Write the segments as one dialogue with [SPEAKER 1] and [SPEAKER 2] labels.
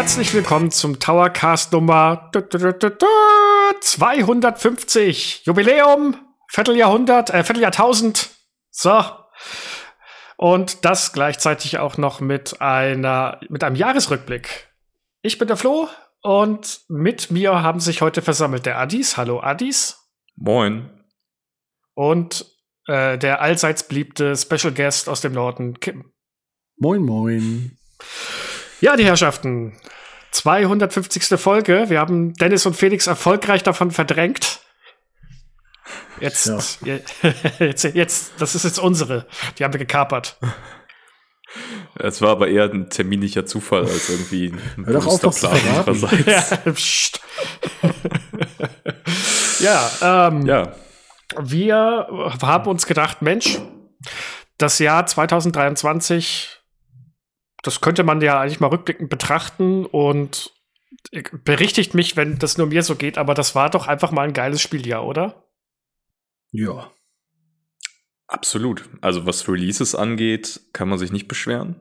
[SPEAKER 1] Herzlich willkommen zum Towercast Nummer 250. Jubiläum, Vierteljahrhundert, äh, Vierteljahrtausend. So. Und das gleichzeitig auch noch mit einer, mit einem Jahresrückblick. Ich bin der Flo und mit mir haben sich heute versammelt der Adis. Hallo Adis.
[SPEAKER 2] Moin.
[SPEAKER 1] Und äh, der allseits beliebte Special Guest aus dem Norden, Kim.
[SPEAKER 3] Moin, moin.
[SPEAKER 1] Ja, die Herrschaften. 250. Folge. Wir haben Dennis und Felix erfolgreich davon verdrängt. Jetzt, ja. jetzt, jetzt, das ist jetzt unsere. Die haben wir gekapert.
[SPEAKER 2] Es war aber eher ein terminlicher Zufall als irgendwie ein
[SPEAKER 3] Hör das
[SPEAKER 1] ja, ja, ähm, ja, wir haben uns gedacht, Mensch, das Jahr 2023 das könnte man ja eigentlich mal rückblickend betrachten und berichtigt mich, wenn das nur mir so geht, aber das war doch einfach mal ein geiles Spieljahr, oder?
[SPEAKER 3] Ja.
[SPEAKER 2] Absolut. Also was Releases angeht, kann man sich nicht beschweren.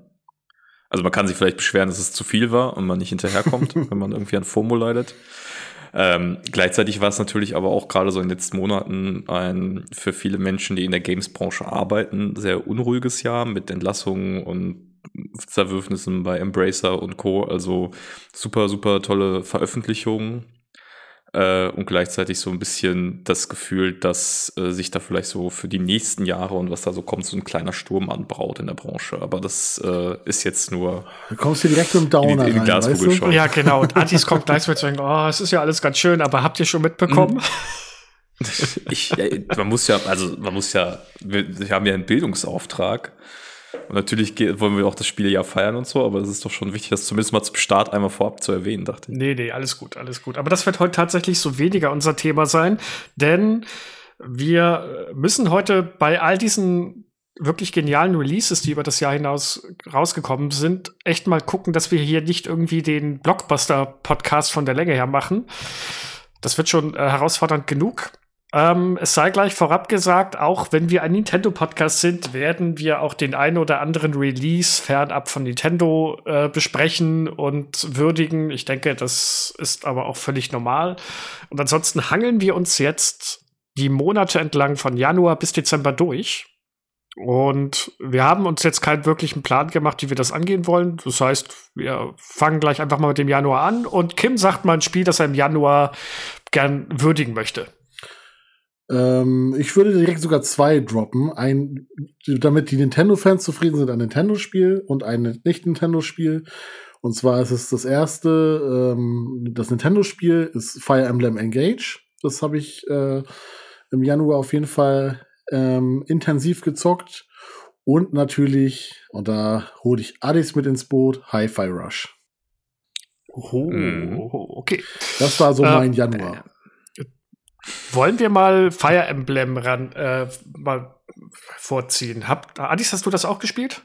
[SPEAKER 2] Also man kann sich vielleicht beschweren, dass es zu viel war und man nicht hinterherkommt, wenn man irgendwie an FOMO leidet. Ähm, gleichzeitig war es natürlich aber auch gerade so in den letzten Monaten ein für viele Menschen, die in der Games-Branche arbeiten, sehr unruhiges Jahr mit Entlassungen und Zerwürfnissen bei Embracer und Co. Also super, super tolle Veröffentlichungen. Äh, und gleichzeitig so ein bisschen das Gefühl, dass äh, sich da vielleicht so für die nächsten Jahre und was da so kommt, so ein kleiner Sturm anbraut in der Branche. Aber das äh, ist jetzt nur.
[SPEAKER 3] Du kommst hier direkt im Downer in in rein, weißt
[SPEAKER 1] du? Ja, genau. Und Antis kommt gleich mit sagen, oh, es ist ja alles ganz schön, aber habt ihr schon mitbekommen? Mhm.
[SPEAKER 2] ich, man muss ja, also man muss ja, wir, wir haben ja einen Bildungsauftrag und natürlich wollen wir auch das Spiel ja feiern und so, aber es ist doch schon wichtig, das zumindest mal zum Start einmal vorab zu erwähnen, dachte ich.
[SPEAKER 1] Nee, nee, alles gut, alles gut. Aber das wird heute tatsächlich so weniger unser Thema sein, denn wir müssen heute bei all diesen wirklich genialen Releases, die über das Jahr hinaus rausgekommen sind, echt mal gucken, dass wir hier nicht irgendwie den Blockbuster-Podcast von der Länge her machen. Das wird schon äh, herausfordernd genug. Ähm, es sei gleich vorab gesagt, auch wenn wir ein Nintendo-Podcast sind, werden wir auch den einen oder anderen Release fernab von Nintendo äh, besprechen und würdigen. Ich denke, das ist aber auch völlig normal. Und ansonsten hangeln wir uns jetzt die Monate entlang von Januar bis Dezember durch. Und wir haben uns jetzt keinen wirklichen Plan gemacht, wie wir das angehen wollen. Das heißt, wir fangen gleich einfach mal mit dem Januar an. Und Kim sagt mal ein Spiel, das er im Januar gern würdigen möchte.
[SPEAKER 3] Ähm, ich würde direkt sogar zwei droppen. Ein, damit die Nintendo-Fans zufrieden sind, ein Nintendo-Spiel und ein Nicht-Nintendo-Spiel. Und zwar ist es das erste, ähm, das Nintendo-Spiel ist Fire Emblem Engage. Das habe ich äh, im Januar auf jeden Fall ähm, intensiv gezockt. Und natürlich, und da hole ich Addis mit ins Boot, Hi-Fi Rush.
[SPEAKER 1] Oh, okay.
[SPEAKER 3] Das war so äh, mein Januar.
[SPEAKER 1] Wollen wir mal Fire Emblem ran, äh, mal vorziehen? Hab, Adis, hast du das auch gespielt?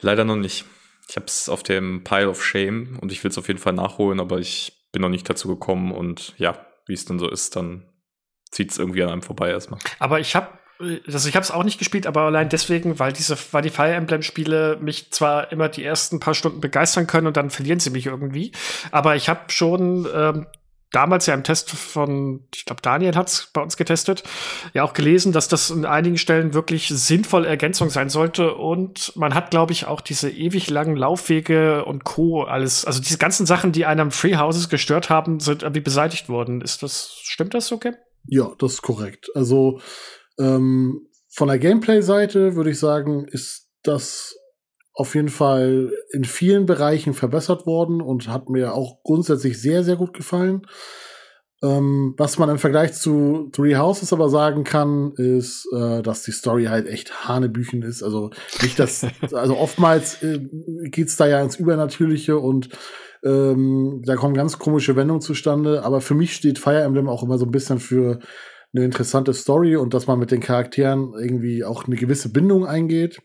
[SPEAKER 2] Leider noch nicht. Ich habe es auf dem Pile of Shame und ich will es auf jeden Fall nachholen, aber ich bin noch nicht dazu gekommen und ja, wie es dann so ist, dann zieht es irgendwie an einem vorbei erstmal.
[SPEAKER 1] Aber ich habe also ich habe es auch nicht gespielt, aber allein deswegen, weil diese, weil die Fire Emblem Spiele mich zwar immer die ersten paar Stunden begeistern können und dann verlieren sie mich irgendwie, aber ich habe schon ähm, damals ja im Test von, ich glaube, Daniel hat es bei uns getestet, ja auch gelesen, dass das in einigen Stellen wirklich sinnvolle Ergänzung sein sollte. Und man hat, glaube ich, auch diese ewig langen Laufwege und Co. alles, also diese ganzen Sachen, die einem Free Houses gestört haben, sind irgendwie beseitigt worden. Ist das, stimmt das so, Kim?
[SPEAKER 3] Ja, das ist korrekt. Also ähm, von der Gameplay-Seite würde ich sagen, ist das auf jeden Fall in vielen Bereichen verbessert worden und hat mir auch grundsätzlich sehr, sehr gut gefallen. Ähm, was man im Vergleich zu Three Houses aber sagen kann, ist, äh, dass die Story halt echt Hanebüchen ist. Also nicht das, also oftmals äh, geht's da ja ins Übernatürliche und ähm, da kommen ganz komische Wendungen zustande. Aber für mich steht Fire Emblem auch immer so ein bisschen für eine interessante Story und dass man mit den Charakteren irgendwie auch eine gewisse Bindung eingeht.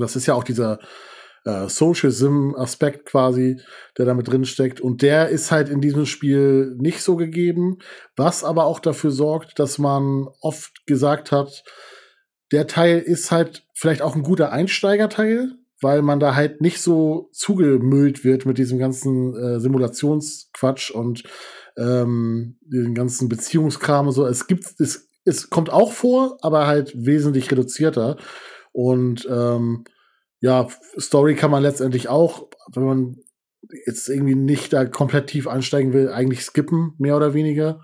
[SPEAKER 3] Das ist ja auch dieser äh, Socialism-Aspekt quasi, der da mit drin steckt. Und der ist halt in diesem Spiel nicht so gegeben, was aber auch dafür sorgt, dass man oft gesagt hat, der Teil ist halt vielleicht auch ein guter Einsteigerteil, weil man da halt nicht so zugemüllt wird mit diesem ganzen äh, Simulationsquatsch und ähm, den ganzen Beziehungskram und so. Es gibt, es, es kommt auch vor, aber halt wesentlich reduzierter. Und ähm, ja, Story kann man letztendlich auch, wenn man jetzt irgendwie nicht da komplett tief einsteigen will, eigentlich skippen, mehr oder weniger.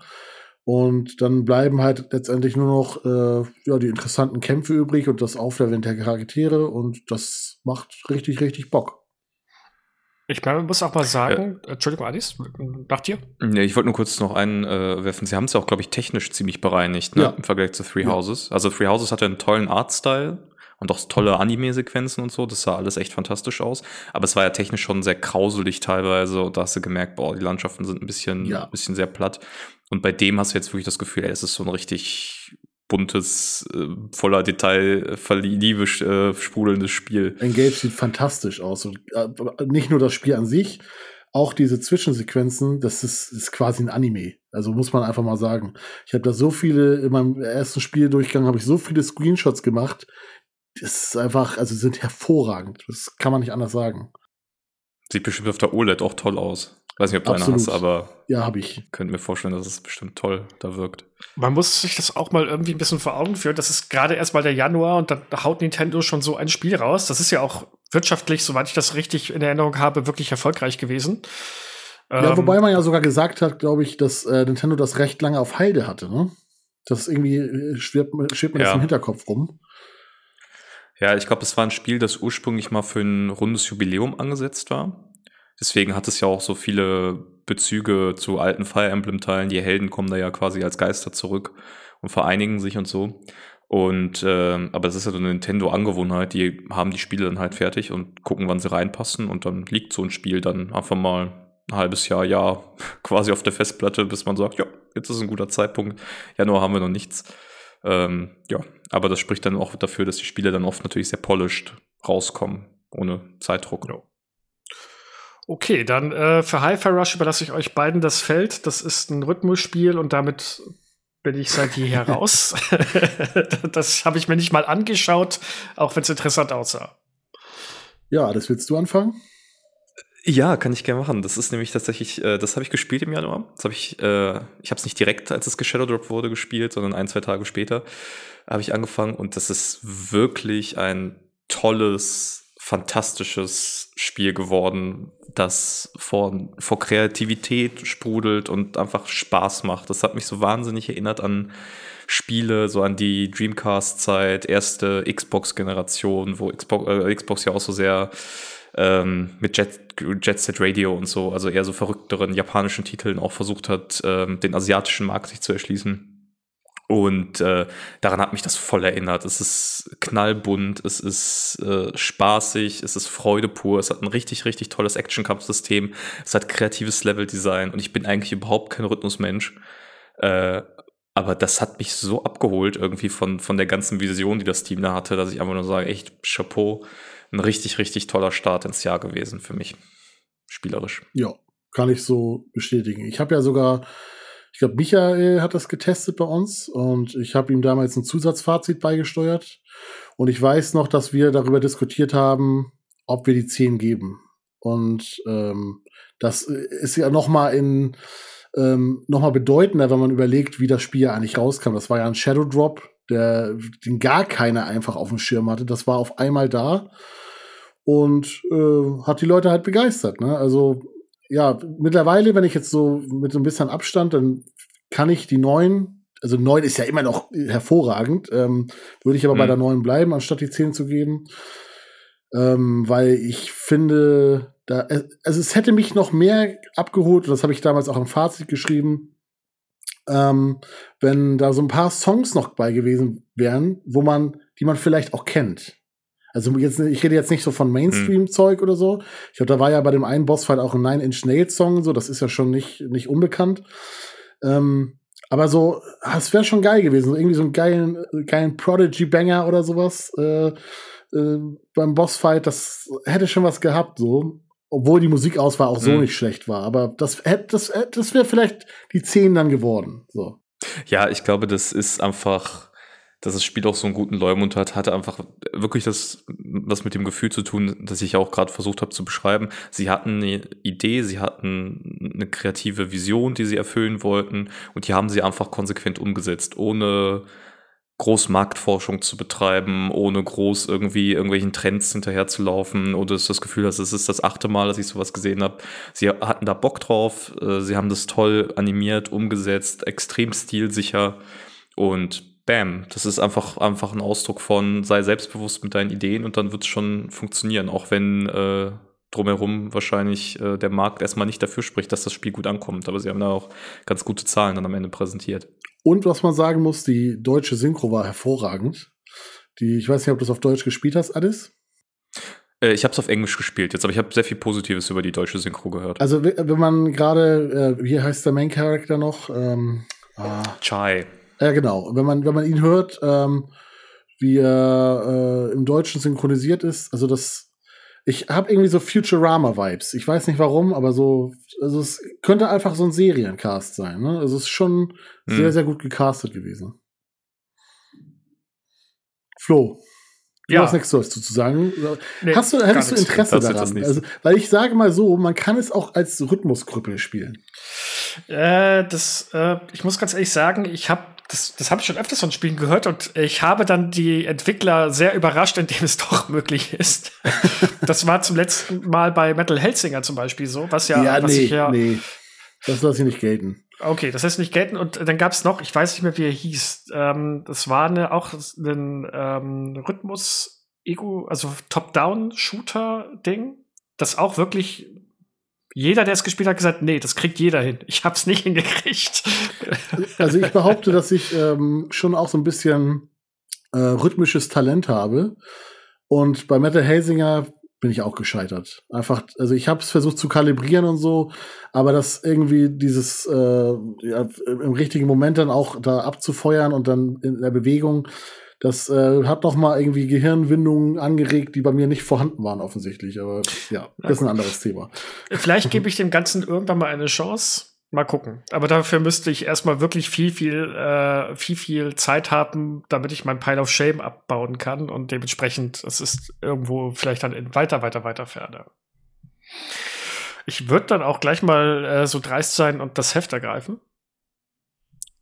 [SPEAKER 3] Und dann bleiben halt letztendlich nur noch äh, ja, die interessanten Kämpfe übrig und das Aufleveln der Charaktere und das macht richtig, richtig Bock.
[SPEAKER 1] Ich glaube, man muss auch mal sagen, äh, Entschuldigung, Adis, nach dir?
[SPEAKER 2] Ja, ich wollte nur kurz noch einwerfen. Äh, Sie haben es ja auch, glaube ich, technisch ziemlich bereinigt, ne?
[SPEAKER 3] Ja.
[SPEAKER 2] Im Vergleich zu Three
[SPEAKER 3] Ja.
[SPEAKER 2] Houses. Also Three Houses hatte einen tollen Artstyle und auch tolle Anime-Sequenzen und so. Das sah alles echt fantastisch aus. Aber es war ja technisch schon sehr krauselig teilweise. Und da hast du gemerkt, boah, die Landschaften sind ein bisschen,
[SPEAKER 3] Ja.
[SPEAKER 2] ein bisschen sehr platt. Und bei dem hast du jetzt wirklich das Gefühl, ey, es ist so ein richtig buntes, äh, voller Detail, Liebe äh, sprudelndes Spiel.
[SPEAKER 3] Engage sieht fantastisch aus. Und, äh, nicht nur das Spiel an sich, auch diese Zwischensequenzen, das ist, ist quasi ein Anime. Also muss man einfach mal sagen. Ich habe da so viele, in meinem ersten Spieldurchgang habe ich so viele Screenshots gemacht. Das ist einfach, also sind hervorragend. Das kann man nicht anders sagen.
[SPEAKER 2] Sieht bestimmt auf der OLED auch toll aus. Weiß nicht, ob du eine
[SPEAKER 3] Absolut.
[SPEAKER 2] hast, aber
[SPEAKER 3] Ja, habe ich.
[SPEAKER 2] könnte mir vorstellen, dass es bestimmt toll da wirkt.
[SPEAKER 1] Man muss sich das auch mal irgendwie ein bisschen vor Augen führen. Das ist gerade erst mal der Januar und dann haut Nintendo schon so ein Spiel raus. Das ist ja auch wirtschaftlich, soweit ich das richtig in Erinnerung habe, wirklich erfolgreich gewesen.
[SPEAKER 3] Ja,
[SPEAKER 1] Ähm,
[SPEAKER 3] wobei man ja sogar gesagt hat, glaube ich, dass äh, Nintendo das recht lange auf Halde hatte, ne? Das irgendwie äh, schwebt, schwebt mir das
[SPEAKER 2] Ja.
[SPEAKER 3] im Hinterkopf rum.
[SPEAKER 2] Ja, ich glaube, es war ein Spiel, das ursprünglich mal für ein rundes Jubiläum angesetzt war. Deswegen hat es ja auch so viele Bezüge zu alten Fire Emblem-Teilen. Die Helden kommen da ja quasi als Geister zurück und vereinigen sich und so. Und ähm, aber es ist ja so eine Nintendo-Angewohnheit, die haben die Spiele dann halt fertig und gucken, wann sie reinpassen und dann liegt so ein Spiel dann einfach mal ein halbes Jahr, Jahr quasi auf der Festplatte, bis man sagt, ja, jetzt ist ein guter Zeitpunkt. Januar haben wir noch nichts. Ähm, ja, aber das spricht dann auch dafür, dass die Spiele dann oft natürlich sehr polished rauskommen, ohne Zeitdruck.
[SPEAKER 1] Ja. Okay, dann äh, für Hi-Fi Rush überlasse ich euch beiden das Feld. Das ist ein Rhythmusspiel und damit bin ich seit jeher raus. das habe ich mir nicht mal angeschaut, auch wenn es interessant aussah.
[SPEAKER 3] Ja, das willst du anfangen?
[SPEAKER 2] Ja, kann ich gerne machen. Das ist nämlich tatsächlich, äh, das habe ich gespielt im Januar. Das habe ich, äh, ich habe es nicht direkt, als es geshadowdropped wurde, gespielt, sondern ein, zwei Tage später habe ich angefangen und das ist wirklich ein tolles, fantastisches Spiel geworden, das vor, vor Kreativität sprudelt und einfach Spaß macht. Das hat mich so wahnsinnig erinnert an Spiele, so an die Dreamcast-Zeit, erste Xbox-Generation, wo Xbox, äh, Xbox ja auch so sehr ähm, mit Jet, Jet Set Radio und so, also eher so verrückteren japanischen Titeln auch versucht hat, ähm, den asiatischen Markt sich zu erschließen. Und äh, daran hat mich das voll erinnert. Es ist knallbunt, es ist äh, spaßig, es ist Freude pur, es hat ein richtig, richtig tolles Action-Kampfsystem, es hat kreatives Level-Design und ich bin eigentlich überhaupt kein Rhythmusmensch. Äh, aber das hat mich so abgeholt irgendwie von, von der ganzen Vision, die das Team da hatte, dass ich einfach nur sage, echt Chapeau, ein richtig, richtig toller Start ins Jahr gewesen für mich. Spielerisch.
[SPEAKER 3] Ja, kann ich so bestätigen. Ich habe ja sogar, ich glaube, Michael hat das getestet bei uns und ich habe ihm damals ein Zusatzfazit beigesteuert. Und ich weiß noch, dass wir darüber diskutiert haben, ob wir die 10 geben. Und ähm, das ist ja noch mal in ähm, noch mal bedeutender, wenn man überlegt, wie das Spiel ja eigentlich rauskam. Das war ja ein Shadow Drop, der, den gar keiner einfach auf dem Schirm hatte. Das war auf einmal da und äh, hat die Leute halt begeistert. Ne? Also ja, mittlerweile, wenn ich jetzt so mit so ein bisschen Abstand, dann kann ich die neuen, also neun ist ja immer noch hervorragend, ähm, würde ich aber
[SPEAKER 2] Mhm.
[SPEAKER 3] bei der neuen bleiben, anstatt die zehn zu geben. Ähm, weil ich finde, da, also es hätte mich noch mehr abgeholt, und das habe ich damals auch im Fazit geschrieben, ähm, wenn da so ein paar Songs noch bei gewesen wären, wo man, die man vielleicht auch kennt. Also jetzt, ich rede jetzt nicht so von Mainstream-Zeug oder so. Ich glaube, da war ja bei dem einen Bossfight auch ein Nine-Inch-Nails-Song, so, das ist ja schon nicht, nicht unbekannt. Ähm, aber so, ah, es wäre schon geil gewesen, so irgendwie so einen geilen, geilen Prodigy-Banger oder sowas äh, äh, beim Bossfight, das hätte schon was gehabt, so. Obwohl die Musikauswahl auch so
[SPEAKER 2] Mhm.
[SPEAKER 3] nicht schlecht war. Aber das, hätte- das, das wäre vielleicht die 10 dann geworden. So.
[SPEAKER 2] Ja, ich glaube, das ist einfach, dass das Spiel auch so einen guten Leumund hat, hatte einfach wirklich das was mit dem Gefühl zu tun, das ich auch gerade versucht habe zu beschreiben. Sie hatten eine Idee, sie hatten eine kreative Vision, die sie erfüllen wollten und die haben sie einfach konsequent umgesetzt, ohne groß Marktforschung zu betreiben, ohne groß irgendwie irgendwelchen Trends hinterherzulaufen oder das Gefühl, dass es ist das achte Mal, dass ich sowas gesehen habe. Sie hatten da Bock drauf, äh, sie haben das toll animiert, umgesetzt, extrem stilsicher und bam, das ist einfach, einfach ein Ausdruck von sei selbstbewusst mit deinen Ideen und dann wird es schon funktionieren, auch wenn äh, drumherum wahrscheinlich äh, der Markt erstmal nicht dafür spricht, dass das Spiel gut ankommt. Aber sie haben da auch ganz gute Zahlen dann am Ende präsentiert.
[SPEAKER 3] Und was man sagen muss, die deutsche Synchro war hervorragend. Die, ich weiß nicht, ob du das auf Deutsch gespielt hast, Alice.
[SPEAKER 2] Äh, ich habe es auf Englisch gespielt jetzt, aber ich habe sehr viel Positives über die deutsche Synchro gehört.
[SPEAKER 3] Also wenn man gerade, äh, wie heißt der Main Character noch? Ähm,
[SPEAKER 2] ah. Chai.
[SPEAKER 3] Ja, genau. Wenn man, wenn man ihn hört, ähm, wie er äh, im Deutschen synchronisiert ist, also das ich habe irgendwie so Futurama-Vibes. Ich weiß nicht warum, aber so, also es könnte einfach so ein Seriencast sein. Ne? Also es ist schon hm. sehr, sehr gut gecastet gewesen. Flo, du ja. hast nichts dazu zu sagen. Nee, hast du, hättest du Interesse daran? Also, weil ich sage mal so, man kann es auch als Rhythmuskrüppel spielen.
[SPEAKER 1] Äh, das, äh, ich muss ganz ehrlich sagen, ich habe das, das habe ich schon öfters von Spielen gehört und ich habe dann die Entwickler sehr überrascht, indem es doch möglich ist. das war zum letzten Mal bei Metal Hellsinger zum Beispiel so, was ja,
[SPEAKER 3] ja
[SPEAKER 1] was
[SPEAKER 3] nee, ich ja, nee. Das lasse ich nicht gelten.
[SPEAKER 1] Okay, das heißt nicht gelten. Und dann gab es noch, ich weiß nicht mehr, wie er hieß. Ähm, das war eine, auch ein ähm, Rhythmus-Ego, also Top-Down-Shooter-Ding, das auch wirklich jeder, der es gespielt hat, gesagt, nee, das kriegt jeder hin. Ich hab's nicht hingekriegt.
[SPEAKER 3] Also ich behaupte, dass ich ähm, schon auch so ein bisschen äh, rhythmisches Talent habe. Und bei Metal Hasinger bin ich auch gescheitert. Einfach, also ich habe es versucht zu kalibrieren und so, aber das irgendwie dieses äh, ja, im richtigen Moment dann auch da abzufeuern und dann in der Bewegung, das äh, hat noch mal irgendwie Gehirnwindungen angeregt, die bei mir nicht vorhanden waren offensichtlich. Aber ja, das ist ein anderes Thema.
[SPEAKER 1] Vielleicht gebe ich dem Ganzen irgendwann mal eine Chance. Mal gucken. Aber dafür müsste ich erstmal wirklich viel, viel, äh, viel, viel Zeit haben, damit ich mein Pile of Shame abbauen kann. Und dementsprechend, es ist irgendwo vielleicht dann in weiter, weiter, weiter Ferne. Ich würde dann auch gleich mal äh, so dreist sein und das Heft ergreifen.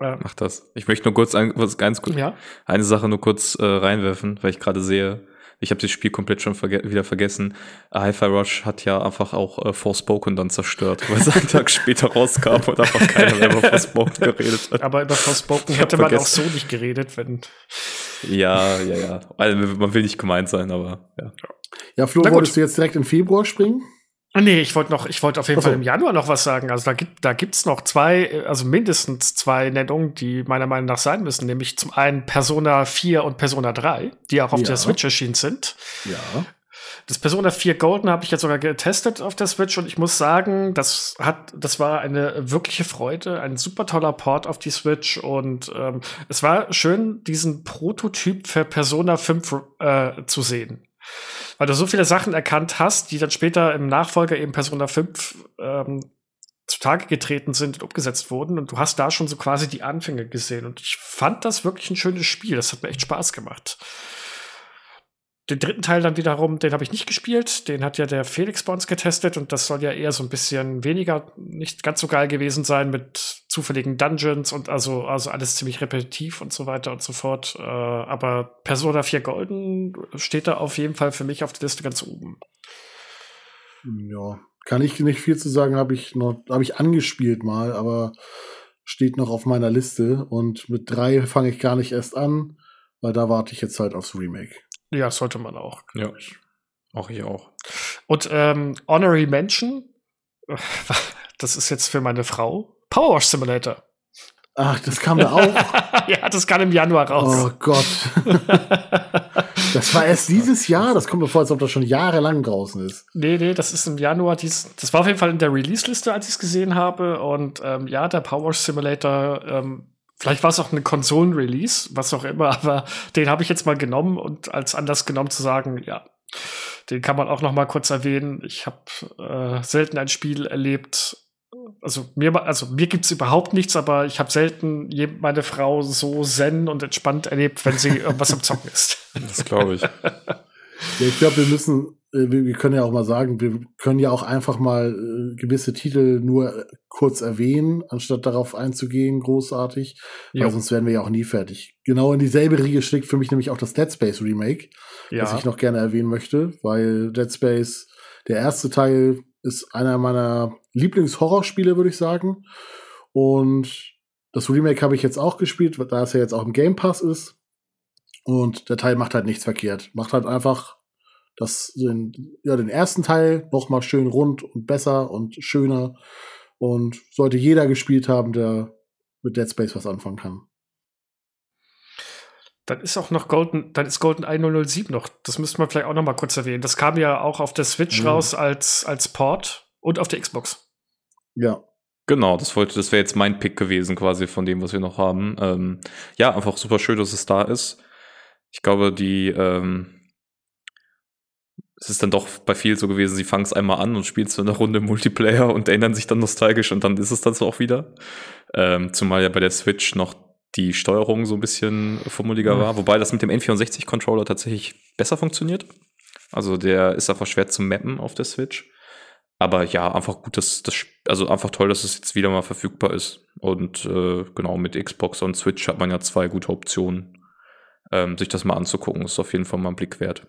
[SPEAKER 2] Ja. Mach das. Ich möchte nur kurz ein, was ganz kurz, ja? eine Sache nur kurz äh, reinwerfen, weil ich gerade sehe, ich habe das Spiel komplett schon verge wieder vergessen. Hi-Fi Rush hat ja einfach auch äh, Forspoken dann zerstört, weil es einen Tag später rauskam und einfach keiner mehr über Forspoken geredet hat.
[SPEAKER 1] Aber über Forspoken hätte man auch so nicht geredet, wenn.
[SPEAKER 2] Ja, ja, ja. Also, man will nicht gemeint sein, aber ja.
[SPEAKER 3] Ja, Flo, wolltest du jetzt direkt im Februar springen?
[SPEAKER 1] Ah, nee, ich wollte noch, ich wollte auf jeden Fall im Januar noch was sagen. Also da gibt, da gibt's noch zwei, also mindestens zwei Nennungen, die meiner Meinung nach sein müssen. Nämlich zum einen Persona 4 und Persona 3, die auch auf ja. der Switch erschienen sind.
[SPEAKER 3] Ja.
[SPEAKER 1] Das Persona 4 Golden habe ich jetzt sogar getestet auf der Switch und ich muss sagen, das hat, das war eine wirkliche Freude, ein super toller Port auf die Switch und ähm, es war schön, diesen Prototyp für Persona 5 äh, zu sehen weil du so viele Sachen erkannt hast, die dann später im Nachfolger eben Persona 5 ähm, zutage getreten sind und umgesetzt wurden. Und du hast da schon so quasi die Anfänge gesehen. Und ich fand das wirklich ein schönes Spiel. Das hat mir echt Spaß gemacht. Den dritten Teil dann wiederum, den habe ich nicht gespielt. Den hat ja der Felix bei uns getestet und das soll ja eher so ein bisschen weniger, nicht ganz so geil gewesen sein mit zufälligen Dungeons und also, also alles ziemlich repetitiv und so weiter und so fort. Äh, aber Persona 4 Golden steht da auf jeden Fall für mich auf der Liste ganz oben.
[SPEAKER 3] Ja, kann ich nicht viel zu sagen, habe ich noch, habe ich angespielt mal, aber steht noch auf meiner Liste und mit drei fange ich gar nicht erst an, weil da warte ich jetzt halt aufs Remake.
[SPEAKER 1] Ja, sollte man auch.
[SPEAKER 2] Ja. Auch ich auch.
[SPEAKER 1] Und ähm, Honorary Mention, das ist jetzt für meine Frau, Powerwash Simulator.
[SPEAKER 3] Ach, das kam da auch.
[SPEAKER 1] ja, das kam im Januar raus.
[SPEAKER 3] Oh Gott. das war erst dieses Jahr. Das kommt mir vor, als ob das schon jahrelang draußen ist.
[SPEAKER 1] Nee, nee, das ist im Januar. Dies, das war auf jeden Fall in der Release-Liste, als ich es gesehen habe. Und ähm, ja, der Powerwash Simulator ähm, Vielleicht war es auch eine Konsolen-Release, was auch immer, aber den habe ich jetzt mal genommen und als Anlass genommen zu sagen, ja, den kann man auch noch mal kurz erwähnen. Ich habe äh, selten ein Spiel erlebt. Also mir, also mir gibt's überhaupt nichts, aber ich habe selten meine Frau so zen und entspannt erlebt, wenn sie irgendwas am Zocken ist.
[SPEAKER 2] Das glaube ich.
[SPEAKER 3] Ja, ich glaube, wir müssen, wir, wir können ja auch mal sagen, wir können ja auch einfach mal äh, gewisse Titel nur äh, kurz erwähnen, anstatt darauf einzugehen, großartig.
[SPEAKER 1] Jo.
[SPEAKER 3] Weil sonst werden wir ja auch nie fertig. Genau in dieselbe Riege schlägt für mich nämlich auch das Dead Space Remake, das
[SPEAKER 1] Ja.
[SPEAKER 3] ich noch gerne erwähnen möchte, weil Dead Space, der erste Teil, ist einer meiner Lieblingshorrorspiele, würde ich sagen. Und das Remake habe ich jetzt auch gespielt, da es ja jetzt auch im Game Pass ist. Und der Teil macht halt nichts verkehrt. Macht halt einfach das, den, ja, den ersten Teil noch mal schön rund und besser und schöner. Und sollte jeder gespielt haben, der mit Dead Space was anfangen kann.
[SPEAKER 1] Dann ist auch noch Golden, dann ist Golden 1007 noch. Das müsste man vielleicht auch noch mal kurz erwähnen. Das kam ja auch auf der Switch
[SPEAKER 3] Mhm.
[SPEAKER 1] raus als, als Port und auf der Xbox.
[SPEAKER 3] Ja.
[SPEAKER 2] Genau, das wollte, das wäre jetzt mein Pick gewesen, quasi von dem, was wir noch haben. Ähm, ja, einfach super schön, dass es da ist. Ich glaube, die, ähm, es ist dann doch bei vielen so gewesen, sie fangen es einmal an und spielen so eine Runde Multiplayer und erinnern sich dann nostalgisch und dann ist es dann so auch wieder. Ähm, zumal ja bei der Switch noch die Steuerung so ein bisschen fummeliger
[SPEAKER 1] Mhm.
[SPEAKER 2] war, wobei das mit dem N64-Controller tatsächlich besser funktioniert. Also der ist einfach schwer zu mappen auf der Switch. Aber ja, einfach gut, dass das, also einfach toll, dass es jetzt wieder mal verfügbar ist. Und äh, genau, mit Xbox und Switch hat man ja zwei gute Optionen, ähm, sich das mal anzugucken. Ist auf jeden Fall mal ein Blick wert.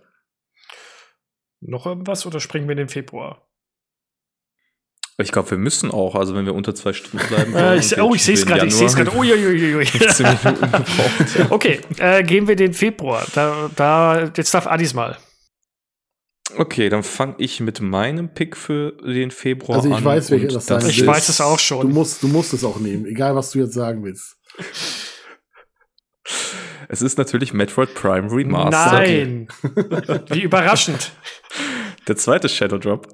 [SPEAKER 1] Noch irgendwas oder springen wir in den Februar?
[SPEAKER 2] Ich glaube, wir müssen auch, also wenn wir unter zwei Stunden bleiben.
[SPEAKER 1] Äh, ich, oh, ich sehe es gerade, ich sehe es gerade. Uiuiuiui.
[SPEAKER 2] 15 Minuten gebraucht.
[SPEAKER 1] okay, äh, gehen wir in den Februar. Da, da, jetzt darf Adis mal.
[SPEAKER 2] Okay, dann fange ich mit meinem Pick für den Februar
[SPEAKER 3] Also ich
[SPEAKER 2] an.
[SPEAKER 3] weiß, welcher das sein
[SPEAKER 1] Ich
[SPEAKER 3] ist-
[SPEAKER 1] weiß es auch schon.
[SPEAKER 3] Du musst, du musst es auch nehmen, egal was du jetzt sagen willst.
[SPEAKER 2] Es ist natürlich Metroid Prime Remastered.
[SPEAKER 1] Nein. Wie überraschend.
[SPEAKER 2] Der zweite Shadow Drop.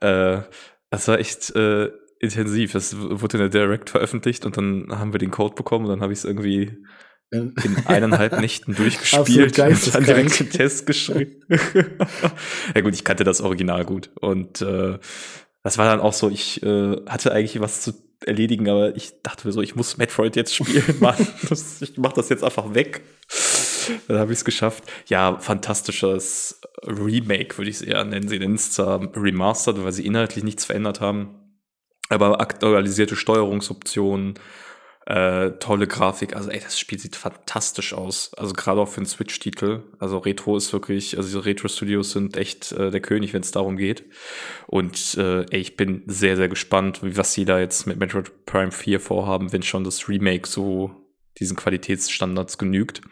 [SPEAKER 2] Äh, das war echt äh, intensiv. Das wurde in der Direct veröffentlicht und dann haben wir den Code bekommen und dann habe ich es irgendwie in eineinhalb Nächten durchgespielt und dann direkt den Test geschrieben. ja gut, ich kannte das Original gut. Und äh, das war dann auch so, ich äh, hatte eigentlich was zu erledigen, aber ich dachte mir so, ich muss Metroid jetzt spielen, Mann. Das, ich mach das jetzt einfach weg. Dann habe ich es geschafft. Ja, fantastisches Remake, würde ich es eher nennen. Sie nennen es zwar Remastered, weil sie inhaltlich nichts verändert haben. Aber aktualisierte Steuerungsoptionen, äh, tolle Grafik. Also, ey, das Spiel sieht fantastisch aus. Also, gerade auch für einen Switch-Titel. Also, Retro ist wirklich, also, diese Retro-Studios sind echt äh, der König, wenn es darum geht. Und, äh, ey, ich bin sehr, sehr gespannt, wie was sie da jetzt mit Metroid Prime 4 vorhaben, wenn schon das Remake so diesen Qualitätsstandards genügt.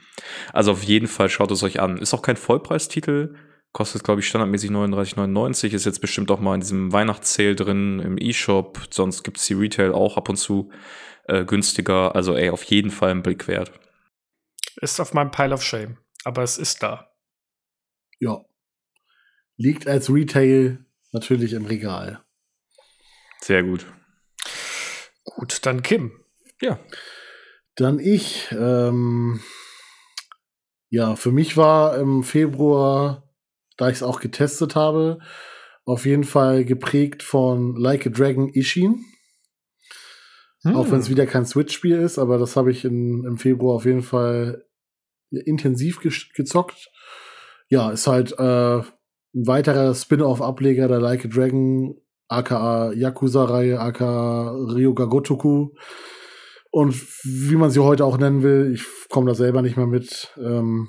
[SPEAKER 2] Also, auf jeden Fall schaut es euch an. Ist auch kein Vollpreistitel. Kostet, glaube ich, standardmäßig 39,99. Ist jetzt bestimmt auch mal in diesem Weihnachtssale drin im E-Shop. Sonst gibt's die Retail auch ab und zu äh, günstiger. Also ey, auf jeden Fall ein Blick wert.
[SPEAKER 1] Ist auf meinem Pile of Shame. Aber es ist da.
[SPEAKER 3] Ja. Liegt als Retail natürlich im Regal.
[SPEAKER 2] Sehr gut.
[SPEAKER 1] Gut, dann Kim.
[SPEAKER 2] Ja.
[SPEAKER 3] Dann ich. Ähm, ja, für mich war im Februar, da ich es auch getestet habe, auf jeden Fall geprägt von Like a Dragon Ishin. Auch wenn es
[SPEAKER 1] Hm.
[SPEAKER 3] wieder kein Switch-Spiel ist, aber das habe ich in, im Februar auf jeden Fall intensiv gesch- gezockt. Ja, ist halt äh, ein weiterer Spin-off-Ableger der Like a Dragon, aka Yakuza-Reihe, aka Ryoga Gotoku. Und wie man sie heute auch nennen will, ich komme da selber nicht mehr mit. Ähm,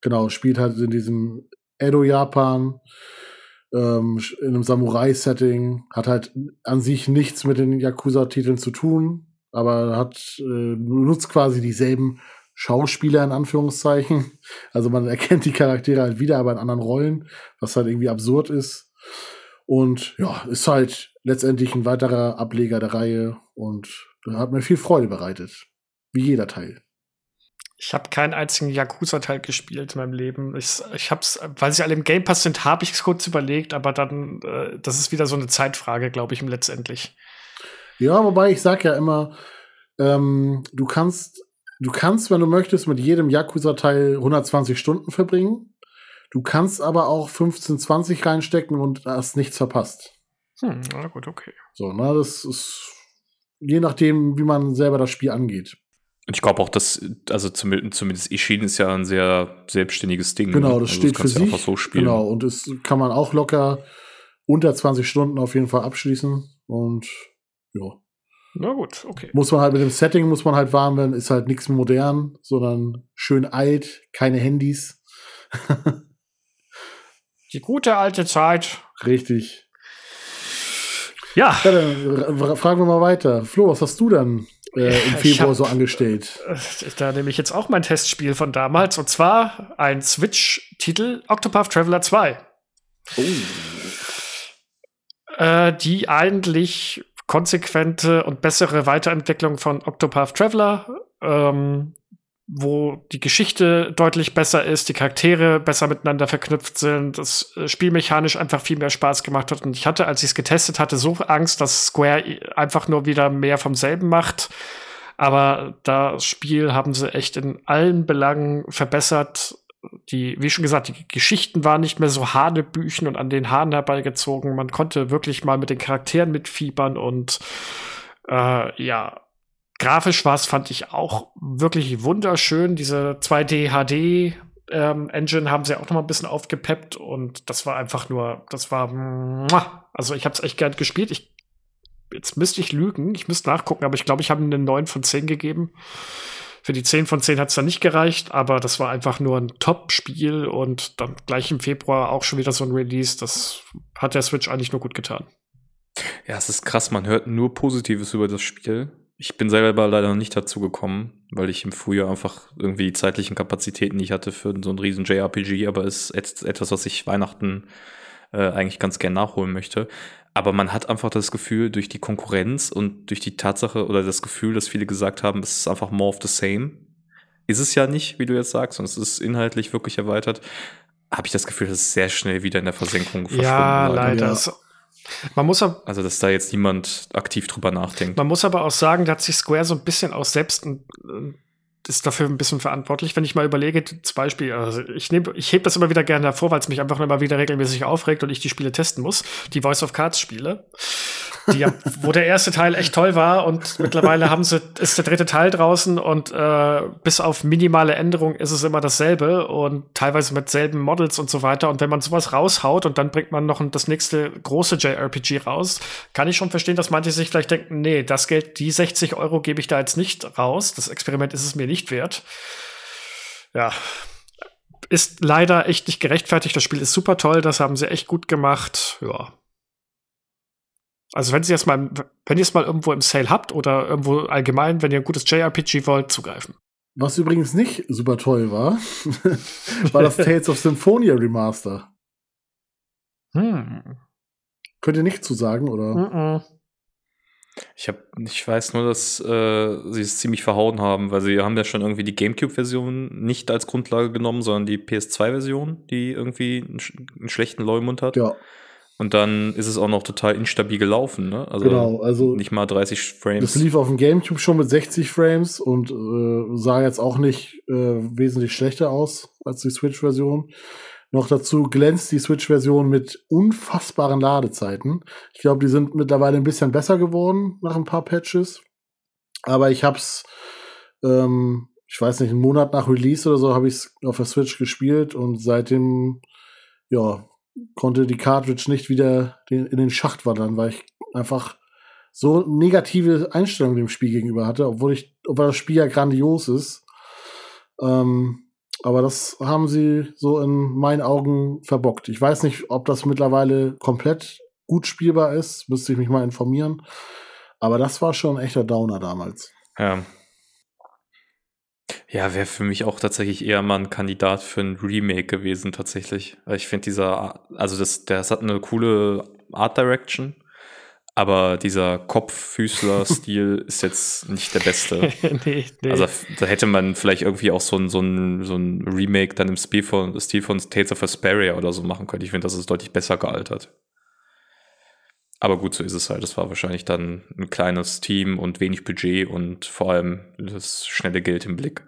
[SPEAKER 3] genau, spielt halt in diesem Edo-Japan, ähm, in einem Samurai-Setting, hat halt an sich nichts mit den Yakuza-Titeln zu tun, aber hat äh, benutzt quasi dieselben Schauspieler in Anführungszeichen. Also man erkennt die Charaktere halt wieder, aber in anderen Rollen, was halt irgendwie absurd ist. Und ja, ist halt letztendlich ein weiterer Ableger der Reihe und hat mir viel Freude bereitet. Wie jeder Teil.
[SPEAKER 1] Ich habe keinen einzigen Yakuza-Teil gespielt in meinem Leben. Ich, ich hab's, weil sie alle im Game Pass sind, habe ich es kurz überlegt, aber dann, äh, das ist wieder so eine Zeitfrage, glaube ich, letztendlich.
[SPEAKER 3] Ja, wobei ich sag ja immer, ähm, du kannst, du kannst, wenn du möchtest, mit jedem Yakuza-Teil 120 Stunden verbringen. Du kannst aber auch 15, 20 reinstecken und hast nichts verpasst.
[SPEAKER 1] Hm, na gut, okay.
[SPEAKER 3] So, ne, das ist je nachdem, wie man selber das Spiel angeht.
[SPEAKER 2] Und ich glaube auch, dass, also zumindest, zumindest Ishin ist ja ein sehr selbstständiges Ding.
[SPEAKER 3] Genau,
[SPEAKER 2] ne?
[SPEAKER 3] das
[SPEAKER 2] also
[SPEAKER 3] steht für
[SPEAKER 2] kannst du
[SPEAKER 3] sich.
[SPEAKER 2] einfach so spielen.
[SPEAKER 3] Genau, und das kann man auch locker unter 20 Stunden auf jeden Fall abschließen. Und ja,
[SPEAKER 1] Na gut, okay.
[SPEAKER 3] muss man halt mit dem Setting muss man halt warm werden, ist halt nichts modern, sondern schön alt, keine Handys.
[SPEAKER 1] Die gute alte Zeit.
[SPEAKER 3] Richtig.
[SPEAKER 1] Ja,
[SPEAKER 3] Ja, dann fragen wir mal weiter. Flo, was hast du dann äh, im Februar
[SPEAKER 1] hab-
[SPEAKER 3] so angestellt?
[SPEAKER 1] äh, da nehme ich jetzt auch mein Testspiel von damals. Und zwar ein Switch-Titel, Octopath Traveler 2.
[SPEAKER 3] Oh.
[SPEAKER 1] Äh, die eigentlich konsequente und bessere Weiterentwicklung von Octopath Traveler, ähm, wo die Geschichte deutlich besser ist, die Charaktere besser miteinander verknüpft sind, das äh, spielmechanisch einfach viel mehr Spaß gemacht hat. Und ich hatte, als ich es getestet hatte, so Angst, dass Square einfach nur wieder mehr vom selben macht. Aber das Spiel haben sie echt in allen Belangen verbessert. Die, wie schon gesagt, die Geschichten waren nicht mehr so Hanebüchen und an den Haaren herbeigezogen. Man konnte wirklich mal mit den Charakteren mitfiebern und äh, ja, grafisch war es, fand ich auch wirklich wunderschön. Diese 2D HD ähm, Engine haben sie auch noch mal ein bisschen aufgepeppt und das war einfach nur, das war, also ich habe es echt gern gespielt. Ich, jetzt müsste ich lügen, ich müsste nachgucken, aber ich glaube, ich habe eine 9 von 10 gegeben. Für die 10 von 10 hat es dann nicht gereicht, aber das war einfach nur ein Top-Spiel und dann gleich im Februar auch schon wieder so ein Release. Das hat der Switch eigentlich nur gut getan.
[SPEAKER 2] Ja, es ist krass, man hört nur Positives über das Spiel. Ich bin selber leider noch nicht dazu gekommen, weil ich im Frühjahr einfach irgendwie die zeitlichen Kapazitäten nicht hatte für so einen riesen JRPG, aber es ist etwas, was ich Weihnachten äh, eigentlich ganz gern nachholen möchte. Aber man hat einfach das Gefühl, durch die Konkurrenz und durch die Tatsache oder das Gefühl, dass viele gesagt haben, es ist einfach more of the same. Ist es ja nicht, wie du jetzt sagst, sondern es ist inhaltlich wirklich erweitert. Habe ich das Gefühl, dass es sehr schnell wieder in der Versenkung verschwunden
[SPEAKER 1] Ja, leider.
[SPEAKER 3] Ja.
[SPEAKER 1] Man muss aber
[SPEAKER 2] Also, dass da jetzt niemand aktiv drüber nachdenkt.
[SPEAKER 1] Man muss aber auch sagen, da hat sich Square so ein bisschen auch selbst ein, äh, ist dafür ein bisschen verantwortlich. Wenn ich mal überlege, zum Beispiel, also ich nehme, ich hebe das immer wieder gerne hervor, weil es mich einfach immer wieder regelmäßig aufregt und ich die Spiele testen muss. Die Voice of Cards Spiele. Die, wo der erste Teil echt toll war und mittlerweile haben sie, ist der dritte Teil draußen und äh, bis auf minimale Änderungen ist es immer dasselbe und teilweise mit selben Models und so weiter. Und wenn man sowas raushaut und dann bringt man noch das nächste große JRPG raus, kann ich schon verstehen, dass manche sich vielleicht denken, nee, das Geld, die 60 Euro gebe ich da jetzt nicht raus. Das Experiment ist es mir nicht wert. Ja. Ist leider echt nicht gerechtfertigt. Das Spiel ist super toll, das haben sie echt gut gemacht. Ja. Also wenn Sie jetzt mal, wenn ihr es mal irgendwo im Sale habt oder irgendwo allgemein, wenn ihr ein gutes JRPG wollt, zugreifen.
[SPEAKER 3] Was übrigens nicht super toll war, war das Tales of Symphonia Remaster.
[SPEAKER 1] Hm.
[SPEAKER 3] Könnt ihr nicht zu sagen, oder?
[SPEAKER 1] Mhm.
[SPEAKER 2] Ich hab, ich weiß nur, dass äh, sie es ziemlich verhauen haben, weil sie haben ja schon irgendwie die GameCube-Version nicht als Grundlage genommen, sondern die PS2-Version, die irgendwie einen, sch einen schlechten Leumund hat.
[SPEAKER 3] Ja,
[SPEAKER 2] Und dann ist es auch noch total instabil gelaufen, ne? Also
[SPEAKER 3] genau. Also
[SPEAKER 2] nicht mal 30
[SPEAKER 3] das
[SPEAKER 2] Frames.
[SPEAKER 3] lief auf dem GameCube schon mit 60 Frames und äh, sah jetzt auch nicht äh, wesentlich schlechter aus als die Switch-Version. Noch dazu glänzt die Switch-Version mit unfassbaren Ladezeiten. Ich glaube, die sind mittlerweile ein bisschen besser geworden nach ein paar Patches. Aber ich hab's, ähm, ich weiß nicht, einen Monat nach Release oder so, habe ich es auf der Switch gespielt und seitdem, ja, konnte die Cartridge nicht wieder den, in den Schacht wandern, weil ich einfach so negative Einstellungen dem Spiel gegenüber hatte, obwohl ich, obwohl das Spiel ja grandios ist. Ähm, aber das haben sie so in meinen Augen verbockt. Ich weiß nicht, ob das mittlerweile komplett gut spielbar ist, müsste ich mich mal informieren. Aber das war schon ein echter Downer damals.
[SPEAKER 2] Ja. Ja, wäre für mich auch tatsächlich eher mal ein Kandidat für ein Remake gewesen, tatsächlich. Ich finde dieser, also das, das hat eine coole Art Direction, aber dieser Kopffüßler-Stil ist jetzt nicht der beste.
[SPEAKER 1] nee, nee.
[SPEAKER 2] Also da hätte man vielleicht irgendwie auch so ein, so ein, so ein Remake dann im Stil von, Stil von Tales of Asperia oder so machen können. Ich finde, das ist deutlich besser gealtert. Aber gut, so ist es halt. Das war wahrscheinlich dann ein kleines Team und wenig Budget und vor allem das schnelle Geld im Blick.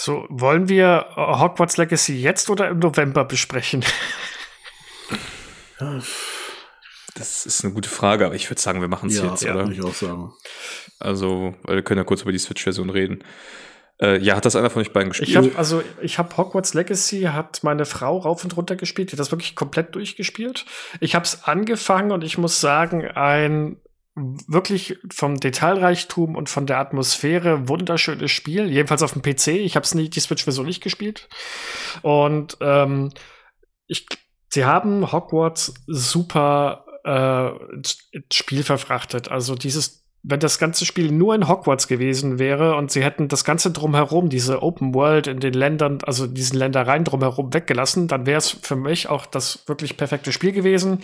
[SPEAKER 1] So, wollen wir äh, Hogwarts Legacy jetzt oder im November besprechen?
[SPEAKER 3] Ja,
[SPEAKER 2] Das ist eine gute Frage, aber ich würde sagen, wir machen es
[SPEAKER 3] Ja,
[SPEAKER 2] jetzt,
[SPEAKER 3] ja,
[SPEAKER 2] oder?
[SPEAKER 3] würde ich auch sagen.
[SPEAKER 2] Also, weil wir können ja kurz über die Switch-Version reden. Äh, ja, hat das einer von euch beiden gespielt?
[SPEAKER 1] Ich habe also ich habe Hogwarts Legacy hat meine Frau rauf und runter gespielt, die hat das wirklich komplett durchgespielt. Ich habe es angefangen und ich muss sagen, ein wirklich vom Detailreichtum und von der Atmosphäre wunderschönes Spiel, jedenfalls auf dem PC. Ich habe es nicht die Switch Version nicht gespielt und ähm, ich sie haben Hogwarts super äh, Spiel verfrachtet. Also dieses wenn das ganze Spiel nur in Hogwarts gewesen wäre und sie hätten das ganze drumherum, diese Open World in den Ländern, also diesen Ländereien drumherum weggelassen, dann wäre es für mich auch das wirklich perfekte Spiel gewesen.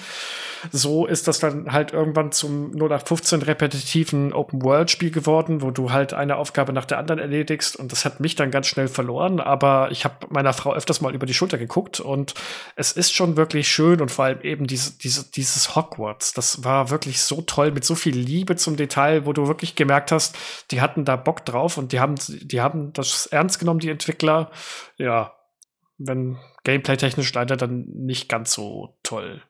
[SPEAKER 1] So ist das dann halt irgendwann zum 0815 repetitiven Open World Spiel geworden, wo du halt eine Aufgabe nach der anderen erledigst und das hat mich dann ganz schnell verloren, aber ich habe meiner Frau öfters mal über die Schulter geguckt und es ist schon wirklich schön und vor allem eben diese, diese, dieses Hogwarts, das war wirklich so toll mit so viel Liebe zum Detail, wo du wirklich gemerkt hast, die hatten da Bock drauf und die haben, die haben das ernst genommen, die Entwickler. Ja, wenn gameplay-technisch leider dann nicht ganz so toll.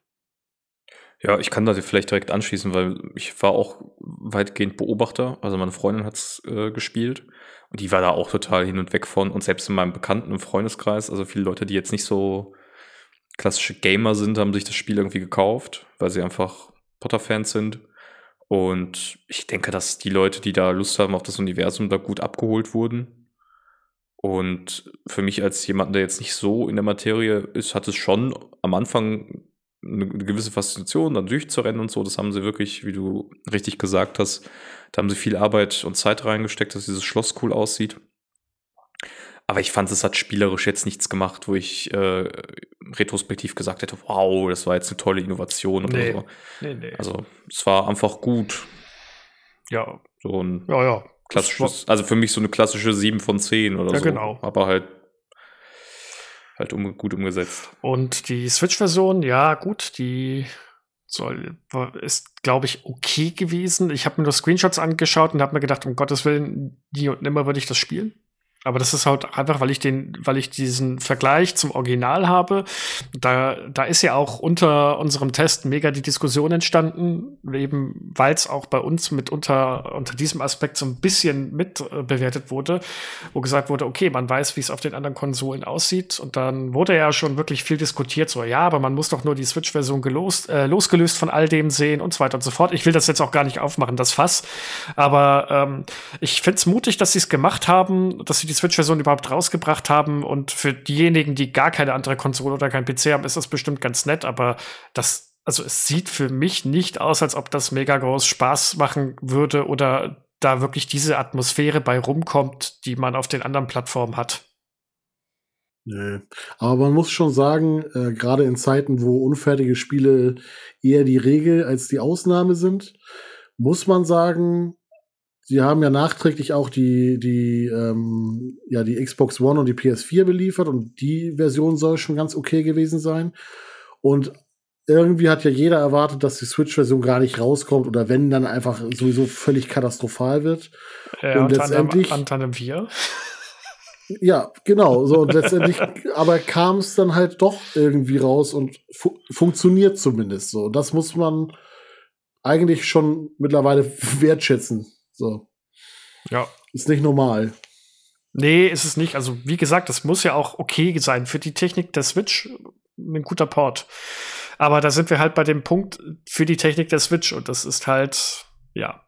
[SPEAKER 2] Ja, ich kann da vielleicht direkt anschließen, weil ich war auch weitgehend Beobachter. Also meine Freundin hat's äh, gespielt und die war da auch total hin und weg von. Und selbst in meinem Bekannten- und Freundeskreis, also viele Leute, die jetzt nicht so klassische Gamer sind, haben sich das Spiel irgendwie gekauft, weil sie einfach Potter-Fans sind. Und ich denke, dass die Leute, die da Lust haben auf das Universum, da gut abgeholt wurden. Und für mich als jemand, der jetzt nicht so in der Materie ist, hat es schon am Anfang eine gewisse Faszination, dann durchzurennen und so. Das haben sie wirklich, wie du richtig gesagt hast, da haben sie viel Arbeit und Zeit reingesteckt, dass dieses Schloss cool aussieht. Aber ich fand, es hat spielerisch jetzt nichts gemacht, wo ich äh, retrospektiv gesagt hätte, wow, das war jetzt eine tolle Innovation oder
[SPEAKER 1] Nee.
[SPEAKER 2] so.
[SPEAKER 1] Nee, nee.
[SPEAKER 2] Also es war einfach gut.
[SPEAKER 1] ja,
[SPEAKER 2] So ein
[SPEAKER 1] ja, ja.
[SPEAKER 2] klassisches, also für mich so eine klassische 7 von 10 oder
[SPEAKER 1] Ja,
[SPEAKER 2] so.
[SPEAKER 1] genau.
[SPEAKER 2] Aber halt halt um, gut umgesetzt.
[SPEAKER 1] Und die Switch-Version, ja, gut, die soll, ist, glaube ich, okay gewesen. Ich habe mir nur Screenshots angeschaut und habe mir gedacht, um Gottes Willen, nie und nimmer würde ich das spielen. Aber das ist halt einfach, weil ich den, weil ich diesen Vergleich zum Original habe. Da, da ist ja auch unter unserem Test mega die Diskussion entstanden, eben weil es auch bei uns mit unter, diesem Aspekt so ein bisschen mit äh, wurde, wo gesagt wurde, okay, man weiß, wie es auf den anderen Konsolen aussieht. Und dann wurde ja schon wirklich viel diskutiert, so, ja, aber man muss doch nur die Switch-Version gelost, äh, losgelöst von all dem sehen und so weiter und so fort. Ich will das jetzt auch gar nicht aufmachen, das Fass. Aber ähm, ich finde es mutig, dass sie es gemacht haben, dass sie Switch-Version überhaupt rausgebracht haben. Und für diejenigen, die gar keine andere Konsole oder kein PC haben, ist das bestimmt ganz nett. Aber das, also es sieht für mich nicht aus, als ob das mega groß Spaß machen würde oder da wirklich diese Atmosphäre bei rumkommt, die man auf den anderen Plattformen hat.
[SPEAKER 3] Nee. Aber man muss schon sagen, äh, gerade in Zeiten, wo unfertige Spiele eher die Regel als die Ausnahme sind, muss man sagen, sie haben ja nachträglich auch die, die, ähm, ja, die Xbox One und die PS4 beliefert und die Version soll schon ganz okay gewesen sein. Und irgendwie hat ja jeder erwartet, dass die Switch-Version gar nicht rauskommt oder wenn, dann einfach sowieso völlig katastrophal wird.
[SPEAKER 1] Äh,
[SPEAKER 3] Und letztendlich-
[SPEAKER 1] unter anderem wir.
[SPEAKER 3] Ja, genau. So, und letztendlich, aber kam es dann halt doch irgendwie raus und fu funktioniert zumindest so. Und das muss man eigentlich schon mittlerweile wertschätzen. So.
[SPEAKER 1] Ja.
[SPEAKER 3] Ist nicht normal.
[SPEAKER 1] Nee, ist es nicht. Also, wie gesagt, das muss ja auch okay sein. Für die Technik der Switch ein guter Port. Aber da sind wir halt bei dem Punkt für die Technik der Switch und das ist halt, ja.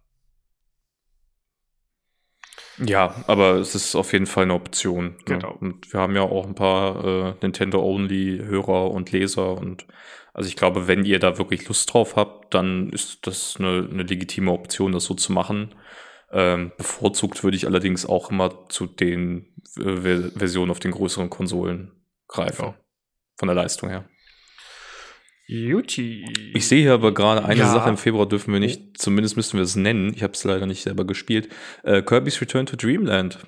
[SPEAKER 2] Ja, aber es ist auf jeden Fall eine Option. ne?
[SPEAKER 1] Genau.
[SPEAKER 2] Und wir haben ja auch ein paar äh, Nintendo-Only-Hörer und Leser und also ich glaube, wenn ihr da wirklich Lust drauf habt, dann ist das eine, eine legitime Option, das so zu machen. Ähm, bevorzugt würde ich allerdings auch immer zu den äh, Ver- Versionen auf den größeren Konsolen greifen.
[SPEAKER 1] Ja.
[SPEAKER 2] Von der Leistung her.
[SPEAKER 1] Juti.
[SPEAKER 2] Ich sehe hier aber gerade eine
[SPEAKER 1] Ja.
[SPEAKER 2] Sache im Februar dürfen wir nicht, zumindest müssten wir es nennen. Ich habe es leider nicht selber gespielt. Äh, Kirby's Return to Dreamland.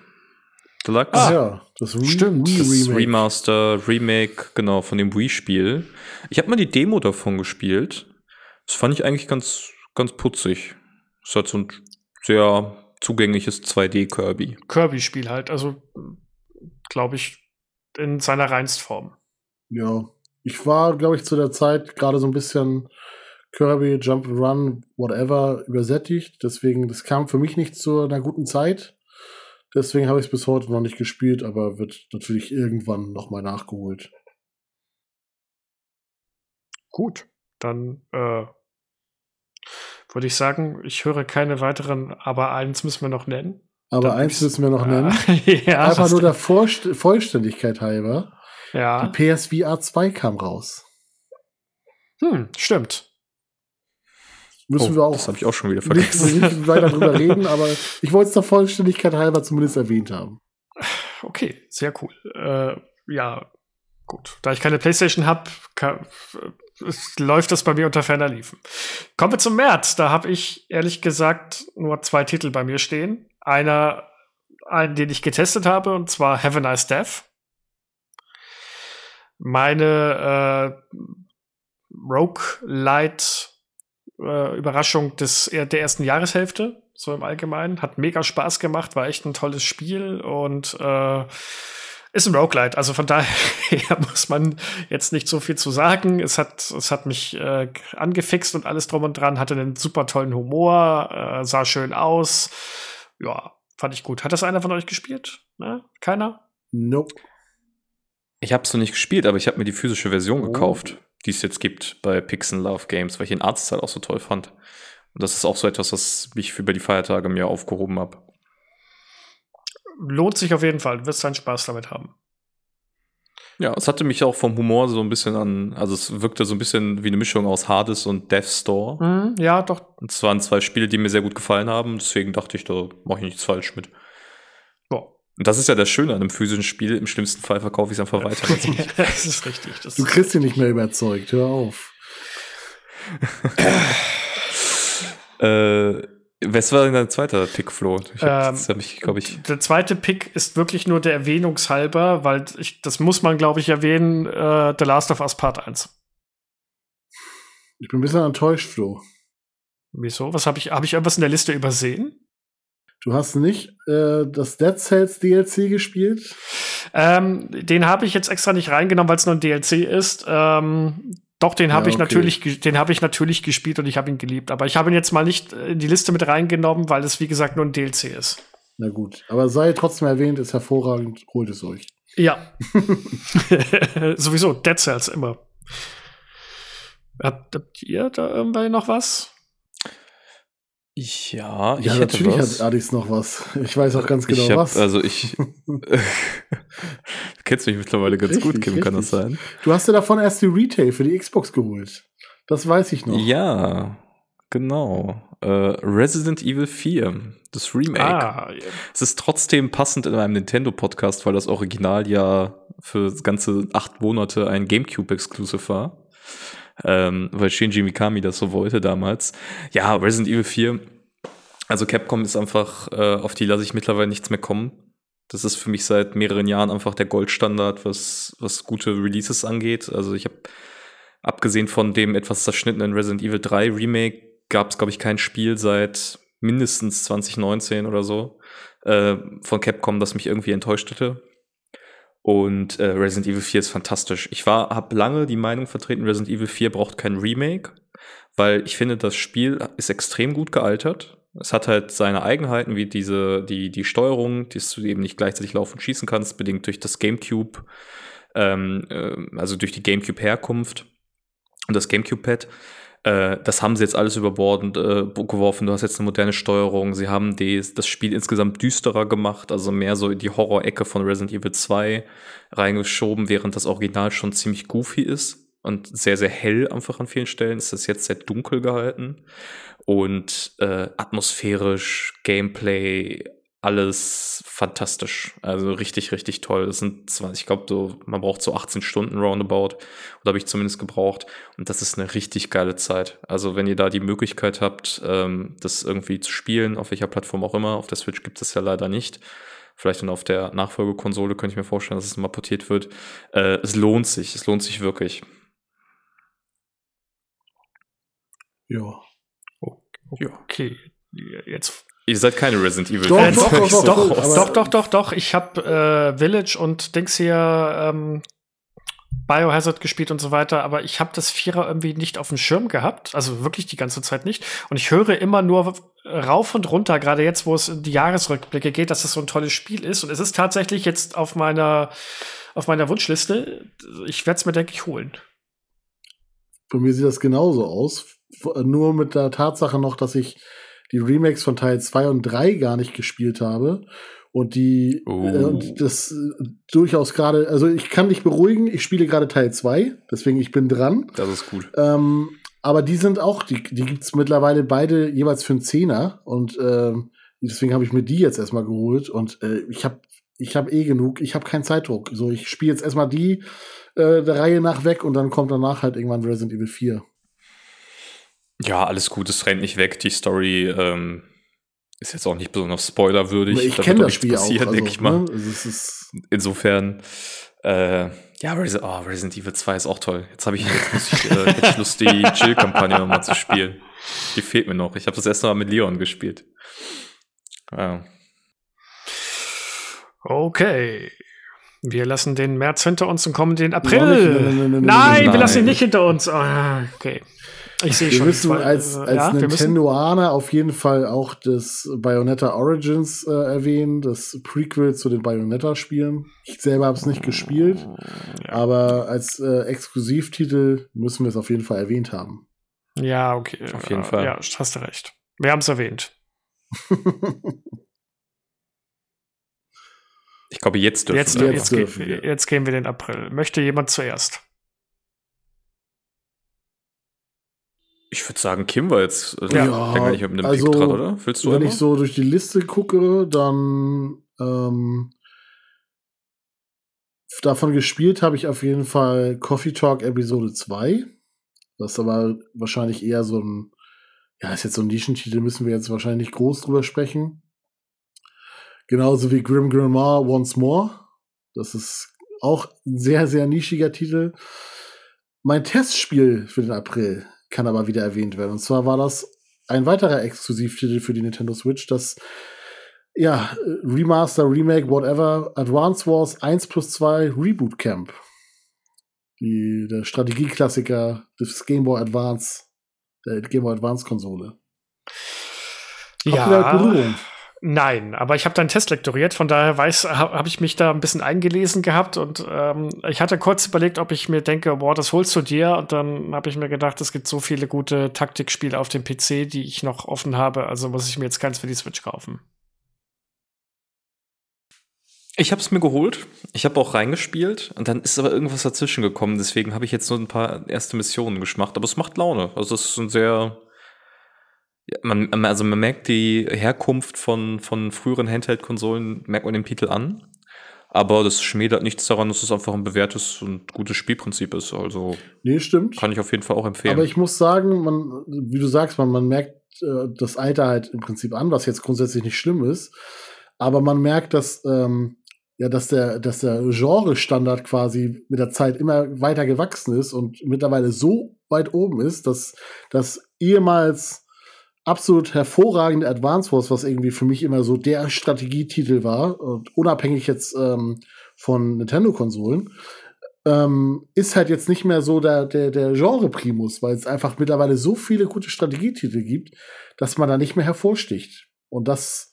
[SPEAKER 2] Deluxe.
[SPEAKER 3] Ah, ja, das Re
[SPEAKER 1] stimmt.
[SPEAKER 3] Wii
[SPEAKER 2] Das
[SPEAKER 3] Remake.
[SPEAKER 2] Remaster, Remake, genau, von dem Wii-Spiel. Ich habe mal die Demo davon gespielt. Das fand ich eigentlich ganz, ganz putzig. Es hat so ein sehr zugängliches 2D-Kirby.
[SPEAKER 1] Kirby-Spiel halt. Also, glaube ich, in seiner Reinstform.
[SPEAKER 3] Ja. Ich war, glaube ich, zu der Zeit gerade so ein bisschen Kirby, Jump Run, whatever, übersättigt. Deswegen, das kam für mich nicht zu einer guten Zeit. Deswegen habe ich es bis heute noch nicht gespielt, aber wird natürlich irgendwann nochmal nachgeholt.
[SPEAKER 1] Gut, dann äh, würde ich sagen, ich höre keine weiteren, aber eins müssen wir noch nennen.
[SPEAKER 3] Aber eins müssen wir noch nennen.
[SPEAKER 1] ja,
[SPEAKER 3] Einfach nur der Vorst Vollständigkeit halber.
[SPEAKER 1] Ja.
[SPEAKER 3] Die PSVR 2 kam raus.
[SPEAKER 1] Hm, stimmt.
[SPEAKER 3] Müssen
[SPEAKER 2] oh,
[SPEAKER 3] wir auch.
[SPEAKER 2] Das habe ich auch schon wieder
[SPEAKER 3] nicht,
[SPEAKER 2] vergessen.
[SPEAKER 3] nicht weiter drüber reden, aber ich wollte es der Vollständigkeit halber zumindest erwähnt haben.
[SPEAKER 1] Okay, sehr cool. Äh, ja, gut. Da ich keine Playstation habe, läuft das bei mir unter ferner Liefen. Kommen wir zum März. Da habe ich ehrlich gesagt nur zwei Titel bei mir stehen. Einer, einen, den ich getestet habe, und zwar Have a Nice Death. Meine äh, Rogue-Light äh, Überraschung des, der ersten Jahreshälfte, so im Allgemeinen. Hat mega Spaß gemacht, war echt ein tolles Spiel und äh, ist ein Roguelite. Also von daher muss man jetzt nicht so viel zu sagen. Es hat, es hat mich äh, angefixt und alles drum und dran, hatte einen super tollen Humor, äh, sah schön aus. Ja, fand ich gut. Hat das einer von euch gespielt? Ne? Keiner?
[SPEAKER 3] Nope.
[SPEAKER 2] Ich habe es noch nicht gespielt, aber ich habe mir die physische Version
[SPEAKER 1] Oh.
[SPEAKER 2] gekauft, die es jetzt gibt bei Pixel Love Games, weil ich den Arztteil auch so toll fand. Und das ist auch so etwas, was ich über die Feiertage mir aufgehoben habe.
[SPEAKER 1] Lohnt sich auf jeden Fall. Du wirst deinen Spaß damit haben.
[SPEAKER 2] Ja, es hatte mich auch vom Humor so ein bisschen an, also es wirkte so ein bisschen wie eine Mischung aus Hades und Death's Store.
[SPEAKER 1] Mhm, ja, doch.
[SPEAKER 2] Und es waren zwei Spiele, die mir sehr gut gefallen haben, deswegen dachte ich, da mache ich nichts falsch mit. Und das ist ja das Schöne an einem physischen Spiel. Im schlimmsten Fall verkaufe ich es einfach weiter.
[SPEAKER 1] das ist richtig. Das
[SPEAKER 3] Du kriegst ihn nicht mehr überzeugt. Hör auf.
[SPEAKER 2] äh, was war denn dein zweiter Pick, Flo? Ich hab,
[SPEAKER 1] Ähm,
[SPEAKER 2] hab ich, glaube ich.
[SPEAKER 1] Der zweite Pick ist wirklich nur der Erwähnungshalber, weil ich, das muss man, glaube ich, erwähnen, äh, The Last of Us Part 1.
[SPEAKER 3] Ich bin ein bisschen enttäuscht, Flo.
[SPEAKER 1] Wieso? Was habe ich, habe ich irgendwas in der Liste übersehen?
[SPEAKER 3] Du hast nicht äh, das Dead Cells DLC gespielt?
[SPEAKER 1] Ähm, den habe ich jetzt extra nicht reingenommen, weil es nur ein DLC ist. Ähm, doch, den habe
[SPEAKER 3] Ja,
[SPEAKER 1] ich
[SPEAKER 3] okay.
[SPEAKER 1] natürlich, den habe ich natürlich gespielt und ich habe ihn geliebt. Aber ich habe ihn jetzt mal nicht in die Liste mit reingenommen, weil es wie gesagt nur ein DLC ist.
[SPEAKER 3] Na gut. Aber sei trotzdem erwähnt, ist hervorragend. Holt es euch.
[SPEAKER 1] Ja. Sowieso, Dead Cells immer. Habt, habt ihr da irgendwie noch was?
[SPEAKER 2] Ja, ich
[SPEAKER 3] Ja,
[SPEAKER 2] hätte
[SPEAKER 3] natürlich
[SPEAKER 2] was.
[SPEAKER 3] hat Adis noch was. Ich weiß auch ganz genau
[SPEAKER 2] ich hab,
[SPEAKER 3] was.
[SPEAKER 2] Also ich. du kennst mich mittlerweile ganz gut,
[SPEAKER 3] Richtig,
[SPEAKER 2] Kim, kann das
[SPEAKER 3] richtig.
[SPEAKER 2] sein?
[SPEAKER 3] du hast dir davon erst die Retail für die Xbox geholt. Das weiß ich noch.
[SPEAKER 2] Ja, genau. Äh, Resident Evil 4, das Remake.
[SPEAKER 1] Ah,
[SPEAKER 2] Es ist trotzdem passend in einem Nintendo-Podcast, weil das Original ja für ganze acht Monate ein GameCube-Exclusive war. Ähm, weil Shinji Mikami das so wollte damals. Ja, Resident Evil 4. Also Capcom ist einfach, äh, auf die lasse ich mittlerweile nichts mehr kommen. Das ist für mich seit mehreren Jahren einfach der Goldstandard, was, was gute Releases angeht. Also ich habe, abgesehen von dem etwas zerschnittenen Resident Evil 3 Remake, gab es, glaube ich, kein Spiel seit mindestens 2019 oder so äh, von Capcom, das mich irgendwie enttäuscht hätte. Und äh, Resident Evil 4 ist fantastisch. Ich war, habe lange die Meinung vertreten, Resident Evil 4 braucht kein Remake, weil ich finde, das Spiel ist extrem gut gealtert. Es hat halt seine Eigenheiten, wie diese, die, die Steuerung, dass du eben nicht gleichzeitig laufen und schießen kannst, bedingt durch das GameCube, ähm, äh, also durch die GameCube-Herkunft und das GameCube-Pad. Äh, das haben sie jetzt alles über Bord äh, geworfen. Du hast jetzt eine moderne Steuerung. Sie haben die, das Spiel insgesamt düsterer gemacht, also mehr so in die Horror-Ecke von Resident Evil 2 reingeschoben, während das Original schon ziemlich goofy ist und sehr, sehr hell einfach an vielen Stellen. Ist das jetzt sehr dunkel gehalten. Und äh, atmosphärisch, Gameplay, alles fantastisch. Also richtig, richtig toll. Das sind 20, ich glaube, so, man braucht so 18 Stunden roundabout. Oder habe ich zumindest gebraucht. Und das ist eine richtig geile Zeit. Also, wenn ihr da die Möglichkeit habt, ähm, das irgendwie zu spielen, auf welcher Plattform auch immer, auf der Switch gibt es ja leider nicht. Vielleicht dann auf der Nachfolgekonsole könnte ich mir vorstellen, dass es mal portiert wird. Äh, es lohnt sich, es lohnt sich wirklich.
[SPEAKER 3] Ja.
[SPEAKER 1] okay. Jetzt
[SPEAKER 2] Ihr seid keine Resident Evil
[SPEAKER 3] Doch,
[SPEAKER 2] Fans.
[SPEAKER 1] doch,
[SPEAKER 3] doch,
[SPEAKER 1] ich,
[SPEAKER 3] doch,
[SPEAKER 1] doch, doch, doch, doch, doch. Ich habe äh, Village und Dings hier, ähm, Biohazard gespielt und so weiter, aber ich habe das Vierer irgendwie nicht auf dem Schirm gehabt, also wirklich die ganze Zeit nicht. Und ich höre immer nur rauf und runter, gerade jetzt, wo es in die Jahresrückblicke geht, dass das so ein tolles Spiel ist. Und es ist tatsächlich jetzt auf meiner, auf meiner Wunschliste. Ich werde es mir, denke ich, holen.
[SPEAKER 3] Bei mir sieht das genauso aus. Nur mit der Tatsache noch, dass ich die Remakes von Teil 2 und 3 gar nicht gespielt habe und die
[SPEAKER 2] Oh.
[SPEAKER 3] äh, und das äh, durchaus gerade, also ich kann dich beruhigen, ich spiele gerade Teil 2, deswegen ich bin dran.
[SPEAKER 2] Das ist gut.
[SPEAKER 3] Ähm, aber die sind auch, die, die gibt's mittlerweile beide jeweils für einen Zehner und ähm, deswegen habe ich mir die jetzt erstmal geholt und äh, ich habe ich hab eh genug, ich habe keinen Zeitdruck. So, ich spiele jetzt erstmal die äh, der Reihe nach weg und dann kommt danach halt irgendwann Resident Evil 4.
[SPEAKER 2] Ja, alles gut, es rennt nicht weg. Die Story ähm, ist jetzt auch nicht besonders spoilerwürdig.
[SPEAKER 3] ich
[SPEAKER 2] Da
[SPEAKER 3] kenne das Spiel auch,
[SPEAKER 2] passieren,
[SPEAKER 3] also,
[SPEAKER 2] denke ich mal.
[SPEAKER 3] Ne? Also, es ist,
[SPEAKER 2] Insofern, äh, ja, Resi oh, Resident Evil 2 ist auch toll. Jetzt habe ich, jetzt muss ich, äh, hätte ich Lust, die Chill-Kampagne nochmal zu spielen. Die fehlt mir noch. Ich habe das erste Mal mit Leon gespielt. Ja.
[SPEAKER 1] Okay. Wir lassen den März hinter uns und kommen den April.
[SPEAKER 3] nicht. Nein, nein, nein, nein,
[SPEAKER 1] Nein,
[SPEAKER 2] nein.
[SPEAKER 1] wir lassen ihn nicht hinter uns. Ah, okay. Ich sehe
[SPEAKER 3] wir
[SPEAKER 1] schon.
[SPEAKER 3] müssen
[SPEAKER 1] zwei-
[SPEAKER 3] als,
[SPEAKER 1] äh,
[SPEAKER 3] als
[SPEAKER 1] ja, wir müssen-
[SPEAKER 3] Nintendoaner auf jeden Fall auch das Bayonetta Origins äh, erwähnen, das Prequel zu den Bayonetta-Spielen. Ich selber habe es nicht gespielt,
[SPEAKER 1] Ja.
[SPEAKER 3] aber als äh, Exklusivtitel müssen wir es auf jeden Fall erwähnt haben.
[SPEAKER 1] Ja, okay.
[SPEAKER 2] Auf jeden
[SPEAKER 1] Äh,
[SPEAKER 2] Fall.
[SPEAKER 1] Ja, hast du recht. Wir haben es erwähnt.
[SPEAKER 2] Ich glaube, jetzt dürfen
[SPEAKER 1] Jetzt,
[SPEAKER 2] wir.
[SPEAKER 1] jetzt, jetzt,
[SPEAKER 3] dürfen
[SPEAKER 1] ge-
[SPEAKER 3] wir.
[SPEAKER 1] jetzt gehen wir den April. Möchte jemand zuerst?
[SPEAKER 2] Ich würde sagen, Kim war jetzt. Also
[SPEAKER 1] Ja.
[SPEAKER 2] Gar nicht mit einem
[SPEAKER 3] also,
[SPEAKER 2] Pick dran, oder? Willst du
[SPEAKER 3] Wenn
[SPEAKER 2] einmal?
[SPEAKER 3] ich so durch die Liste gucke, dann ähm, davon gespielt habe ich auf jeden Fall Coffee Talk Episode 2. Das ist aber wahrscheinlich eher so ein, ja, ist jetzt so ein Nischentitel, müssen wir jetzt wahrscheinlich nicht groß drüber sprechen. Genauso wie Grim Grimoire Once More. Das ist auch ein sehr, sehr nischiger Titel. Mein Testspiel für den April kann aber wieder erwähnt werden. Und zwar war das ein weiterer Exklusivtitel für die Nintendo Switch, das ja, Remaster, Remake, whatever, Advance Wars 1 plus 2 Reboot Camp. Die, der Strategieklassiker des Game Boy Advance, der Game Boy Advance Konsole. Habt Berührung?
[SPEAKER 1] Nein, aber ich habe deinen Test lektoriert, von daher weiß, habe hab ich mich da ein bisschen eingelesen gehabt und ähm, ich hatte kurz überlegt, ob ich mir denke, boah, das holst du dir und dann habe ich mir gedacht, es gibt so viele gute Taktikspiele auf dem PC, die ich noch offen habe, also muss ich mir jetzt keins für die Switch kaufen.
[SPEAKER 2] Ich habe es mir geholt. Ich habe auch reingespielt und dann ist aber irgendwas dazwischen gekommen. Deswegen habe ich jetzt nur ein paar erste Missionen geschmacht. Aber es macht Laune. Also es ist ein sehr ja, man, also man merkt die Herkunft von, von früheren Handheld-Konsolen, merkt man den Titel an. Aber das schmälert nichts daran, dass es einfach ein bewährtes und gutes Spielprinzip ist. Also
[SPEAKER 3] Nee, stimmt.
[SPEAKER 2] kann ich auf jeden Fall auch empfehlen.
[SPEAKER 3] Aber ich muss sagen, man, wie du sagst, man, man merkt äh, das Alter halt im Prinzip an, was jetzt grundsätzlich nicht schlimm ist. Aber man merkt, dass, ähm, ja, dass der, dass der Genre-Standard quasi mit der Zeit immer weiter gewachsen ist und mittlerweile so weit oben ist, dass das ehemals absolut hervorragende Advance Wars, was irgendwie für mich immer so der Strategietitel war, unabhängig jetzt ähm, von Nintendo-Konsolen, ähm, ist halt jetzt nicht mehr so der, der, der Genre-Primus, weil es einfach mittlerweile so viele gute Strategietitel gibt, dass man da nicht mehr hervorsticht. Und das,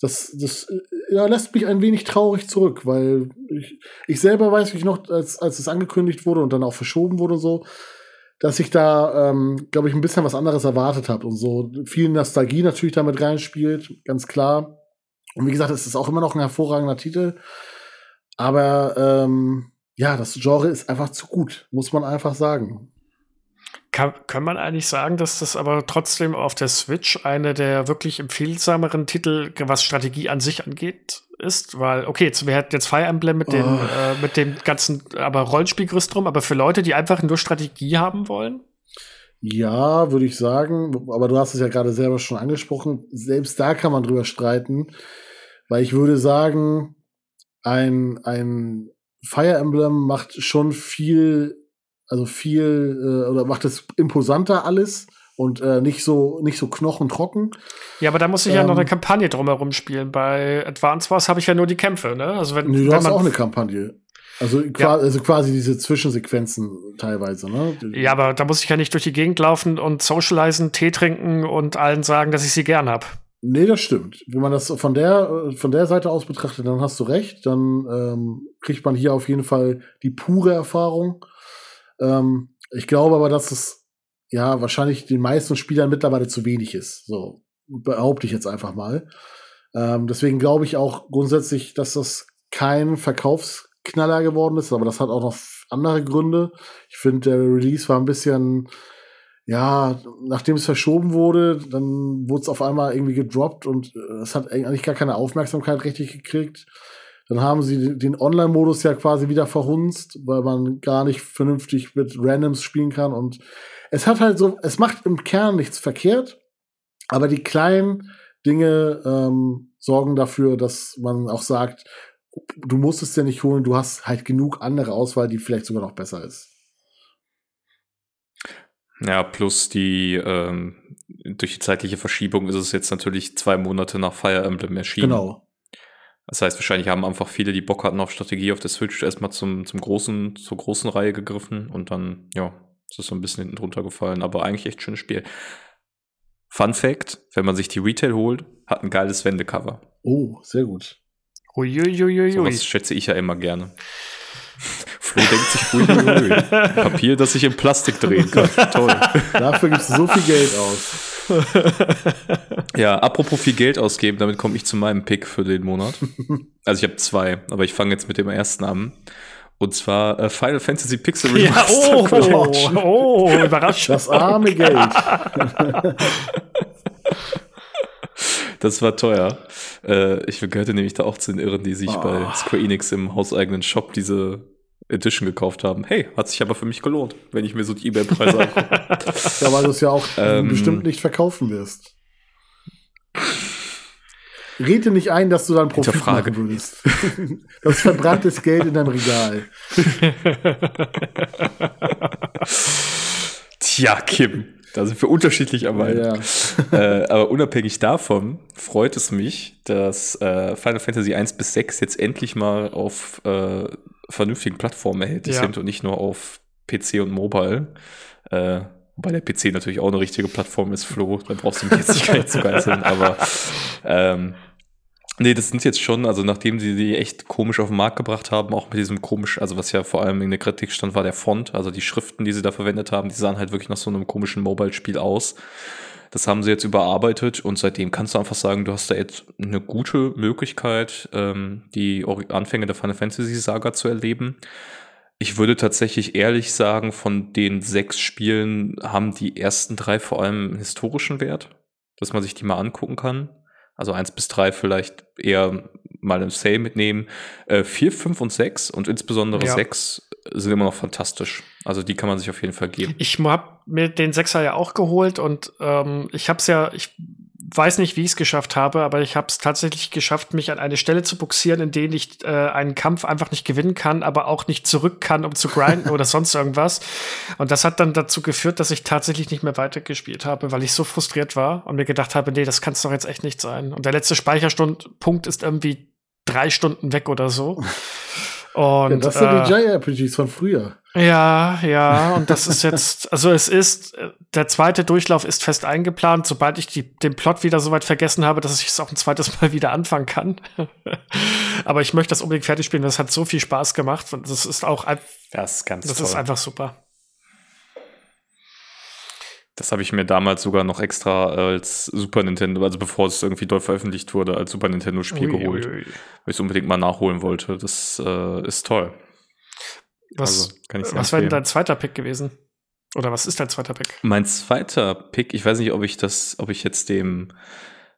[SPEAKER 3] das, das äh, ja, lässt mich ein wenig traurig zurück, weil ich, ich selber weiß ich noch, als, als es angekündigt wurde und dann auch verschoben wurde und so, dass ich da, ähm, glaube ich, ein bisschen was anderes erwartet habe und so viel Nostalgie natürlich damit reinspielt, ganz klar. Und wie gesagt, es ist auch immer noch ein hervorragender Titel. Aber ähm, ja, das Genre ist einfach zu gut, muss man einfach sagen.
[SPEAKER 1] Kann, kann man eigentlich sagen, dass das aber trotzdem auf der Switch eine der wirklich empfehlsameren Titel, was Strategie an sich angeht, ist? Weil, okay, jetzt, wir hätten jetzt Fire Emblem mit,
[SPEAKER 3] Oh.
[SPEAKER 1] äh, mit dem ganzen, aber Rollenspielgerüst drum, aber für Leute, die einfach nur Strategie haben wollen?
[SPEAKER 3] Ja, würde ich sagen. Aber du hast es ja gerade selber schon angesprochen. Selbst da kann man drüber streiten. Weil ich würde sagen, ein, ein Fire Emblem macht schon viel, also viel, äh, oder macht es imposanter alles und äh, nicht so, nicht so knochentrocken.
[SPEAKER 1] Ja, aber da muss ich ja
[SPEAKER 3] Ähm.
[SPEAKER 1] noch eine Kampagne drumherum spielen. Bei Advance Wars habe ich ja nur die Kämpfe, ne? Also wenn,
[SPEAKER 3] Nee, du
[SPEAKER 1] wenn
[SPEAKER 3] hast auch eine Kampagne. Also, ja. also quasi diese Zwischensequenzen teilweise, ne?
[SPEAKER 1] Ja, aber da muss ich ja nicht durch die Gegend laufen und socialisen, Tee trinken und allen sagen, dass ich sie gern hab.
[SPEAKER 3] Nee, das stimmt. Wenn man das von der, von der Seite aus betrachtet, dann hast du recht. Dann ähm, kriegt man hier auf jeden Fall die pure Erfahrung. Ähm, ich glaube aber, dass es ja wahrscheinlich den meisten Spielern mittlerweile zu wenig ist. So behaupte ich jetzt einfach mal. Ähm, deswegen glaube ich auch grundsätzlich, dass das kein Verkaufsknaller geworden ist, aber das hat auch noch andere Gründe. Ich finde, der Release war ein bisschen, ja, nachdem es verschoben wurde, dann wurde es auf einmal irgendwie gedroppt und äh, es hat eigentlich gar keine Aufmerksamkeit richtig gekriegt. Dann haben sie den Online-Modus ja quasi wieder verhunzt, weil man gar nicht vernünftig mit Randoms spielen kann. Und es hat halt so, es macht im Kern nichts verkehrt, aber die kleinen Dinge ähm, sorgen dafür, dass man auch sagt, du musst es dir nicht holen, du hast halt genug andere Auswahl, die vielleicht sogar noch besser ist.
[SPEAKER 2] Ja, plus die ähm, durch die zeitliche Verschiebung ist es jetzt natürlich zwei Monate nach Fire Emblem erschienen. Genau. Das heißt, wahrscheinlich haben einfach viele, die Bock hatten auf Strategie auf der Switch, erstmal zum, zum großen, zur großen Reihe gegriffen und dann, ja, ist es so ein bisschen hinten drunter gefallen. Aber eigentlich echt schönes Spiel. Fun Fact: Wenn man sich die Retail holt, hat ein geiles Wendecover.
[SPEAKER 3] Oh, sehr gut.
[SPEAKER 1] Uiuiuiui.
[SPEAKER 2] So was schätze ich ja immer gerne. Flo denkt sich, uiuiui. Papier, das sich in Plastik drehen kann. Toll.
[SPEAKER 3] Dafür gibst du so viel Geld aus.
[SPEAKER 2] ja, apropos viel Geld ausgeben, damit komme ich zu meinem Pick für den Monat. Also ich habe zwei, aber ich fange jetzt mit dem ersten an. Und zwar äh, Final Fantasy Pixel
[SPEAKER 1] Remaster ja, oh. Oh, oh, Überraschung.
[SPEAKER 3] Das arme Geld.
[SPEAKER 2] das war teuer. Äh, ich gehörte nämlich da auch zu den Irren, die sich oh. bei Square Enix im hauseigenen Shop diese Edition gekauft haben. Hey, hat sich aber für mich gelohnt, wenn ich mir so die eBay-Preise angucke.
[SPEAKER 3] ja, weil du es ja auch ähm, bestimmt nicht verkaufen wirst. Rede nicht ein, dass du dann Profit Frage. machen würdest. Das verbranntes Geld in deinem Regal.
[SPEAKER 2] Tja, Kim, da sind wir unterschiedlich am ja, ja. äh, aber unabhängig davon freut es mich, dass äh, Final Fantasy 1 bis 6 jetzt endlich mal auf äh, vernünftigen Plattformen erhältlich ja. sind und nicht nur auf PC und Mobile. Äh, Wobei der PC natürlich auch eine richtige Plattform ist, Flo. Da brauchst du mich jetzt nicht gleich zu geißeln. Aber ähm, nee, das sind jetzt schon, also nachdem sie die echt komisch auf den Markt gebracht haben, auch mit diesem komisch, also was ja vor allem in der Kritik stand, war der Font. Also die Schriften, die sie da verwendet haben, die sahen halt wirklich nach so einem komischen Mobile-Spiel aus. Das haben sie jetzt überarbeitet und seitdem kannst du einfach sagen, du hast da jetzt eine gute Möglichkeit, ähm, die Anfänge der Final Fantasy Saga zu erleben. Ich würde tatsächlich ehrlich sagen, von den sechs Spielen haben die ersten drei vor allem einen historischen Wert, dass man sich die mal angucken kann. Also eins bis drei vielleicht eher mal im Sale mitnehmen. Äh, vier, fünf und sechs und insbesondere ja. sechs sind immer noch fantastisch. Also die kann man sich auf jeden Fall geben.
[SPEAKER 1] Ich habe mir den Sechser ja auch geholt und ähm, ich habe es ja, ich weiß nicht, wie ich es geschafft habe, aber ich habe es tatsächlich geschafft, mich an eine Stelle zu buxieren, in denen ich äh, einen Kampf einfach nicht gewinnen kann, aber auch nicht zurück kann, um zu grinden oder sonst irgendwas. Und das hat dann dazu geführt, dass ich tatsächlich nicht mehr weitergespielt habe, weil ich so frustriert war und mir gedacht habe, nee, das kann es doch jetzt echt nicht sein. Und der letzte Speicherstundpunkt ist irgendwie drei Stunden weg oder so. Und,
[SPEAKER 3] ja, das sind äh, die JRPGs von früher.
[SPEAKER 1] Ja, ja, und das ist jetzt, also es ist, der zweite Durchlauf ist fest eingeplant, sobald ich die, den Plot wieder so weit vergessen habe, dass ich es auch ein zweites Mal wieder anfangen kann. Aber ich möchte das unbedingt fertig spielen, das hat so viel Spaß gemacht und das ist auch,
[SPEAKER 2] das ist ganz
[SPEAKER 1] das
[SPEAKER 2] toll.
[SPEAKER 1] ist einfach super.
[SPEAKER 2] Das habe ich mir damals sogar noch extra als Super Nintendo, also bevor es irgendwie dort veröffentlicht wurde, als Super Nintendo-Spiel geholt. Weil ich es unbedingt mal nachholen wollte. Das äh, ist toll.
[SPEAKER 1] Was, also, was wäre denn dein zweiter Pick gewesen? Oder was ist dein zweiter Pick?
[SPEAKER 2] Mein zweiter Pick, ich weiß nicht, ob ich das, ob ich jetzt dem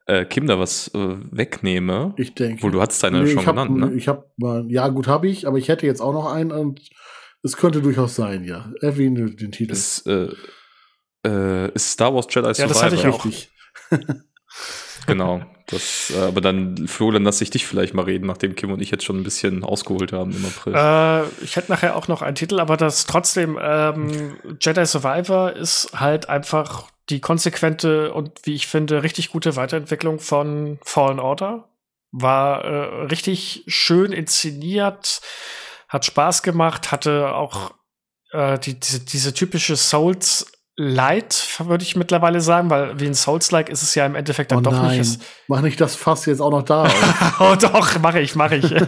[SPEAKER 2] äh, Kim da was äh, wegnehme.
[SPEAKER 3] Ich denke.
[SPEAKER 2] Wo du hast deine nee, schon
[SPEAKER 3] ich hab,
[SPEAKER 2] genannt, ne?
[SPEAKER 3] Ich habe ja gut habe ich, aber ich hätte jetzt auch noch einen und es könnte durchaus sein, ja. Erwähne den Titel.
[SPEAKER 2] Es, äh, äh, ist Star Wars Jedi Survivor.
[SPEAKER 1] Ja, das hatte ich auch.
[SPEAKER 2] genau. Das, äh, aber dann, Flo, dann lass ich dich vielleicht mal reden, nachdem Kim und ich jetzt schon ein bisschen ausgeholt haben im April.
[SPEAKER 1] Äh, ich hätte nachher auch noch einen Titel, aber das trotzdem, ähm, Jedi Survivor ist halt einfach die konsequente und wie ich finde, richtig gute Weiterentwicklung von Fallen Order. War äh, richtig schön inszeniert, hat Spaß gemacht, hatte auch äh, die, diese, diese typische Souls Light, würde ich mittlerweile sagen, weil wie ein Souls-like ist es ja im Endeffekt dann
[SPEAKER 3] oh
[SPEAKER 1] doch
[SPEAKER 3] nein.
[SPEAKER 1] nicht.
[SPEAKER 3] Mach nicht das Fass jetzt auch noch da.
[SPEAKER 1] oh doch, mache ich, mache ich.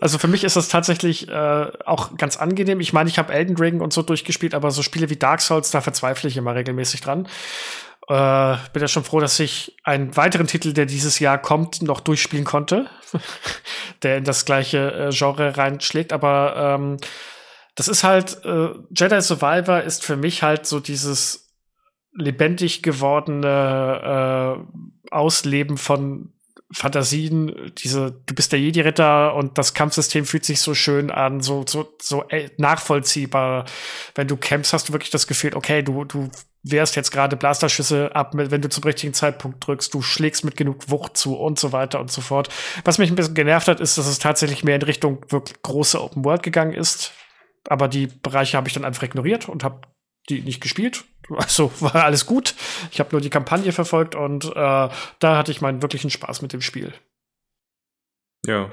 [SPEAKER 1] Also für mich ist das tatsächlich äh, auch ganz angenehm. Ich meine, ich habe Elden Ring und so durchgespielt, aber so Spiele wie Dark Souls, da verzweifle ich immer regelmäßig dran. Äh, bin ja schon froh, dass ich einen weiteren Titel, der dieses Jahr kommt, noch durchspielen konnte, der in das gleiche äh, Genre reinschlägt. Aber ähm, das ist halt, äh, Jedi Survivor ist für mich halt so dieses lebendig gewordene äh, Ausleben von Fantasien, diese, du bist der Jedi-Ritter und das Kampfsystem fühlt sich so schön an, so, so, so äh, nachvollziehbar. Wenn du campst, hast du wirklich das Gefühl, okay, du, du wehrst jetzt gerade Blasterschüsse ab, wenn du zum richtigen Zeitpunkt drückst, du schlägst mit genug Wucht zu und so weiter und so fort. Was mich ein bisschen genervt hat, ist, dass es tatsächlich mehr in Richtung wirklich große Open World gegangen ist. Aber die Bereiche habe ich dann einfach ignoriert und habe die nicht gespielt. Also war alles gut. Ich habe nur die Kampagne verfolgt und äh, da hatte ich meinen wirklichen Spaß mit dem Spiel.
[SPEAKER 2] Ja.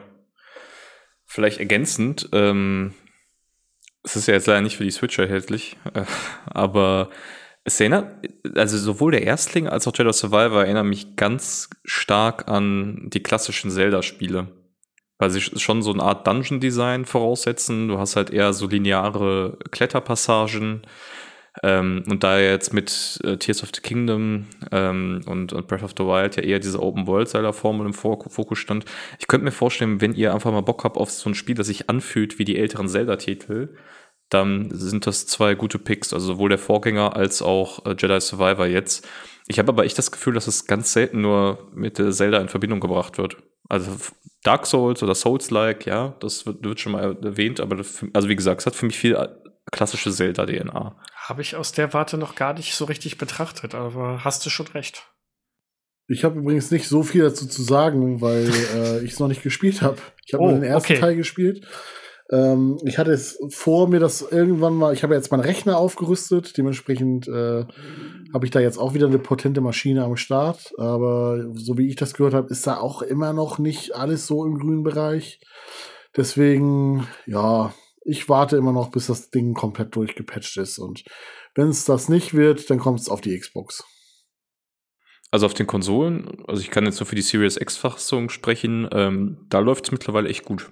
[SPEAKER 2] Vielleicht ergänzend, ähm, es ist ja jetzt leider nicht für die Switch erhältlich, äh, aber es erinnert, also sowohl der Erstling als auch Jedi Survivor erinnern mich ganz stark an die klassischen Zelda-Spiele. Weil sie schon so eine Art Dungeon-Design voraussetzen. Du hast halt eher so lineare Kletterpassagen. Ähm, und da jetzt mit äh, Tears of the Kingdom ähm, und, und Breath of the Wild ja eher diese Open-World-Zelda-Formel im Fok- Fokus stand, ich könnte mir vorstellen, wenn ihr einfach mal Bock habt auf so ein Spiel, das sich anfühlt wie die älteren Zelda-Titel, dann sind das zwei gute Picks, also sowohl der Vorgänger als auch äh, Jedi Survivor jetzt. Ich habe aber echt das Gefühl, dass es ganz selten nur mit äh, Zelda in Verbindung gebracht wird. Also Dark Souls oder Souls-like, ja, das wird, wird schon mal erwähnt, aber das, also wie gesagt, es hat für mich viel äh, klassische Zelda-DNA.
[SPEAKER 1] Habe ich aus der Warte noch gar nicht so richtig betrachtet, aber hast du schon recht.
[SPEAKER 3] Ich habe übrigens nicht so viel dazu zu sagen, weil äh, ich es noch nicht gespielt habe. Ich habe
[SPEAKER 1] Oh,
[SPEAKER 3] nur den ersten
[SPEAKER 1] okay.
[SPEAKER 3] Teil gespielt. Ähm, ich hatte es vor, mir das irgendwann mal, ich habe jetzt meinen Rechner aufgerüstet, dementsprechend äh, habe ich da jetzt auch wieder eine potente Maschine am Start. Aber so wie ich das gehört habe, ist da auch immer noch nicht alles so im grünen Bereich. Deswegen, ja, ich warte immer noch, bis das Ding komplett durchgepatcht ist. Und wenn es das nicht wird, dann kommt es auf die Xbox.
[SPEAKER 2] Also auf den Konsolen, also ich kann jetzt nur für die Series X-Fassung sprechen, ähm, da läuft es mittlerweile echt gut.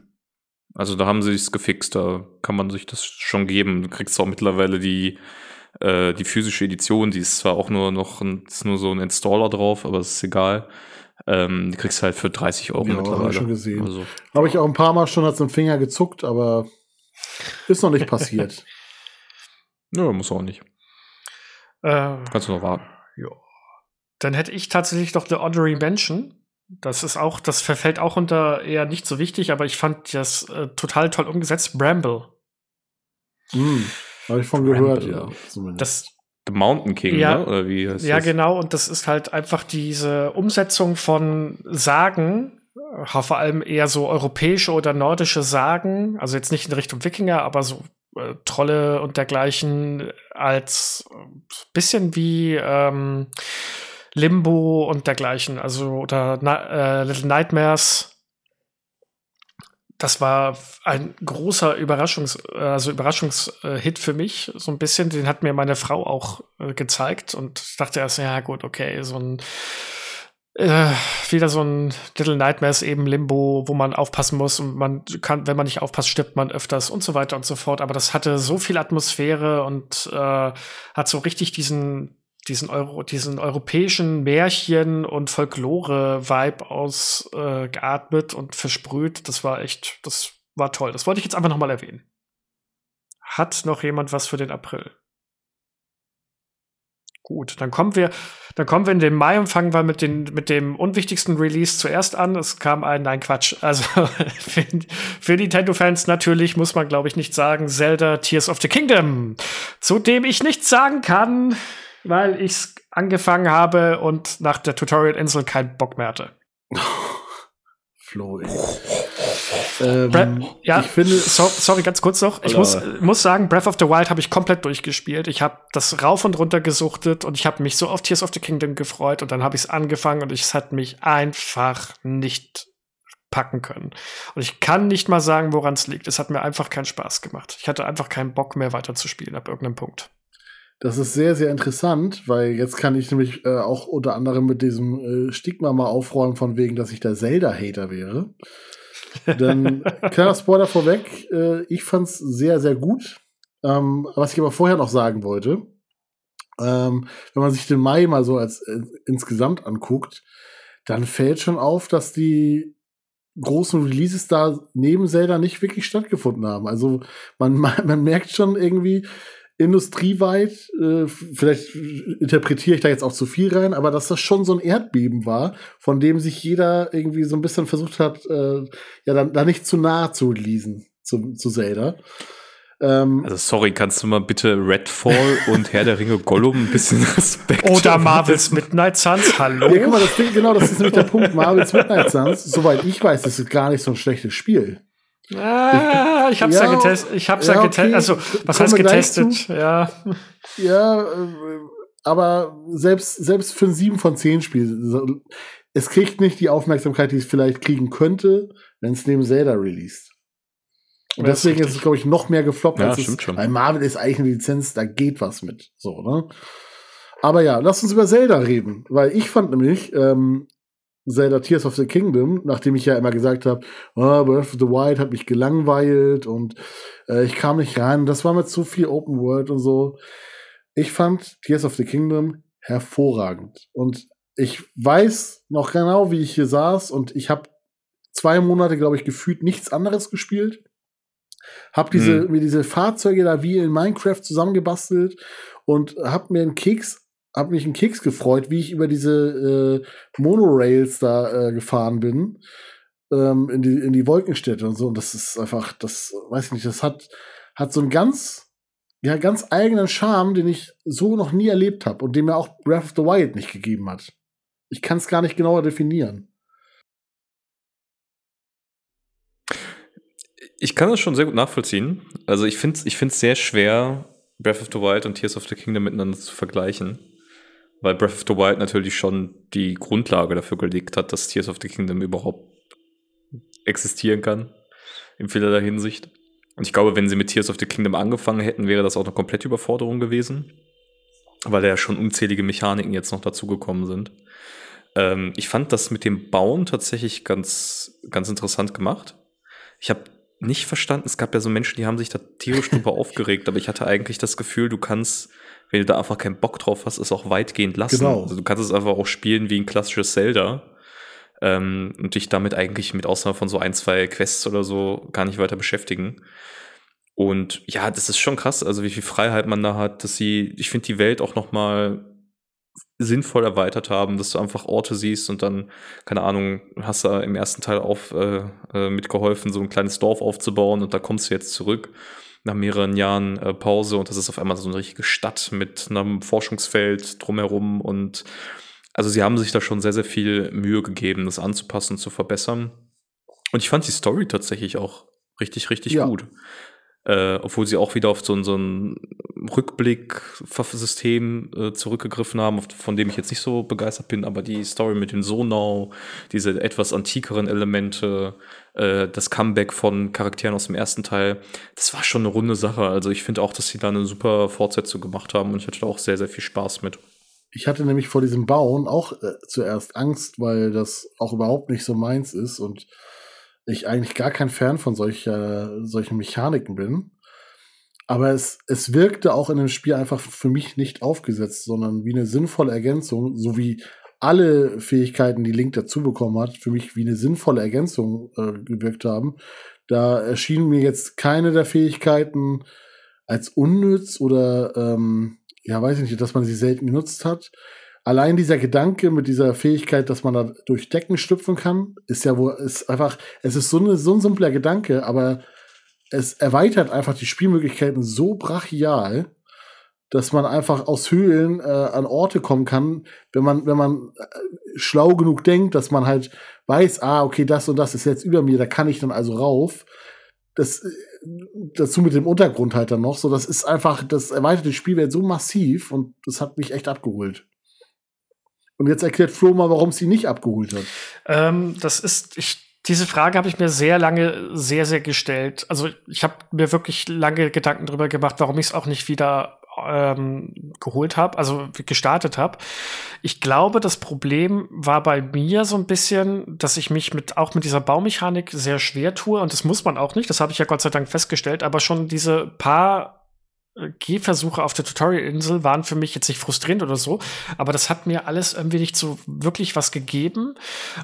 [SPEAKER 2] Also da haben sie es gefixt, da kann man sich das schon geben. Du kriegst auch mittlerweile die, äh, die physische Edition, die ist zwar auch nur noch ein, ist nur so ein Installer drauf, aber es ist egal. Ähm, die kriegst du halt für 30 Euro
[SPEAKER 3] Ja, hab ich
[SPEAKER 2] mittlerweile.
[SPEAKER 3] schon gesehen.
[SPEAKER 2] Also,
[SPEAKER 3] Habe ich auch ein paar Mal schon hat's im Finger gezuckt, aber ist noch nicht passiert.
[SPEAKER 2] nö, muss auch nicht.
[SPEAKER 1] Äh,
[SPEAKER 2] Kannst du noch warten.
[SPEAKER 1] Dann hätte ich tatsächlich noch eine Honorary Mention. Das ist auch, das verfällt auch unter eher nicht so wichtig, aber ich fand das äh, total toll umgesetzt. Bramble.
[SPEAKER 3] hm, Habe ich von gehört, ja. Zumindest.
[SPEAKER 1] Das,
[SPEAKER 2] The Mountain King,
[SPEAKER 1] Ja.
[SPEAKER 2] ne? Oder wie heißt
[SPEAKER 1] ja,
[SPEAKER 2] das?
[SPEAKER 1] genau. Und das ist halt einfach diese Umsetzung von Sagen, äh, vor allem eher so europäische oder nordische Sagen, also jetzt nicht in Richtung Wikinger, aber so äh, Trolle und dergleichen, als äh, bisschen wie ähm, Limbo und dergleichen, also oder Na äh, Little Nightmares. Das war ein großer Überraschungs, also Überraschungshit für mich, so ein bisschen. Den hat mir meine Frau auch äh, gezeigt und ich dachte erst, ja gut, okay, so ein äh, wieder so ein Little Nightmares eben Limbo, wo man aufpassen muss und man kann, wenn man nicht aufpasst, stirbt man öfters und so weiter und so fort. Aber das hatte so viel Atmosphäre und äh, hat so richtig diesen diesen, Euro, diesen europäischen Märchen- und Folklore-Vibe ausgeatmet äh, und versprüht. Das war echt, das war toll. Das wollte ich jetzt einfach noch mal erwähnen. Hat noch jemand was für den April? Gut, dann kommen wir, dann kommen wir in den Mai und fangen wir mit, den, mit dem unwichtigsten Release zuerst an. Es kam ein, nein, Quatsch. Also für, für Nintendo-Fans natürlich muss man, glaube ich, nicht sagen, Zelda Tears of the Kingdom, zu dem ich nichts sagen kann, weil ich es angefangen habe und nach der Tutorial-Insel keinen Bock mehr hatte.
[SPEAKER 3] Flo, ey. ähm,
[SPEAKER 1] Bre ja,
[SPEAKER 3] ich finde,
[SPEAKER 1] so, sorry, ganz kurz noch. Ich muss, muss sagen, Breath of the Wild habe ich komplett durchgespielt. Ich habe das rauf und runter gesuchtet und ich habe mich so auf Tears of the Kingdom gefreut und dann habe ich es angefangen und es hat mich einfach nicht packen können. Und ich kann nicht mal sagen, woran es liegt. Es hat mir einfach keinen Spaß gemacht. Ich hatte einfach keinen Bock mehr weiterzuspielen ab irgendeinem Punkt.
[SPEAKER 3] Das ist sehr, sehr interessant, weil jetzt kann ich nämlich äh, auch unter anderem mit diesem äh, Stigma mal aufräumen, von wegen, dass ich der Zelda-Hater wäre. Denn, kleiner Spoiler vorweg, äh, ich fand's sehr, sehr gut. Ähm, was ich aber vorher noch sagen wollte, ähm, wenn man sich den Mai mal so als äh, insgesamt anguckt, dann fällt schon auf, dass die großen Releases da neben Zelda nicht wirklich stattgefunden haben. Also man, man merkt schon irgendwie, industrieweit, äh, vielleicht interpretiere ich da jetzt auch zu viel rein, aber dass das schon so ein Erdbeben war, von dem sich jeder irgendwie so ein bisschen versucht hat, äh, ja, dann da nicht zu nahe zu releasen zu, zu Zelda.
[SPEAKER 2] Ähm, also sorry, kannst du mal bitte Redfall und Herr der Ringe Gollum ein bisschen Respekt
[SPEAKER 1] Oder Marvels Midnight Suns, hallo?
[SPEAKER 3] Ja, guck mal, das, genau, das ist nämlich der Punkt. Marvels Midnight Suns, soweit ich weiß, das ist gar nicht so ein schlechtes Spiel.
[SPEAKER 1] Ah, ich hab's ja, ja getestet. Ich hab's ja, ja getestet. Okay. Also, was heißt getestet? Ja.
[SPEAKER 3] Ja, äh, aber selbst, selbst für ein 7 von 10 Spiel, es kriegt nicht die Aufmerksamkeit, die es vielleicht kriegen könnte, wenn es neben Zelda released. Und ja, deswegen ist, ist es, glaube ich, noch mehr gefloppt,
[SPEAKER 2] ja,
[SPEAKER 3] als
[SPEAKER 2] es, schon.
[SPEAKER 3] weil Marvel ist eigentlich eine Lizenz, da geht was mit. So, ne? Aber ja, lass uns über Zelda reden, weil ich fand nämlich, ähm, Zelda Tears of the Kingdom, nachdem ich ja immer gesagt habe, oh, Breath of the Wild hat mich gelangweilt und äh, ich kam nicht rein. Das war mir zu viel Open World und so. Ich fand Tears of the Kingdom hervorragend. Und ich weiß noch genau, wie ich hier saß und ich habe zwei Monate, glaube ich, gefühlt nichts anderes gespielt. Hab diese, hm. mir diese Fahrzeuge da wie in Minecraft zusammengebastelt und hab mir einen Keks habe mich einen Keks gefreut, wie ich über diese äh, Monorails da äh, gefahren bin ähm, in die in die Wolkenstädte und so. Und das ist einfach, das weiß ich nicht, das hat hat so einen ganz ja ganz eigenen Charme, den ich so noch nie erlebt habe und den mir auch Breath of the Wild nicht gegeben hat. Ich kann es gar nicht genauer definieren.
[SPEAKER 2] Ich kann das schon sehr gut nachvollziehen. Also ich finde es ich find's sehr schwer, Breath of the Wild und Tears of the Kingdom miteinander zu vergleichen weil Breath of the Wild natürlich schon die Grundlage dafür gelegt hat, dass Tears of the Kingdom überhaupt existieren kann, in vielerlei Hinsicht. Und ich glaube, wenn sie mit Tears of the Kingdom angefangen hätten, wäre das auch eine komplette Überforderung gewesen, weil da ja schon unzählige Mechaniken jetzt noch dazugekommen sind. Ähm, ich fand das mit dem Bauen tatsächlich ganz, ganz interessant gemacht. Ich habe nicht verstanden, es gab ja so Menschen, die haben sich da tierisch drüber aufgeregt, aber ich hatte eigentlich das Gefühl, du kannst wenn du da einfach keinen Bock drauf hast, es auch weitgehend lassen. Genau. Also du kannst es einfach auch spielen wie ein klassisches Zelda. Ähm, und dich damit eigentlich mit Ausnahme von so ein, zwei Quests oder so gar nicht weiter beschäftigen. Und ja, das ist schon krass, also wie viel Freiheit man da hat, dass sie, ich finde die Welt auch noch mal sinnvoll erweitert haben, dass du einfach Orte siehst und dann, keine Ahnung, hast da im ersten Teil auf äh, äh mitgeholfen, so ein kleines Dorf aufzubauen und da kommst du jetzt zurück nach mehreren Jahren äh, Pause und das ist auf einmal so eine richtige Stadt mit einem Forschungsfeld drumherum und also sie haben sich da schon sehr, sehr viel Mühe gegeben, das anzupassen, zu verbessern. Und ich fand die Story tatsächlich auch richtig, richtig ja. gut. Äh, obwohl sie auch wieder auf so, so ein Rückblick-System äh, zurückgegriffen haben, von dem ich jetzt nicht so begeistert bin, aber die Story mit dem Sonau, diese etwas antikeren Elemente, äh, das Comeback von Charakteren aus dem ersten Teil, das war schon eine runde Sache. Also ich finde auch, dass sie da eine super Fortsetzung gemacht haben und ich hatte da auch sehr, sehr viel Spaß mit.
[SPEAKER 3] Ich hatte nämlich vor diesem Bauen auch äh, zuerst Angst, weil das auch überhaupt nicht so meins ist und ich eigentlich gar kein Fan von solcher, solchen Mechaniken bin. Aber es, es wirkte auch in dem Spiel einfach für mich nicht aufgesetzt, sondern wie eine sinnvolle Ergänzung, so wie alle Fähigkeiten, die Link dazu bekommen hat, für mich wie eine sinnvolle Ergänzung äh, gewirkt haben. Da erschienen mir jetzt keine der Fähigkeiten als unnütz oder ähm, ja, weiß ich nicht, dass man sie selten genutzt hat allein dieser Gedanke mit dieser Fähigkeit, dass man da durch Decken schlüpfen kann, ist ja wohl, ist einfach, es ist so, eine, so ein simpler Gedanke, aber es erweitert einfach die Spielmöglichkeiten so brachial, dass man einfach aus Höhlen äh, an Orte kommen kann, wenn man, wenn man äh, schlau genug denkt, dass man halt weiß, ah, okay, das und das ist jetzt über mir, da kann ich dann also rauf. Das, äh, dazu mit dem Untergrund halt dann noch, so, das ist einfach, das erweitert die Spielwelt so massiv und das hat mich echt abgeholt. Und jetzt erklärt Flo mal, warum sie nicht abgeholt hat.
[SPEAKER 1] Ähm, das ist, ich diese Frage habe ich mir sehr lange sehr, sehr gestellt. Also ich habe mir wirklich lange Gedanken darüber gemacht, warum ich es auch nicht wieder ähm, geholt habe, also gestartet habe. Ich glaube, das Problem war bei mir so ein bisschen, dass ich mich mit auch mit dieser Baumechanik sehr schwer tue und das muss man auch nicht, das habe ich ja Gott sei Dank festgestellt, aber schon diese paar Gehversuche auf der Tutorial-Insel waren für mich jetzt nicht frustrierend oder so, aber das hat mir alles irgendwie nicht so wirklich was gegeben.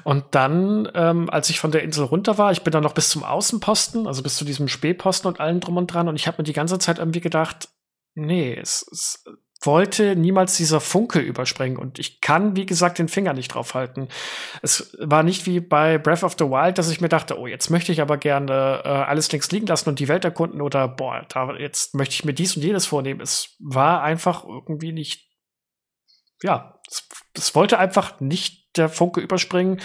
[SPEAKER 1] Und dann, ähm, als ich von der Insel runter war, ich bin dann noch bis zum Außenposten, also bis zu diesem Spähposten und allem drum und dran, und ich habe mir die ganze Zeit irgendwie gedacht, nee, es, es wollte niemals dieser Funke überspringen und ich kann, wie gesagt, den Finger nicht drauf halten. Es war nicht wie bei Breath of the Wild, dass ich mir dachte, oh, jetzt möchte ich aber gerne äh, alles links liegen lassen und die Welt erkunden oder boah, da, jetzt möchte ich mir dies und jenes vornehmen. Es war einfach irgendwie nicht, ja, es, es wollte einfach nicht der Funke überspringen.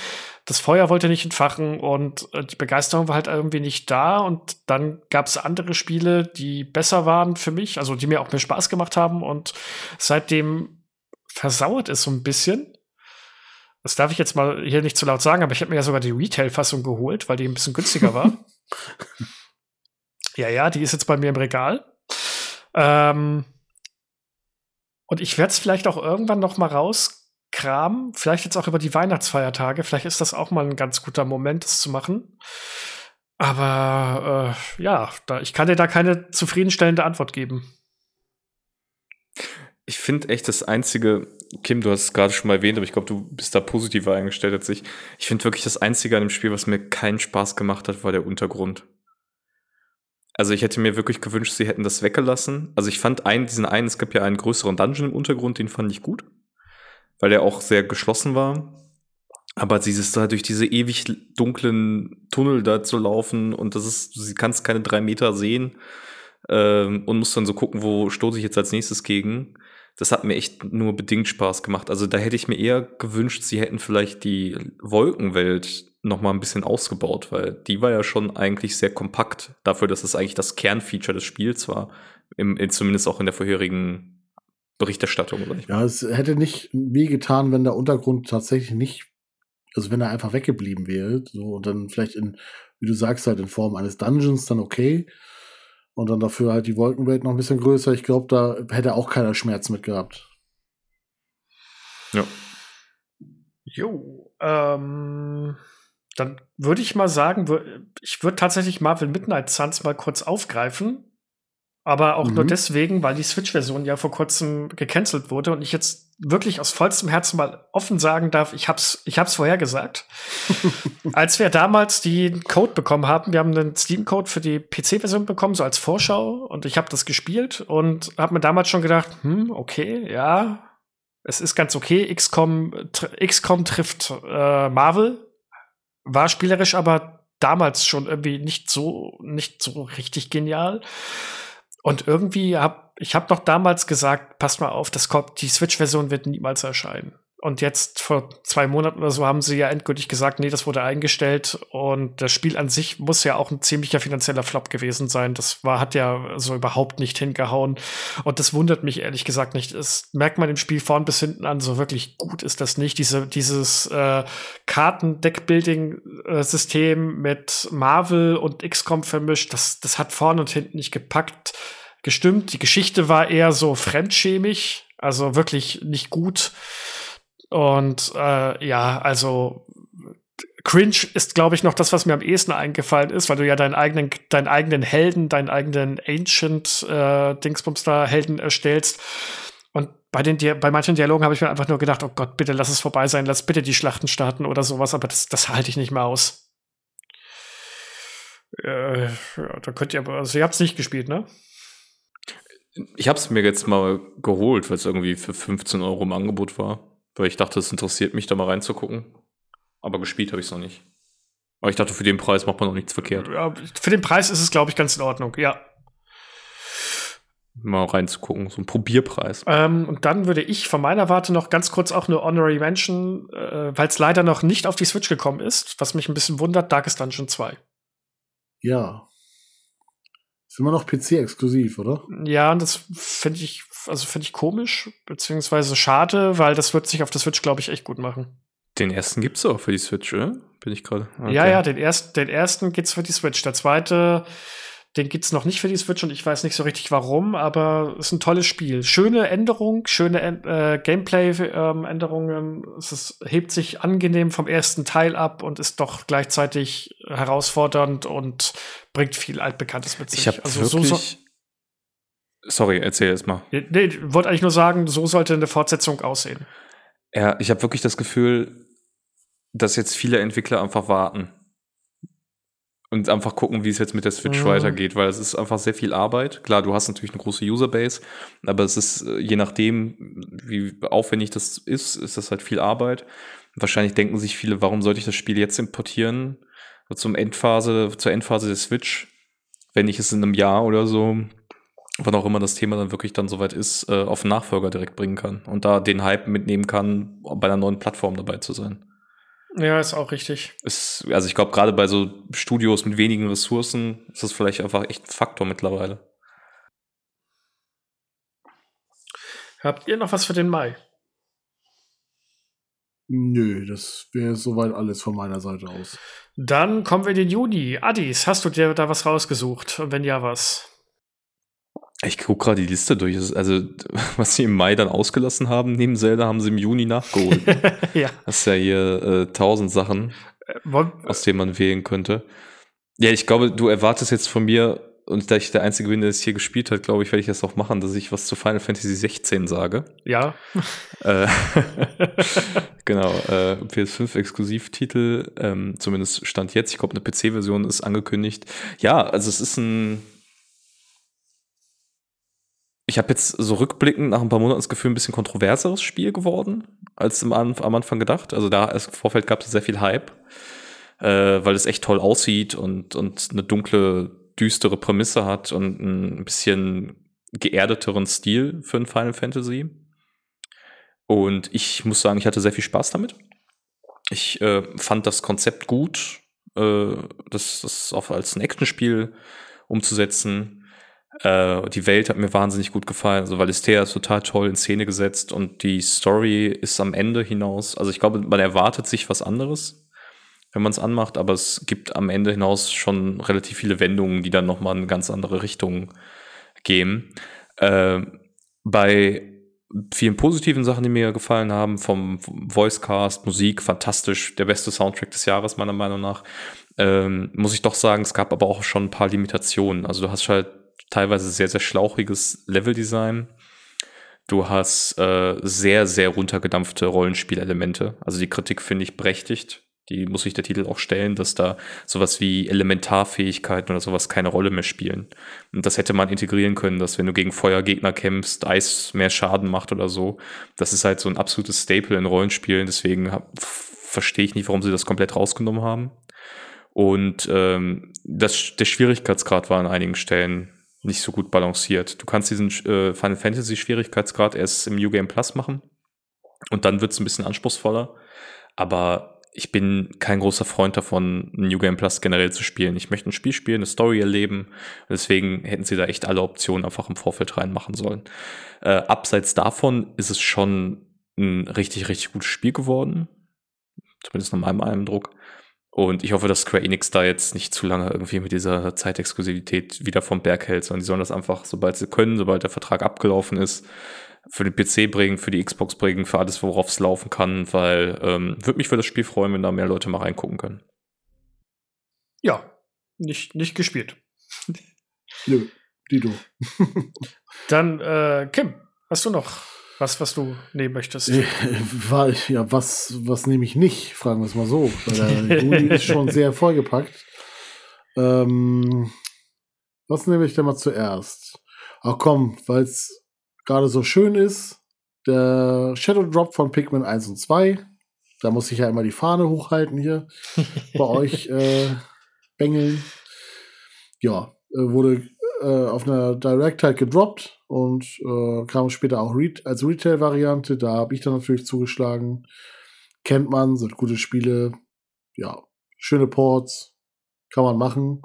[SPEAKER 1] Das Feuer wollte nicht entfachen und äh, die Begeisterung war halt irgendwie nicht da. Und dann gab es andere Spiele, die besser waren für mich, also die mir auch mehr Spaß gemacht haben. Und seitdem versauert es so ein bisschen. Das darf ich jetzt mal hier nicht zu laut sagen, aber ich habe mir ja sogar die Retail-Fassung geholt, weil die ein bisschen günstiger war. ja, ja, die ist jetzt bei mir im Regal. Ähm, und ich werde es vielleicht auch irgendwann noch mal raus Kram, vielleicht jetzt auch über die Weihnachtsfeiertage. Vielleicht ist das auch mal ein ganz guter Moment, das zu machen. Aber äh, ja, da, ich kann dir da keine zufriedenstellende Antwort geben.
[SPEAKER 2] Ich finde echt das einzige, Kim, du hast es gerade schon mal erwähnt, aber ich glaube, du bist da positiver eingestellt als ich. Ich finde wirklich das einzige an dem Spiel, was mir keinen Spaß gemacht hat, war der Untergrund. Also ich hätte mir wirklich gewünscht, sie hätten das weggelassen. Also ich fand einen, diesen einen, es gab ja einen größeren Dungeon im Untergrund, den fand ich gut weil er auch sehr geschlossen war. Aber dieses da durch diese ewig dunklen Tunnel da zu laufen und das ist, du kannst keine drei Meter sehen ähm, und musst dann so gucken, wo stoße ich jetzt als nächstes gegen. Das hat mir echt nur bedingt Spaß gemacht. Also da hätte ich mir eher gewünscht, sie hätten vielleicht die Wolkenwelt noch mal ein bisschen ausgebaut, weil die war ja schon eigentlich sehr kompakt dafür, dass es eigentlich das Kernfeature des Spiels war, im, zumindest auch in der vorherigen Berichterstattung oder nicht.
[SPEAKER 3] Ja, es hätte nicht weh getan, wenn der Untergrund tatsächlich nicht, also wenn er einfach weggeblieben wäre, so und dann vielleicht in, wie du sagst, halt in Form eines Dungeons dann okay. Und dann dafür halt die Wolkenwelt noch ein bisschen größer. Ich glaube, da hätte auch keiner Schmerz mit gehabt.
[SPEAKER 1] Ja. Jo, ähm, dann würde ich mal sagen, ich würde tatsächlich Marvel Midnight Suns mal kurz aufgreifen, aber auch mhm. nur deswegen, weil die Switch-Version ja vor kurzem gecancelt wurde und ich jetzt wirklich aus vollstem Herzen mal offen sagen darf, ich hab's, ich hab's vorher gesagt. als wir damals den Code bekommen haben, wir haben einen Steam-Code für die PC-Version bekommen, so als Vorschau, und ich habe das gespielt und habe mir damals schon gedacht, hm, okay, ja, es ist ganz okay. XCOM, tr XCOM trifft äh, Marvel, war spielerisch aber damals schon irgendwie nicht so, nicht so richtig genial. Und irgendwie hab ich habe noch damals gesagt, passt mal auf, das kommt, die Switch-Version wird niemals erscheinen. Und jetzt vor zwei Monaten oder so haben sie ja endgültig gesagt, nee, das wurde eingestellt. Und das Spiel an sich muss ja auch ein ziemlicher finanzieller Flop gewesen sein. Das war, hat ja so überhaupt nicht hingehauen. Und das wundert mich ehrlich gesagt nicht. Es merkt man im Spiel vorn bis hinten an, so wirklich gut ist das nicht. Diese, dieses äh, Karten-Deckbuilding-System mit Marvel und XCOM vermischt, das, das hat vorn und hinten nicht gepackt gestimmt. Die Geschichte war eher so fremdschämig, also wirklich nicht gut. Und äh, ja, also Cringe ist, glaube ich, noch das, was mir am ehesten eingefallen ist, weil du ja deinen eigenen, deinen eigenen Helden, deinen eigenen Ancient äh, Dingsbums da Helden erstellst. Und bei den bei manchen Dialogen habe ich mir einfach nur gedacht, oh Gott, bitte lass es vorbei sein, lass bitte die Schlachten starten oder sowas, aber das, das halte ich nicht mehr aus. Äh, ja, da könnt ihr aber, also ihr habt es nicht gespielt, ne?
[SPEAKER 2] Ich habe es mir jetzt mal geholt, weil es irgendwie für 15 Euro im Angebot war. Weil ich dachte, es interessiert mich, da mal reinzugucken. Aber gespielt habe ich es noch nicht. Aber ich dachte, für den Preis macht man noch nichts verkehrt.
[SPEAKER 1] Ja, für den Preis ist es, glaube ich, ganz in Ordnung, ja.
[SPEAKER 2] Mal reinzugucken, so ein Probierpreis.
[SPEAKER 1] Ähm, und dann würde ich von meiner Warte noch ganz kurz auch eine Honorary Mention, äh, weil es leider noch nicht auf die Switch gekommen ist, was mich ein bisschen wundert, Darkest Dungeon 2.
[SPEAKER 3] Ja. Ist immer noch PC-exklusiv, oder?
[SPEAKER 1] Ja, und das finde ich, also finde ich komisch, beziehungsweise schade, weil das wird sich auf der Switch, glaube ich, echt gut machen.
[SPEAKER 2] Den ersten gibt es auch für die Switch, oder? Bin ich gerade.
[SPEAKER 1] Okay. Ja, ja, den ersten, den ersten gibt's für die Switch. Der zweite, den gibt's noch nicht für die Switch und ich weiß nicht so richtig warum, aber es ist ein tolles Spiel. Schöne Änderung, schöne äh, Gameplay-Änderungen. Ähm, es hebt sich angenehm vom ersten Teil ab und ist doch gleichzeitig herausfordernd und bringt viel Altbekanntes mit sich.
[SPEAKER 2] Ich habe also wirklich so, so Sorry, erzähl erst mal.
[SPEAKER 1] Nee, ich wollte eigentlich nur sagen, so sollte eine Fortsetzung aussehen.
[SPEAKER 2] Ja, ich habe wirklich das Gefühl, dass jetzt viele Entwickler einfach warten und einfach gucken, wie es jetzt mit der Switch mhm. weitergeht, weil es ist einfach sehr viel Arbeit. Klar, du hast natürlich eine große Userbase, aber es ist äh, je nachdem, wie aufwendig das ist, ist das halt viel Arbeit. Wahrscheinlich denken sich viele, warum sollte ich das Spiel jetzt importieren zum Endphase, zur Endphase der Switch, wenn ich es in einem Jahr oder so wann auch immer das Thema dann wirklich dann soweit ist, äh, auf den Nachfolger direkt bringen kann und da den Hype mitnehmen kann, bei einer neuen Plattform dabei zu sein.
[SPEAKER 1] Ja, ist auch richtig.
[SPEAKER 2] Ist, also ich glaube, gerade bei so Studios mit wenigen Ressourcen ist das vielleicht einfach echt ein Faktor mittlerweile.
[SPEAKER 1] Habt ihr noch was für den Mai?
[SPEAKER 3] Nö, das wäre soweit alles von meiner Seite aus.
[SPEAKER 1] Dann kommen wir in den Juni. Addis, hast du dir da was rausgesucht? Und wenn ja, was?
[SPEAKER 2] Ich gucke gerade die Liste durch. Also, was sie im Mai dann ausgelassen haben, neben Zelda, haben sie im Juni nachgeholt. ja. Das ist ja hier äh, tausend Sachen, äh, aus denen man wählen könnte. Ja, ich glaube, du erwartest jetzt von mir, und da ich der Einzige bin, der es hier gespielt hat, glaube ich, werde ich das auch machen, dass ich was zu Final Fantasy 16 sage.
[SPEAKER 1] Ja.
[SPEAKER 2] Äh, genau, äh, PS5-Exklusivtitel, ähm, zumindest stand jetzt. Ich glaube, eine PC-Version ist angekündigt. Ja, also es ist ein ich habe jetzt so rückblickend nach ein paar Monaten das Gefühl, ein bisschen kontroverseres Spiel geworden, als am, Anfang gedacht. Also da im Vorfeld gab es sehr viel Hype, äh, weil es echt toll aussieht und, und eine dunkle, düstere Prämisse hat und ein bisschen geerdeteren Stil für ein Final Fantasy. Und ich muss sagen, ich hatte sehr viel Spaß damit. Ich äh, fand das Konzept gut, äh, das, das auch als ein Actionspiel umzusetzen äh, die Welt hat mir wahnsinnig gut gefallen. Also Valistea ist total toll in Szene gesetzt und die Story ist am Ende hinaus. Also ich glaube, man erwartet sich was anderes, wenn man es anmacht, aber es gibt am Ende hinaus schon relativ viele Wendungen, die dann nochmal in eine ganz andere Richtung gehen. Äh, bei vielen positiven Sachen, die mir gefallen haben, vom Voicecast, Musik, fantastisch, der beste Soundtrack des Jahres meiner Meinung nach, ähm, muss ich doch sagen, es gab aber auch schon ein paar Limitationen. Also du hast halt teilweise sehr, sehr schlauchiges Leveldesign. Du hast äh, sehr, sehr runtergedampfte Rollenspielelemente. Also die Kritik finde ich berechtigt. Die muss sich der Titel auch stellen, dass da sowas wie Elementarfähigkeiten oder sowas keine Rolle mehr spielen. Und das hätte man integrieren können, dass wenn du gegen Feuergegner kämpfst, Eis mehr Schaden macht oder so. Das ist halt so ein absolutes Staple in Rollenspielen. Deswegen verstehe ich nicht, warum sie das komplett rausgenommen haben. Und ähm, das, der Schwierigkeitsgrad war an einigen Stellen nicht so gut balanciert. Du kannst diesen äh, Final Fantasy Schwierigkeitsgrad erst im New Game Plus machen und dann wird es ein bisschen anspruchsvoller. Aber ich bin kein großer Freund davon, New Game Plus generell zu spielen. Ich möchte ein Spiel spielen, eine Story erleben. Deswegen hätten sie da echt alle Optionen einfach im Vorfeld reinmachen sollen. Äh, abseits davon ist es schon ein richtig, richtig gutes Spiel geworden. Zumindest nach meinem Eindruck. Und ich hoffe, dass Square Enix da jetzt nicht zu lange irgendwie mit dieser Zeitexklusivität wieder vom Berg hält, sondern die sollen das einfach, sobald sie können, sobald der Vertrag abgelaufen ist, für den PC bringen, für die Xbox bringen, für alles, worauf es laufen kann, weil ähm, würde mich für das Spiel freuen, wenn da mehr Leute mal reingucken können.
[SPEAKER 1] Ja, nicht, nicht gespielt.
[SPEAKER 3] Nö, die du.
[SPEAKER 1] Dann, äh, Kim, hast du noch was, was du nehmen möchtest?
[SPEAKER 3] Ja, was, was nehme ich nicht, fragen wir es mal so. Weil der Juli ist schon sehr vollgepackt. Ähm, was nehme ich denn mal zuerst? Ach komm, weil es gerade so schön ist, der Shadow Drop von Pikmin 1 und 2. Da muss ich ja immer die Fahne hochhalten hier bei euch äh, bengeln. Ja, äh, wurde äh, auf einer Direct halt gedroppt und äh, kam später auch Re als Retail-Variante. Da habe ich dann natürlich zugeschlagen. Kennt man, sind gute Spiele. Ja, schöne Ports. Kann man machen.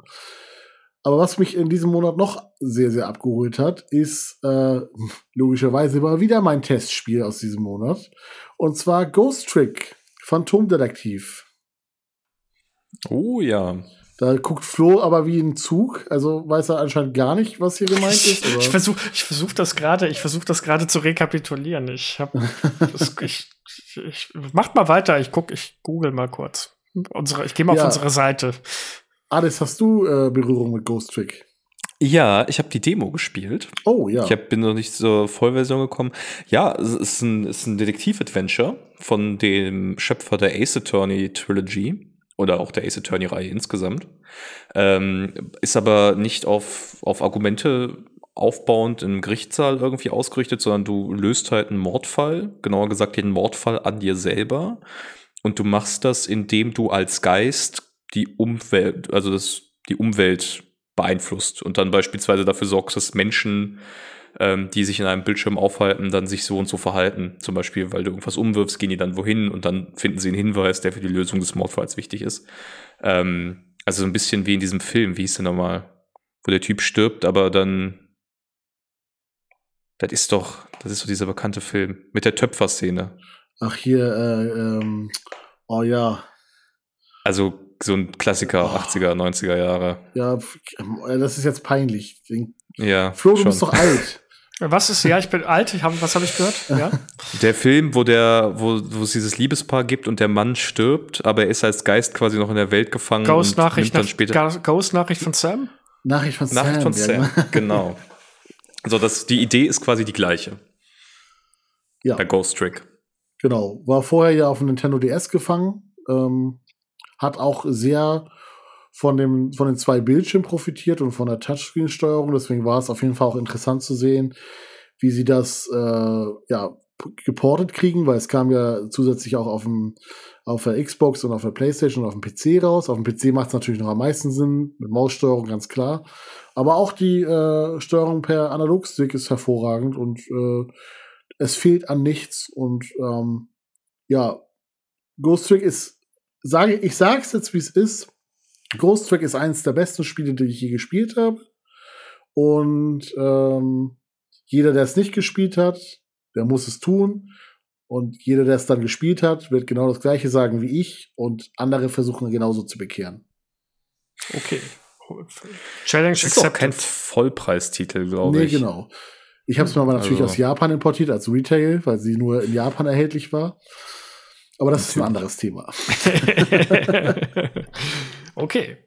[SPEAKER 3] Aber was mich in diesem Monat noch sehr, sehr abgeholt hat, ist äh, logischerweise mal wieder mein Testspiel aus diesem Monat. Und zwar Ghost Trick Phantomdetektiv.
[SPEAKER 2] Oh ja.
[SPEAKER 3] Da guckt Flo aber wie ein Zug, also weiß er anscheinend gar nicht, was hier gemeint ist. Oder?
[SPEAKER 1] Ich versuche ich versuch das gerade, ich versuche das gerade zu rekapitulieren. Ich habe ich, ich, macht mal weiter, ich guck, ich google mal kurz. Unsere, ich gehe mal
[SPEAKER 3] Ja.
[SPEAKER 1] auf unsere Seite.
[SPEAKER 3] Alice, hast du äh, Berührung mit Ghost Trick?
[SPEAKER 2] Ja, ich habe die Demo gespielt.
[SPEAKER 3] Oh ja.
[SPEAKER 2] Ich hab, bin noch nicht zur Vollversion gekommen. Ja, es ist ein, es ist ein Detektiv-Adventure von dem Schöpfer der Ace Attorney Trilogy oder auch der Ace Attorney-Reihe insgesamt. Ähm, ist aber nicht auf, auf Argumente aufbauend im Gerichtssaal irgendwie ausgerichtet, sondern du löst halt einen Mordfall, genauer gesagt den Mordfall an dir selber. Und du machst das, indem du als Geist die Umwelt, also das, die Umwelt beeinflusst und dann beispielsweise dafür sorgst, dass Menschen, ähm, die sich in einem Bildschirm aufhalten, dann sich so und so verhalten. Zum Beispiel, weil du irgendwas umwirfst, gehen die dann wohin und dann finden sie einen Hinweis, der für die Lösung des Mordfalls wichtig ist. Ähm, also so ein bisschen wie in diesem Film, wie hieß der nochmal, wo der Typ stirbt, aber dann das ist doch, das ist so dieser bekannte Film mit der Töpferszene.
[SPEAKER 3] Ach, hier, äh, ähm, oh ja.
[SPEAKER 2] Also so ein Klassiker
[SPEAKER 3] Oh.
[SPEAKER 2] 80er, 90er Jahre.
[SPEAKER 3] Ja, das ist jetzt peinlich. Den-
[SPEAKER 2] Ja.
[SPEAKER 3] Flo, du
[SPEAKER 2] schon.
[SPEAKER 3] bist doch alt.
[SPEAKER 1] Was ist, ja, ich bin alt, ich hab, was habe ich gehört? Ja?
[SPEAKER 2] Der Film, wo der, wo, wo es dieses Liebespaar gibt und der Mann stirbt, aber er ist als Geist quasi noch in der Welt gefangen und
[SPEAKER 1] Ghost-Nachricht
[SPEAKER 2] nimmt dann später
[SPEAKER 1] Ga- Ghost-Nachricht von Sam?
[SPEAKER 3] Nachricht von
[SPEAKER 2] Nachricht
[SPEAKER 3] Sam.
[SPEAKER 2] von
[SPEAKER 3] ja,
[SPEAKER 2] Sam.
[SPEAKER 3] genau.
[SPEAKER 2] genau. Also das, die Idee ist quasi die gleiche
[SPEAKER 3] Ja.
[SPEAKER 2] bei Ghost Trick.
[SPEAKER 3] Genau, war vorher ja auf dem Nintendo DS gefangen, ähm, hat auch sehr von, dem, von den zwei Bildschirmen profitiert und von der Touchscreen-Steuerung. Deswegen war es auf jeden Fall auch interessant zu sehen, wie sie das äh, ja, geportet kriegen, weil es kam ja zusätzlich auch auf, dem, auf der Xbox und auf der Playstation und auf dem PC raus. Auf dem PC macht es natürlich noch am meisten Sinn, mit Maussteuerung ganz klar. Aber auch die äh, Steuerung per Analogstick ist hervorragend und äh, es fehlt an nichts. Und ähm, ja, Ghost Trick ist, sage ich sag's jetzt, wie es ist. Ghost Trick ist eines der besten Spiele, die ich je gespielt habe. Und ähm, jeder, der es nicht gespielt hat, der muss es tun. Und jeder, der es dann gespielt hat, wird genau das Gleiche sagen wie ich. Und andere versuchen genauso zu bekehren.
[SPEAKER 1] Okay. Challenge
[SPEAKER 2] ist auch kein
[SPEAKER 1] accepted.
[SPEAKER 2] Vollpreistitel, glaube
[SPEAKER 3] Nee,
[SPEAKER 2] ich.
[SPEAKER 3] genau. Ich habe es mir aber natürlich
[SPEAKER 2] Also-
[SPEAKER 3] aus Japan importiert, als Retail, weil sie nur in Japan erhältlich war. Aber das ist ein anderes Thema.
[SPEAKER 1] okay.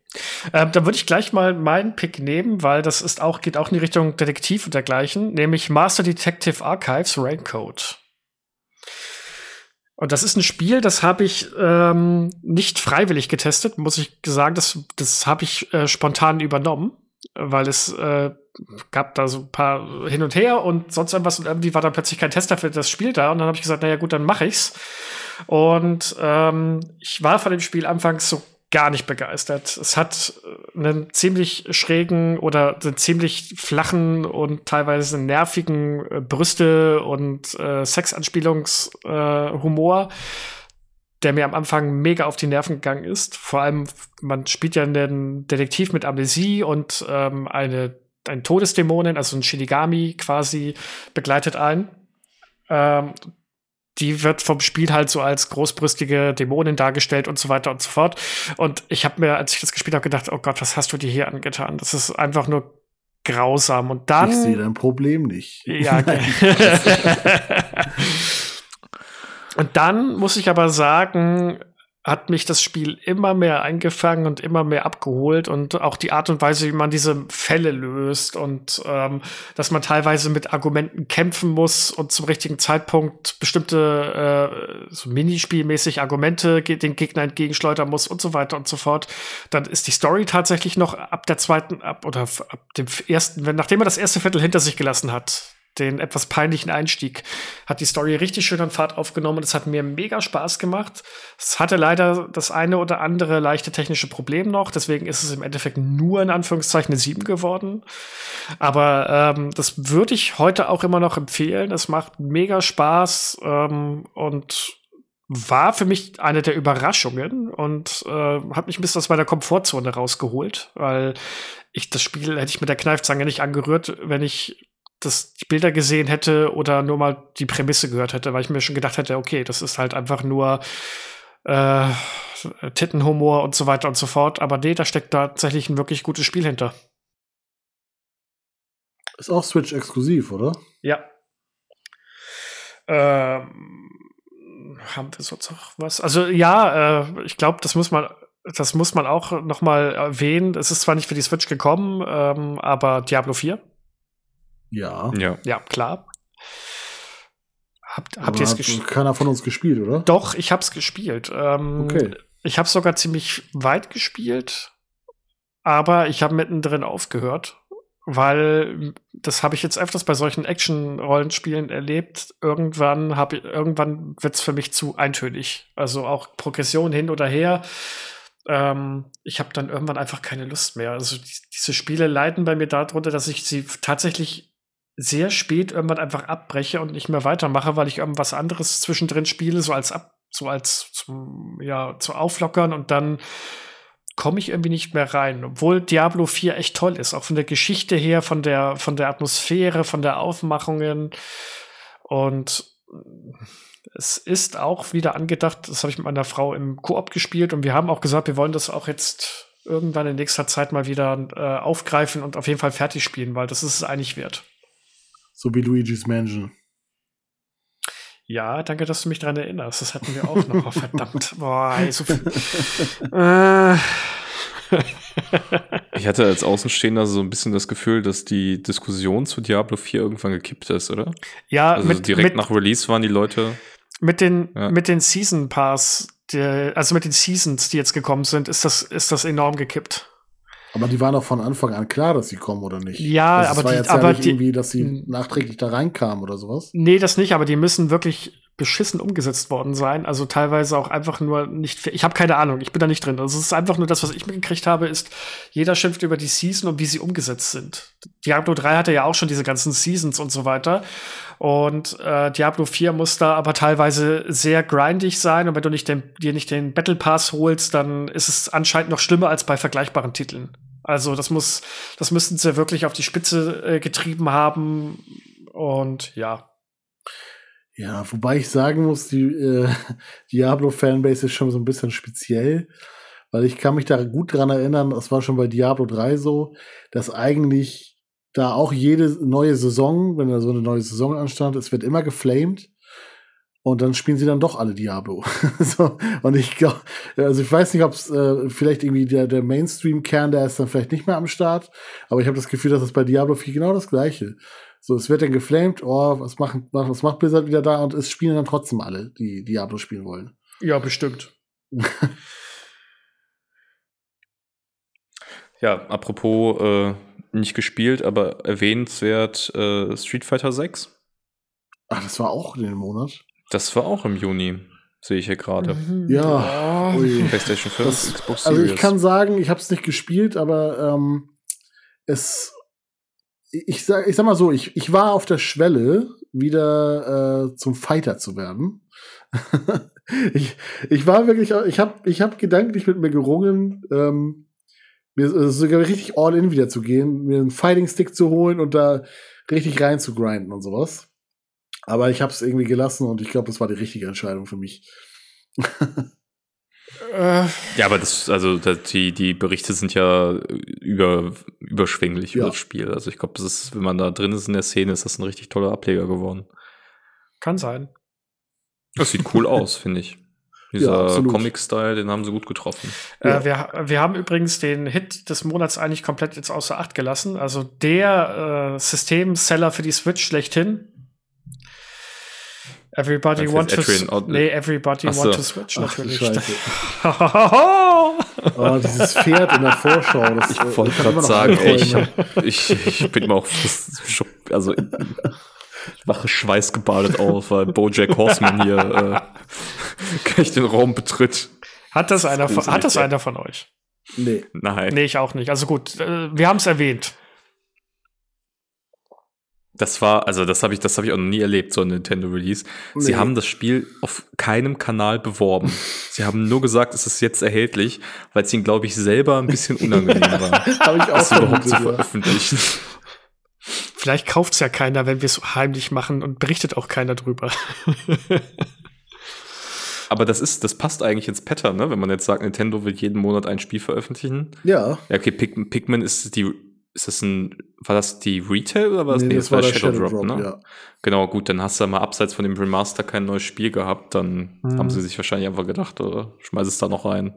[SPEAKER 1] Ähm, dann würde ich gleich mal meinen Pick nehmen, weil das ist auch, geht auch in die Richtung Detektiv und dergleichen, nämlich Master Detective Archives Raincoat. Und das ist ein Spiel, das habe ich ähm, nicht freiwillig getestet, muss ich sagen. Das, das habe ich äh, spontan übernommen, weil es äh, gab da so ein paar hin und her und sonst irgendwas und irgendwie war da plötzlich kein Tester für das Spiel da und dann habe ich gesagt, naja gut, dann mache ich's. Und ähm, ich war von dem Spiel anfangs so gar nicht begeistert. Es hat äh, einen ziemlich schrägen oder einen ziemlich flachen und teilweise nervigen äh, Brüste und äh, Sexanspielungshumor, äh, der mir am Anfang mega auf die Nerven gegangen ist. Vor allem, man spielt ja einen Detektiv mit Amnesie und ähm, eine ein Todesdämonin, also ein Shinigami quasi, begleitet ein. Ähm, die wird vom Spiel halt so als großbrüstige Dämonin dargestellt und so weiter und so fort. Und ich habe mir, als ich das gespielt habe, gedacht, oh Gott, was hast du dir hier angetan? Das ist einfach nur grausam. Und dann.
[SPEAKER 3] ich sehe dein Problem nicht.
[SPEAKER 1] Ja, okay. Und dann muss ich aber sagen, hat mich das Spiel immer mehr eingefangen und immer mehr abgeholt und auch die Art und Weise, wie man diese Fälle löst und ähm, dass man teilweise mit Argumenten kämpfen muss und zum richtigen Zeitpunkt bestimmte äh, so Minispielmäßig Argumente den Gegner entgegenschleudern muss und so weiter und so fort. Dann ist die Story tatsächlich noch ab der zweiten ab oder ab dem ersten, wenn nachdem er das erste Viertel hinter sich gelassen hat, den etwas peinlichen Einstieg, hat die Story richtig schön an Fahrt aufgenommen. Es hat mir mega Spaß gemacht. Es hatte leider das eine oder andere leichte technische Problem noch, deswegen ist es im Endeffekt nur in Anführungszeichen eine 7 geworden. Aber ähm, das würde ich heute auch immer noch empfehlen. Es macht mega Spaß ähm, und war für mich eine der Überraschungen und äh, hat mich ein bisschen aus meiner Komfortzone rausgeholt, weil ich das Spiel hätte ich mit der Kneifzange nicht angerührt, wenn ich das die Bilder gesehen hätte oder nur mal die Prämisse gehört hätte, weil ich mir schon gedacht hätte, okay, das ist halt einfach nur äh, Tittenhumor und so weiter und so fort. Aber nee, da steckt tatsächlich ein wirklich gutes Spiel hinter.
[SPEAKER 3] Ist auch Switch exklusiv, oder?
[SPEAKER 1] Ja. Ähm, haben wir sonst noch was? Also ja, äh, ich glaube, das muss man, das muss man auch noch mal erwähnen. Es ist zwar nicht für die Switch gekommen, ähm, aber Diablo 4.
[SPEAKER 3] Ja.
[SPEAKER 2] Ja.
[SPEAKER 1] Ja, klar. Habt, habt ihr es
[SPEAKER 3] hat
[SPEAKER 1] gespielt?
[SPEAKER 3] keiner von uns gespielt, oder?
[SPEAKER 1] Doch, ich hab's gespielt. Ähm,
[SPEAKER 3] Okay.
[SPEAKER 1] Ich habe sogar ziemlich weit gespielt, aber ich habe mittendrin aufgehört, weil das habe ich jetzt öfters bei solchen Action-Rollenspielen erlebt. Irgendwann habe ich, irgendwann wird's für mich zu eintönig. Also auch Progression hin oder her. Ähm, ich habe dann irgendwann einfach keine Lust mehr. Also die, diese Spiele leiden bei mir darunter, dass ich sie tatsächlich sehr spät irgendwann einfach abbreche und nicht mehr weitermache, weil ich irgendwas anderes zwischendrin spiele, so als ab, so als zum, ja, zu auflockern und dann komme ich irgendwie nicht mehr rein. Obwohl Diablo 4 echt toll ist, auch von der Geschichte her, von der, von der Atmosphäre, von der Aufmachungen. Und es ist auch wieder angedacht, das habe ich mit meiner Frau im Koop gespielt und wir haben auch gesagt, wir wollen das auch jetzt irgendwann in nächster Zeit mal wieder äh, aufgreifen und auf jeden Fall fertig spielen, weil das ist es eigentlich wert.
[SPEAKER 3] So wie Luigi's Mansion.
[SPEAKER 1] Ja, danke, dass du mich daran erinnerst. Das hatten wir auch noch. Oh, verdammt. Boah, ey, so viel. äh.
[SPEAKER 2] Ich hatte als Außenstehender so ein bisschen das Gefühl, dass die Diskussion zu Diablo 4 irgendwann gekippt ist, oder?
[SPEAKER 1] ja,
[SPEAKER 2] Also
[SPEAKER 1] mit,
[SPEAKER 2] direkt
[SPEAKER 1] mit,
[SPEAKER 2] nach Release waren die Leute.
[SPEAKER 1] mit den,
[SPEAKER 2] Ja.
[SPEAKER 1] mit den Season Pass, die, also mit den Seasons, die jetzt gekommen sind, ist das, ist das enorm gekippt.
[SPEAKER 3] Aber die waren doch von Anfang an klar, dass sie kommen, oder nicht?
[SPEAKER 1] Ja,
[SPEAKER 3] das
[SPEAKER 1] aber
[SPEAKER 3] war
[SPEAKER 1] die-
[SPEAKER 3] jetzt
[SPEAKER 1] aber
[SPEAKER 3] ja nicht
[SPEAKER 1] die-
[SPEAKER 3] irgendwie, dass sie
[SPEAKER 1] Hm.
[SPEAKER 3] nachträglich da reinkamen oder sowas.
[SPEAKER 1] Nee, das nicht, aber die müssen wirklich beschissen umgesetzt worden sein. Also teilweise auch einfach nur nicht. Ich habe keine Ahnung, ich bin da nicht drin. Also es ist einfach nur das, was ich mitgekriegt habe, ist, jeder schimpft über die Season und wie sie umgesetzt sind. Diablo 3 hatte ja auch schon diese ganzen Seasons und so weiter. Und äh, Diablo 4 muss da aber teilweise sehr grindig sein. Und wenn du nicht den, dir nicht den Battle Pass holst, dann ist es anscheinend noch schlimmer als bei vergleichbaren Titeln. Also das muss, das müssten sie wirklich auf die Spitze äh, getrieben haben. Und ja,
[SPEAKER 3] Ja, wobei ich sagen muss, die äh, Diablo-Fanbase ist schon so ein bisschen speziell, weil ich kann mich da gut dran erinnern, das war schon bei Diablo 3 so, dass eigentlich da auch jede neue Saison, wenn da so eine neue Saison anstand, es wird immer geflamed und dann spielen sie dann doch alle Diablo. so, und ich glaube, also ich weiß nicht, ob es äh, vielleicht irgendwie der, der Mainstream-Kern, der ist dann vielleicht nicht mehr am Start, aber ich habe das Gefühl, dass es bei Diablo 4 genau das gleiche. So, es wird dann geflamed, oh, was, machen, was macht Blizzard wieder da? Und es spielen dann trotzdem alle, die Diablo spielen wollen.
[SPEAKER 1] ja, bestimmt.
[SPEAKER 2] Ja, apropos äh, nicht gespielt, aber erwähnenswert äh, Street Fighter 6.
[SPEAKER 3] Ach, das war auch in dem Monat.
[SPEAKER 2] Das war auch im Juni, sehe ich hier gerade.
[SPEAKER 3] Ja, ui.
[SPEAKER 2] PlayStation 5,
[SPEAKER 3] Das-
[SPEAKER 2] Xbox
[SPEAKER 3] Also
[SPEAKER 2] Series.
[SPEAKER 3] ich kann sagen, ich habe es nicht gespielt, aber ähm, es, ich sag, ich sag mal so, ich, ich war auf der Schwelle, wieder äh, zum Fighter zu werden. ich, ich war wirklich, ich habe ich hab gedanklich mit mir gerungen, ähm, mir sogar richtig all in wieder zu gehen, mir einen Fighting Stick zu holen und da richtig rein zu grinden und sowas. Aber ich habe es irgendwie gelassen und ich glaube, das war die richtige Entscheidung für mich.
[SPEAKER 2] Ja, aber das, also das, die, die Berichte sind ja über, überschwänglich über
[SPEAKER 3] Ja.
[SPEAKER 2] das Spiel. Also ich glaube, das ist, wenn man da drin ist in der Szene, ist das ein richtig toller Ableger geworden.
[SPEAKER 1] kann sein.
[SPEAKER 2] Das sieht cool aus, finde ich. Dieser
[SPEAKER 3] absolut.
[SPEAKER 2] Comic-Style, den haben sie gut getroffen.
[SPEAKER 3] Ja.
[SPEAKER 1] Äh, wir, wir haben übrigens den Hit des Monats eigentlich komplett jetzt außer Acht gelassen. Also der äh, Systemseller für die Switch schlechthin. Everybody
[SPEAKER 2] Das
[SPEAKER 1] want to
[SPEAKER 2] Adrian
[SPEAKER 1] nee, everybody
[SPEAKER 2] Ach so.
[SPEAKER 1] want to switch
[SPEAKER 3] Ach,
[SPEAKER 1] natürlich.
[SPEAKER 3] Scheiße.
[SPEAKER 1] oh,
[SPEAKER 3] Oh, dieses Pferd in der Vorschau. Das,
[SPEAKER 2] Ich
[SPEAKER 3] äh,
[SPEAKER 2] wollte gerade sagen, ey, ich, hab, ich, ich bin mal auch fast also wache Schweiß gebadet auf, weil Bojack Horseman hier äh, gleich den Raum betritt.
[SPEAKER 1] hat das, einer von, hat das einer von euch?
[SPEAKER 3] Nee.
[SPEAKER 2] Nein.
[SPEAKER 1] Nee, ich auch nicht. Also gut, äh, wir haben es erwähnt.
[SPEAKER 2] Das war, also das habe ich, das habe ich auch noch nie erlebt, so ein Nintendo Release. Sie
[SPEAKER 3] Nee.
[SPEAKER 2] haben das Spiel auf keinem Kanal beworben. Sie haben nur gesagt, es ist jetzt erhältlich, weil es ihnen, glaube ich, selber ein bisschen unangenehm war,
[SPEAKER 3] Habe ich auch
[SPEAKER 2] das überhaupt zu veröffentlichen.
[SPEAKER 1] Vielleicht kauft es ja keiner, wenn wir es heimlich machen und berichtet auch keiner drüber.
[SPEAKER 2] Aber das ist, das passt eigentlich ins Pattern, ne? Wenn man jetzt sagt, Nintendo will jeden Monat ein Spiel veröffentlichen.
[SPEAKER 3] Ja.
[SPEAKER 2] Ja, okay, Pig Pikmin ist die, ist das ein, war das die Retail oder was?
[SPEAKER 3] Nee,
[SPEAKER 2] Nee,
[SPEAKER 3] das war der Shadow Drop,
[SPEAKER 2] ne?
[SPEAKER 3] ja.
[SPEAKER 2] Genau, gut, dann hast du mal abseits von dem Remaster kein neues Spiel gehabt, dann
[SPEAKER 1] Mhm.
[SPEAKER 2] haben sie sich wahrscheinlich einfach gedacht, oder schmeiß es da noch rein.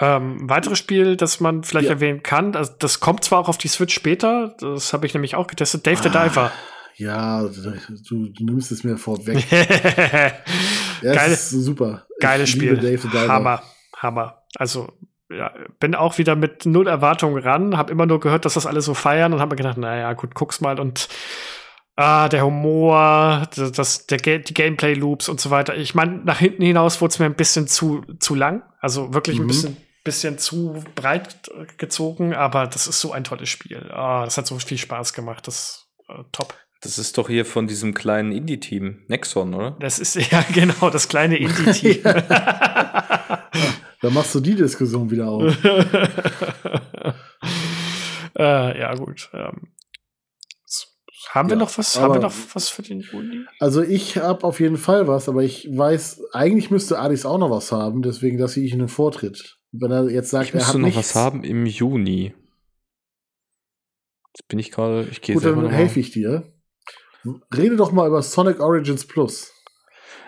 [SPEAKER 1] Ähm, weiteres Spiel, das man vielleicht
[SPEAKER 3] Ja.
[SPEAKER 1] erwähnen kann, das, das kommt zwar auch auf die Switch später, das habe ich nämlich auch getestet, Dave the
[SPEAKER 3] Ah,
[SPEAKER 1] Diver.
[SPEAKER 3] Ja, du, du nimmst es mir vorweg. Ja, ist super.
[SPEAKER 1] Geiles Spiel.
[SPEAKER 3] liebe Dave the Diver.
[SPEAKER 1] Hammer, Hammer. Also, ja, bin auch wieder mit null Erwartungen ran, habe immer nur gehört, dass das alle so feiern und habe mir gedacht, naja, gut, guck's mal und ah, der Humor, das, der, die Gameplay-Loops und so weiter. Ich meine, nach hinten hinaus wurde es mir ein bisschen zu, zu lang, also wirklich ein
[SPEAKER 3] Mhm.
[SPEAKER 1] bisschen, bisschen zu breit gezogen, aber das ist so ein tolles Spiel. Ah, das hat so viel Spaß gemacht, das äh, top.
[SPEAKER 2] Das ist doch hier von diesem kleinen Indie-Team, Nexon, oder?
[SPEAKER 1] Das ist ja genau das kleine Indie-Team.
[SPEAKER 3] Da machst du die Diskussion wieder auf.
[SPEAKER 1] äh, ja, gut. Ähm, haben wir
[SPEAKER 3] Ja,
[SPEAKER 1] noch was? Haben wir noch was für den Juni?
[SPEAKER 3] Also ich habe auf jeden Fall was, aber ich weiß, eigentlich müsste Adis auch noch was haben, deswegen lasse ich ihn den Vortritt. Wenn er jetzt sagt,
[SPEAKER 2] Ich
[SPEAKER 3] er hat
[SPEAKER 2] noch
[SPEAKER 3] nichts,
[SPEAKER 2] was haben im Juni. Jetzt bin ich gerade, ich gehe
[SPEAKER 3] gut, dann helfe ich dir. Rede doch mal über Sonic Origins Plus.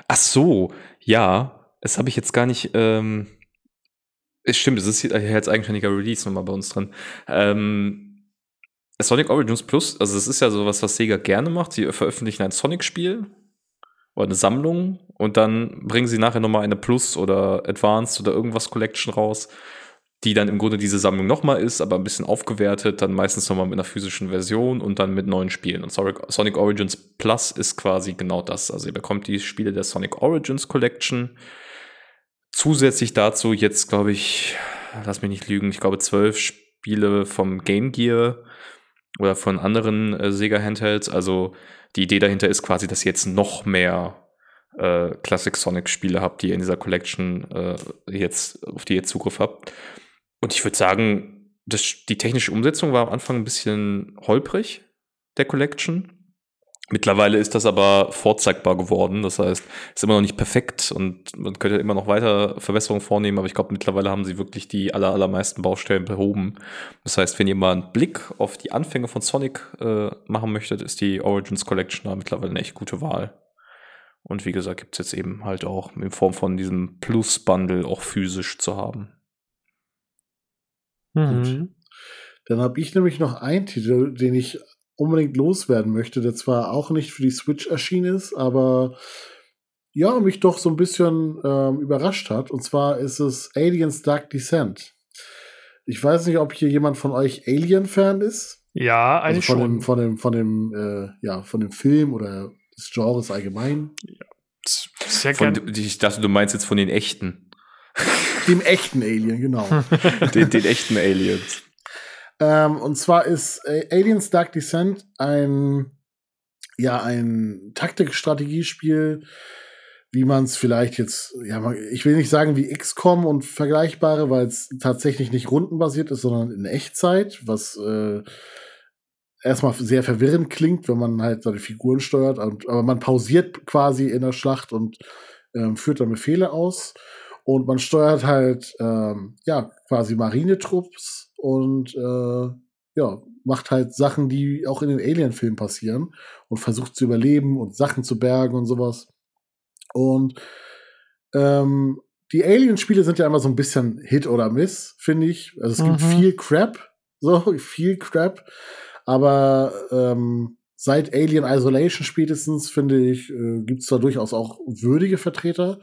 [SPEAKER 2] Ach so, ja, das habe ich jetzt gar nicht. Ähm, es stimmt, es ist hier jetzt eigenständiger Release nochmal bei uns drin. Ähm, Sonic Origins Plus, also es ist ja sowas, was Sega gerne macht. Sie veröffentlichen ein Sonic-Spiel oder eine Sammlung und dann bringen sie nachher nochmal eine Plus oder Advanced oder irgendwas Collection raus, die dann im Grunde diese Sammlung nochmal ist, aber ein bisschen aufgewertet, dann meistens nochmal mit einer physischen Version und dann mit neuen Spielen. Und Sonic Origins Plus ist quasi genau das. Also ihr bekommt die Spiele der Sonic Origins Collection. Zusätzlich dazu jetzt, glaube ich, lass mich nicht lügen, ich glaube zwölf Spiele vom Game Gear oder von anderen äh, Sega Handhelds. Also die Idee dahinter ist quasi, dass ihr jetzt noch mehr äh, Classic Sonic Spiele habt, die ihr in dieser Collection äh, jetzt, auf die ihr Zugriff habt. Und ich würde sagen, das, die technische Umsetzung war am Anfang ein bisschen holprig, der Collection. Mittlerweile ist das aber vorzeigbar geworden. Das heißt, es ist immer noch nicht perfekt und man könnte immer noch weiter Verbesserungen vornehmen, aber ich glaube, mittlerweile haben sie wirklich die aller, allermeisten Baustellen behoben. Das heißt, wenn ihr mal einen Blick auf die Anfänge von Sonic äh, machen möchtet, ist die Origins Collection da mittlerweile eine echt gute Wahl. Und wie gesagt, gibt es jetzt eben halt auch in Form von diesem Plus-Bundle auch physisch zu haben.
[SPEAKER 1] Mhm.
[SPEAKER 3] Dann habe ich nämlich noch einen Titel, den ich unbedingt loswerden möchte, der zwar auch nicht für die Switch erschienen ist, aber ja, mich doch so ein bisschen ähm, überrascht hat. Und zwar ist es Aliens Dark Descent. Ich weiß nicht, ob hier jemand von euch Alien-Fan ist.
[SPEAKER 1] Ja,
[SPEAKER 3] Also
[SPEAKER 1] eigentlich
[SPEAKER 3] von
[SPEAKER 1] schon.
[SPEAKER 3] dem, von dem, von dem, äh, ja, von dem Film oder des Genres allgemein.
[SPEAKER 1] Sehr
[SPEAKER 2] Von,
[SPEAKER 1] gerne.
[SPEAKER 2] ich dachte, du meinst jetzt von den echten.
[SPEAKER 3] Dem echten Alien, genau.
[SPEAKER 2] den, den echten Aliens.
[SPEAKER 3] Ähm, und zwar ist äh, Aliens Dark Descent ein, ja, ein Taktik-Strategiespiel, wie man es vielleicht jetzt, ja, ich will nicht sagen wie XCOM und vergleichbare, weil es tatsächlich nicht rundenbasiert ist, sondern in Echtzeit, was äh, erstmal sehr verwirrend klingt, wenn man halt seine Figuren steuert, und, aber man pausiert quasi in der Schlacht und ähm, führt dann Befehle aus. Und man steuert halt, ähm, ja, quasi Marinetrupps und äh, ja, macht halt Sachen, die auch in den Alien-Filmen passieren und versucht zu überleben und Sachen zu bergen und sowas. Und ähm, die Alien-Spiele sind ja immer so ein bisschen Hit oder Miss, finde ich. Also es gibt
[SPEAKER 1] Mhm.
[SPEAKER 3] viel Crap, so viel Crap, aber ähm, seit Alien Isolation spätestens, finde ich, äh, gibt es da durchaus auch würdige Vertreter.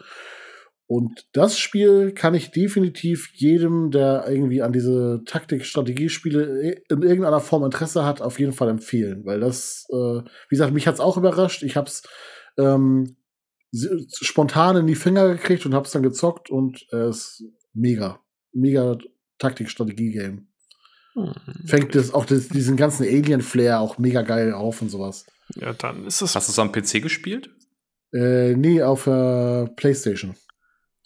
[SPEAKER 3] Und das Spiel kann ich definitiv jedem, der irgendwie an diese Taktik-Strategiespiele in irgendeiner Form Interesse hat, auf jeden Fall empfehlen. Weil das, äh, wie gesagt, mich hat's auch überrascht. Ich hab's ähm, s- spontan in die Finger gekriegt und hab's dann gezockt und es ist mega. Mega Taktik-Strategie-Game.
[SPEAKER 1] Hm.
[SPEAKER 3] Fängt das auch das, diesen ganzen Alien-Flair auch mega geil auf und sowas.
[SPEAKER 1] Ja, dann ist es.
[SPEAKER 2] Hast du es am PC gespielt?
[SPEAKER 3] Äh, nee, auf äh, Playstation.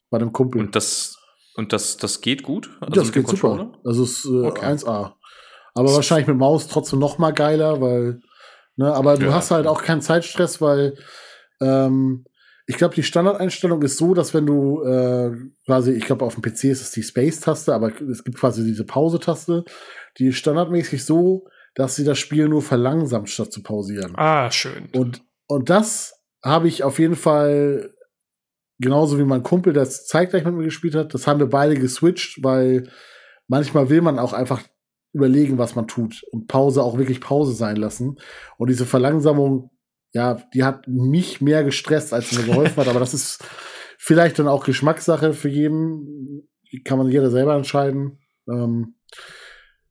[SPEAKER 3] Bei dem Kumpel.
[SPEAKER 2] Und das, und das, das geht gut? Also
[SPEAKER 3] das geht super. Also es ist äh,
[SPEAKER 2] Okay.
[SPEAKER 3] 1A. Aber wahrscheinlich mit Maus trotzdem noch mal geiler, weil, ne, aber du
[SPEAKER 2] Ja.
[SPEAKER 3] hast halt auch keinen Zeitstress, weil ähm, ich glaube, die Standardeinstellung ist so, dass wenn du äh, quasi, ich glaube, auf dem PC ist es die Space-Taste, aber es gibt quasi diese Pause-Taste, die ist standardmäßig so, dass sie das Spiel nur verlangsamt, statt zu pausieren.
[SPEAKER 1] Ah, schön.
[SPEAKER 3] Und, und das habe ich auf jeden Fall genauso wie mein Kumpel, der zeitgleich mit mir gespielt hat, das haben wir beide geswitcht, weil manchmal will man auch einfach überlegen, was man tut und Pause auch wirklich Pause sein lassen. Und diese Verlangsamung, ja, die hat mich mehr gestresst, als sie mir geholfen hat. Aber das ist vielleicht dann auch Geschmackssache für jeden. Kann man jeder selber entscheiden. Ähm,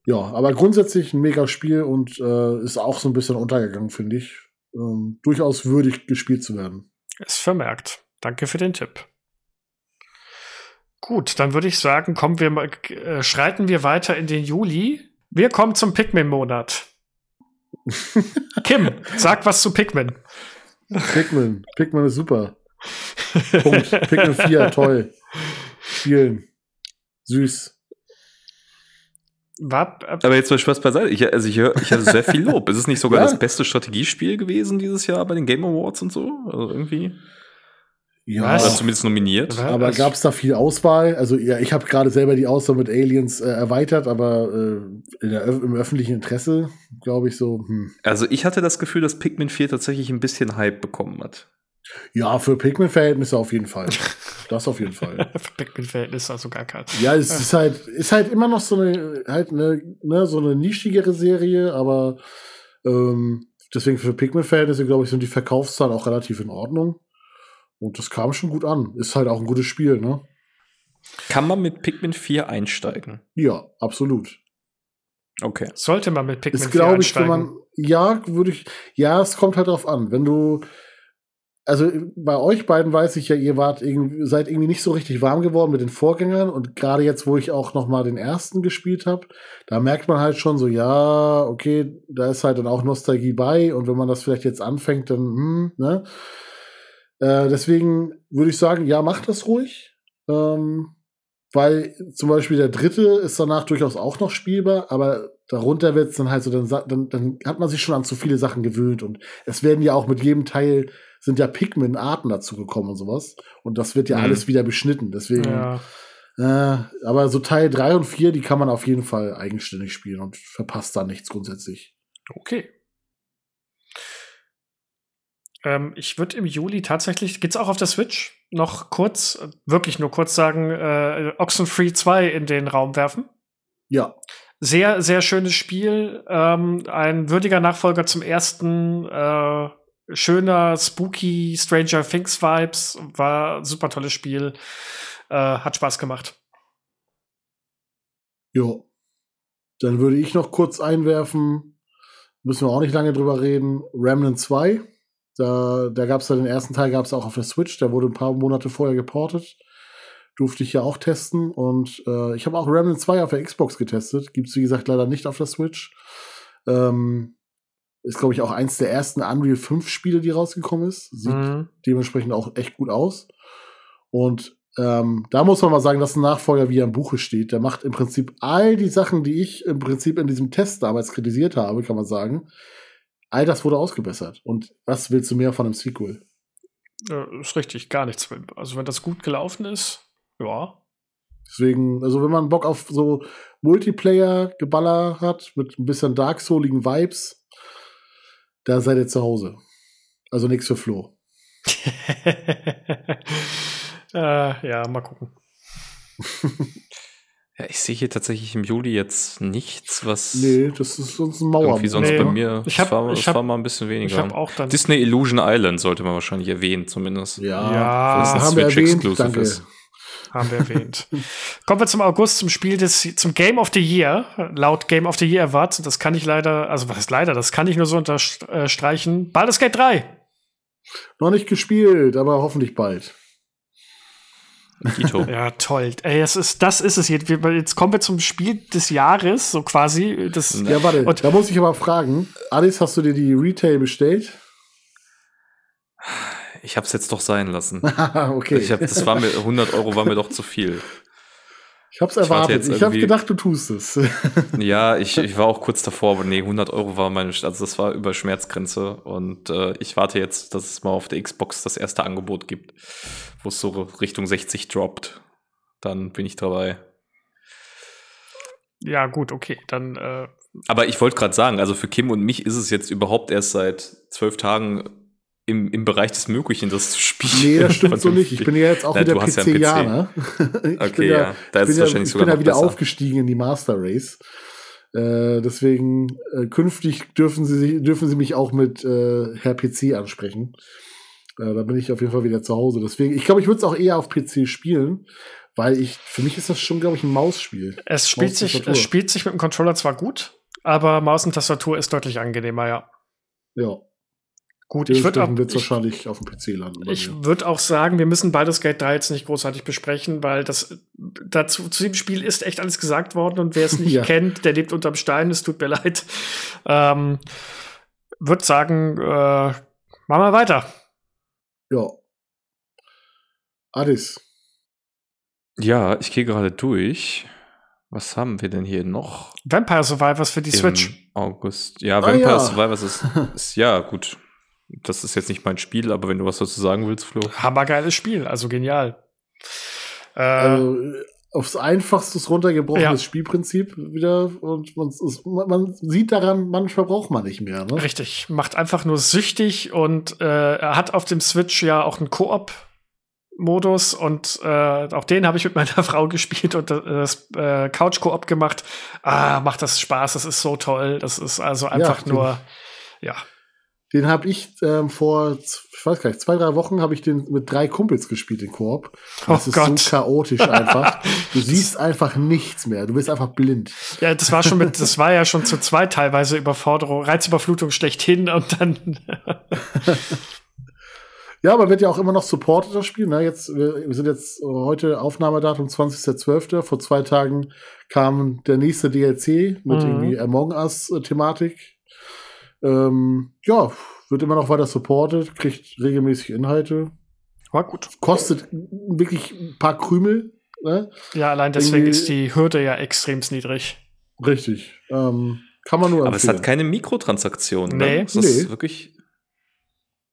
[SPEAKER 3] ja, aber grundsätzlich ein mega Spiel und äh, ist auch so ein bisschen untergegangen, finde ich. Ähm, durchaus würdig gespielt zu werden.
[SPEAKER 1] Ist vermerkt. Danke für den Tipp. Gut, dann würde ich sagen, kommen wir mal, äh, schreiten wir weiter in den Juli. Wir kommen zum Pikmin-Monat. Kim, sag was zu Pikmin.
[SPEAKER 3] Pikmin. Pikmin ist super. Punkt. Pikmin 4, toll. Spielen. Süß.
[SPEAKER 2] War, äh, Aber jetzt mal Spaß beiseite. Ich, also ich, ich hatte sehr viel Lob. ist es nicht sogar ja. das beste Strategiespiel gewesen dieses Jahr bei den Game Awards und so? Also irgendwie. Ja, oder zumindest nominiert.
[SPEAKER 3] Aber gab es da viel Auswahl? Also ja, ich habe gerade selber die Auswahl mit Aliens äh, erweitert, aber äh, der, im öffentlichen Interesse glaube ich so. Hm.
[SPEAKER 2] Also ich hatte das Gefühl, dass Pikmin 4 tatsächlich ein bisschen Hype bekommen hat.
[SPEAKER 3] Ja, für Pikmin-Verhältnisse auf jeden Fall. Das auf jeden Fall.
[SPEAKER 1] für Pikmin-Verhältnisse also gar kein.
[SPEAKER 3] Ja, es ist halt, ist halt immer noch so eine, halt eine, ne, so eine nischigere Serie, aber ähm, deswegen für Pikmin-Verhältnisse, glaube ich, sind die Verkaufszahlen auch relativ in Ordnung. Und das kam schon gut an. Ist halt auch ein gutes Spiel, ne?
[SPEAKER 2] Kann man mit Pikmin 4 einsteigen?
[SPEAKER 3] Ja, absolut.
[SPEAKER 2] Okay.
[SPEAKER 1] Sollte man mit Pikmin
[SPEAKER 3] ist, 4 einsteigen? Ich, wenn man, ja, würde ich, ja, es kommt halt drauf an. Wenn du, also bei euch beiden weiß ich ja, ihr wart irgendwie, seid irgendwie nicht so richtig warm geworden mit den Vorgängern und gerade jetzt, wo ich auch noch mal den ersten gespielt habe, da merkt man halt schon so, ja, okay, da ist halt dann auch Nostalgie bei und wenn man das vielleicht jetzt anfängt, dann, hm, ne? Äh, deswegen würde ich sagen, ja, macht das ruhig. Ähm, weil zum Beispiel der dritte ist danach durchaus auch noch spielbar, aber darunter wird es dann halt so, dann, dann, dann hat man sich schon an zu viele Sachen gewöhnt und es werden ja auch mit jedem Teil sind ja Pikmin-Arten dazu gekommen und sowas. Und das wird ja mhm. alles wieder beschnitten. Deswegen, ja. äh, aber so Teil 3 und 4, die kann man auf jeden Fall eigenständig spielen und verpasst da nichts grundsätzlich.
[SPEAKER 1] Okay. Ähm, ich würde im Juli tatsächlich, geht's auch auf der Switch, noch kurz, wirklich nur kurz sagen, äh, Oxenfree 2 in den Raum werfen.
[SPEAKER 3] Ja.
[SPEAKER 1] Sehr, sehr schönes Spiel. Ähm, ein würdiger Nachfolger zum ersten. Äh, schöner, spooky Stranger Things Vibes. War super tolles Spiel. Äh, hat Spaß gemacht.
[SPEAKER 3] Jo. Dann würde ich noch kurz einwerfen. Müssen wir auch nicht lange drüber reden. Remnant 2 da, da gab es ja den ersten Teil, gab es auch auf der Switch, der wurde ein paar Monate vorher geportet. Durfte ich ja auch testen. Und äh, ich habe auch Remnant 2 auf der Xbox getestet. Gibt es, wie gesagt, leider nicht auf der Switch. Ähm, ist, glaube ich, auch eins der ersten Unreal 5 Spiele, die rausgekommen ist. Sieht mhm. dementsprechend auch echt gut aus. Und ähm, da muss man mal sagen, dass ein Nachfolger, wie er im Buche steht, der macht im Prinzip all die Sachen, die ich im Prinzip in diesem Test damals kritisiert habe, kann man sagen, all das wurde ausgebessert. Und was willst du mehr von einem Sequel?
[SPEAKER 1] Äh, ist richtig, gar nichts. Also, wenn das gut gelaufen ist, ja.
[SPEAKER 3] Deswegen, also wenn man Bock auf so Multiplayer-Geballer hat, mit ein bisschen Dark Souligen Vibes, da seid ihr zu Hause. Also nichts für Flo.
[SPEAKER 1] äh, ja, mal gucken.
[SPEAKER 2] Ja, ich sehe hier tatsächlich im Juli jetzt nichts, was.
[SPEAKER 3] Nee, das ist sonst ein Mauer.
[SPEAKER 2] Irgendwie sonst
[SPEAKER 1] nee,
[SPEAKER 2] bei mir.
[SPEAKER 1] Ich hab,
[SPEAKER 2] war,
[SPEAKER 1] ich hab,
[SPEAKER 2] war mal ein bisschen weniger. Ich
[SPEAKER 1] hab auch dann
[SPEAKER 2] Disney Illusion Island sollte man wahrscheinlich erwähnen, zumindest.
[SPEAKER 3] Ja,
[SPEAKER 1] ja
[SPEAKER 3] das haben wir erwähnt, danke. Ist.
[SPEAKER 1] Haben wir erwähnt. Kommen wir zum August, zum Spiel des, zum Game of the Year. Laut Game of the Year erwartet. Das kann ich leider, also was ist leider, das kann ich nur so unterstreichen. Baldur's Gate 3.
[SPEAKER 3] Noch nicht gespielt, aber hoffentlich bald.
[SPEAKER 1] Dito. ja, toll. Ey, das ist, das ist es jetzt. Jetzt kommen wir zum Spiel des Jahres, so quasi. Das,
[SPEAKER 3] ja, warte, und da muss ich aber fragen. Alice, hast du dir die Retail bestellt?
[SPEAKER 2] Ich hab's jetzt doch sein lassen.
[SPEAKER 3] okay.
[SPEAKER 2] Ich hab, das war mir, 100 Euro war mir doch zu viel.
[SPEAKER 3] Ich hab's erwartet. Ich, ich habe gedacht, du tust es.
[SPEAKER 2] ja, ich, ich war auch kurz davor, aber nee, 100 Euro war meine, also das war über Schmerzgrenze und äh, ich warte jetzt, dass es mal auf der Xbox das erste Angebot gibt, wo es so Richtung 60 droppt. Dann bin ich dabei.
[SPEAKER 1] Ja, gut, okay, dann. Äh
[SPEAKER 2] aber ich wollte gerade sagen, also für Kim und mich ist es jetzt überhaupt erst seit zwölf Tagen im, im Bereich des Möglichen, das zu spielen.
[SPEAKER 3] Nee, das stimmt so nicht. Ich bin ja jetzt auch wieder PC-Janer.
[SPEAKER 2] Ja okay, ja, ja. Da
[SPEAKER 3] ist es wahrscheinlich ja, Ich bin ja wieder besser. aufgestiegen in die Master Race. Äh, deswegen äh, künftig dürfen sie, dürfen sie mich auch mit äh, Herr PC ansprechen. Äh, da bin ich auf jeden Fall wieder zu Hause. Deswegen, ich glaube, ich würde es auch eher auf PC spielen, weil ich, für mich ist das schon, glaube ich, ein Mausspiel.
[SPEAKER 1] Es spielt, sich, es spielt sich mit dem Controller zwar gut, aber Maus und Tastatur ist deutlich angenehmer, ja.
[SPEAKER 3] Ja.
[SPEAKER 1] Gut, ich würde auch
[SPEAKER 3] wahrscheinlich auf dem PC landen.
[SPEAKER 1] Ich würde auch sagen, wir müssen beides Gate 3 jetzt nicht großartig besprechen, weil das dazu zu dem Spiel ist echt alles gesagt worden und wer es nicht ja. kennt, der lebt unterm Stein. Es tut mir leid. Ähm, würde sagen, äh, machen wir weiter.
[SPEAKER 3] Ja. Adis.
[SPEAKER 2] Ja, ich gehe gerade durch. Was haben wir denn hier noch?
[SPEAKER 1] Vampire Survivors für die
[SPEAKER 2] Im
[SPEAKER 1] Switch.
[SPEAKER 2] August. Ja, Vampire ah, ja. Survivors ist, ist, ja gut. Das ist jetzt nicht mein Spiel, aber wenn du was dazu sagen willst, Flo.
[SPEAKER 1] Hammergeiles Spiel, also genial.
[SPEAKER 3] Äh, also, aufs einfachstes runtergebrochenes ja. Spielprinzip wieder und man, ist, man, sieht daran, manchmal braucht man nicht mehr. Ne?
[SPEAKER 1] Richtig, macht einfach nur süchtig und äh, er hat auf dem Switch ja auch einen Koop Modus und äh, auch den habe ich mit meiner Frau gespielt und das äh, Couch Koop gemacht. Ah, macht das Spaß, das ist so toll. Das ist also einfach ja, nur ja.
[SPEAKER 3] Den habe ich ähm, vor, ich weiß gar nicht, zwei, drei Wochen habe ich den mit drei Kumpels gespielt, den Koop. Das oh ist Gott. so chaotisch einfach. Du siehst einfach nichts mehr. Du bist einfach blind.
[SPEAKER 1] Ja, das war schon mit, das war ja schon zu zweit teilweise Überforderung, Reizüberflutung schlechthin und dann.
[SPEAKER 3] Ja, aber wird ja auch immer noch supported, das Spiel. Ne? Jetzt, wir, wir sind jetzt heute Aufnahmedatum 20.12. Vor zwei Tagen kam der nächste DLC mit mhm. irgendwie Among Us-Thematik. Ähm, ja, wird immer noch weiter supported, kriegt regelmäßig Inhalte.
[SPEAKER 1] War gut.
[SPEAKER 3] Kostet wirklich ein paar Krümel. Ne?
[SPEAKER 1] Ja, allein deswegen irgendwie ist die Hürde ja extrem niedrig.
[SPEAKER 3] Richtig. Ähm, kann man nur
[SPEAKER 2] Aber empfehlen. es hat keine Mikrotransaktionen.
[SPEAKER 1] Ne? Nee.
[SPEAKER 2] Ne? Das nee. ist wirklich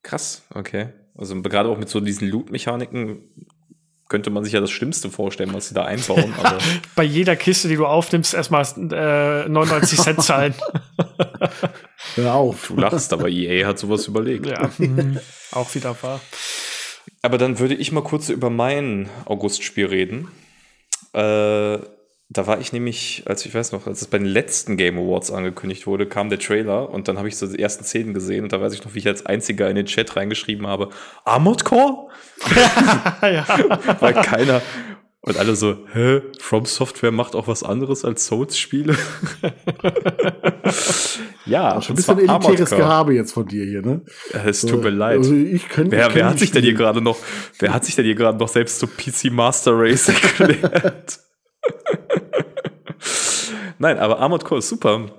[SPEAKER 2] krass. Okay. Also gerade auch mit so diesen Loot-Mechaniken könnte man sich ja das Schlimmste vorstellen, was sie da einbauen. Aber
[SPEAKER 1] Bei jeder Kiste, die du aufnimmst, erstmal äh, 99 Cent zahlen.
[SPEAKER 3] Hör auf.
[SPEAKER 2] Du lachst, aber EA hat sowas überlegt.
[SPEAKER 1] Ja, mhm. auch wieder wahr.
[SPEAKER 2] Aber dann würde ich mal kurz über mein August-Spiel reden. Äh, da war ich nämlich, als ich weiß noch, als es bei den letzten Game Awards angekündigt wurde, kam der Trailer und dann habe ich so die ersten Szenen gesehen und da weiß ich noch, wie ich als einziger in den Chat reingeschrieben habe, Armored Core? ja. Weil keiner, und alle so, hä, From Software macht auch was anderes als Souls-Spiele?
[SPEAKER 3] ja, schon ein bisschen elitäres Gehabe jetzt von dir hier, ne?
[SPEAKER 2] Es tut mir leid.
[SPEAKER 3] Also ich könnte,
[SPEAKER 2] wer, wer hat sich denn hier gerade noch, wer hat sich denn hier gerade noch selbst so PC Master Race erklärt? Nein, aber Armored Core ist super.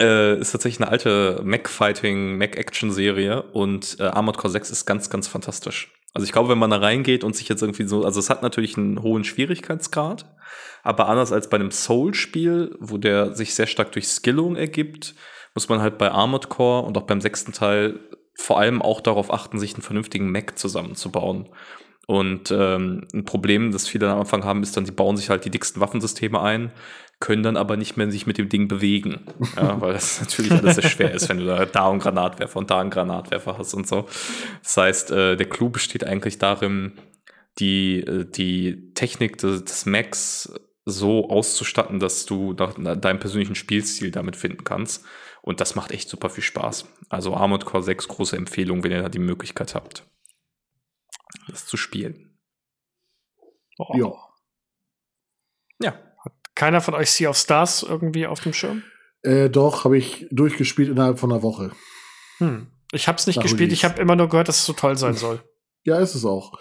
[SPEAKER 2] Äh, ist tatsächlich eine alte Mac-Fighting, Mac-Action-Serie und äh, Armored Core 6 ist ganz, ganz fantastisch. Also ich glaube, wenn man da reingeht und sich jetzt irgendwie so, also es hat natürlich einen hohen Schwierigkeitsgrad, aber anders als bei einem Soul-Spiel, wo der sich sehr stark durch Skillung ergibt, muss man halt bei Armored Core und auch beim sechsten Teil vor allem auch darauf achten, sich einen vernünftigen Mac zusammenzubauen. Und ähm, ein Problem, das viele am Anfang haben, ist dann, sie bauen sich halt die dicksten Waffensysteme ein, können dann aber nicht mehr sich mit dem Ding bewegen. Ja, weil das natürlich alles sehr schwer ist, wenn du da, da einen Granatwerfer und da einen Granatwerfer hast und so. Das heißt, äh, der Clou besteht eigentlich darin, die, äh, die Technik des, des Macs so auszustatten, dass du nach deinem persönlichen Spielstil damit finden kannst. Und das macht echt super viel Spaß. Also Armored Core 6, große Empfehlung, wenn ihr da die Möglichkeit habt das zu spielen.
[SPEAKER 3] Oh. Ja.
[SPEAKER 1] Ja. Hat keiner von euch Sea of Stars irgendwie auf dem Schirm?
[SPEAKER 3] Äh, doch, habe ich durchgespielt innerhalb von einer Woche.
[SPEAKER 1] Hm. Ich habe es nicht Nach gespielt, ich habe immer nur gehört, dass es so toll sein soll.
[SPEAKER 3] Ja, ist es auch.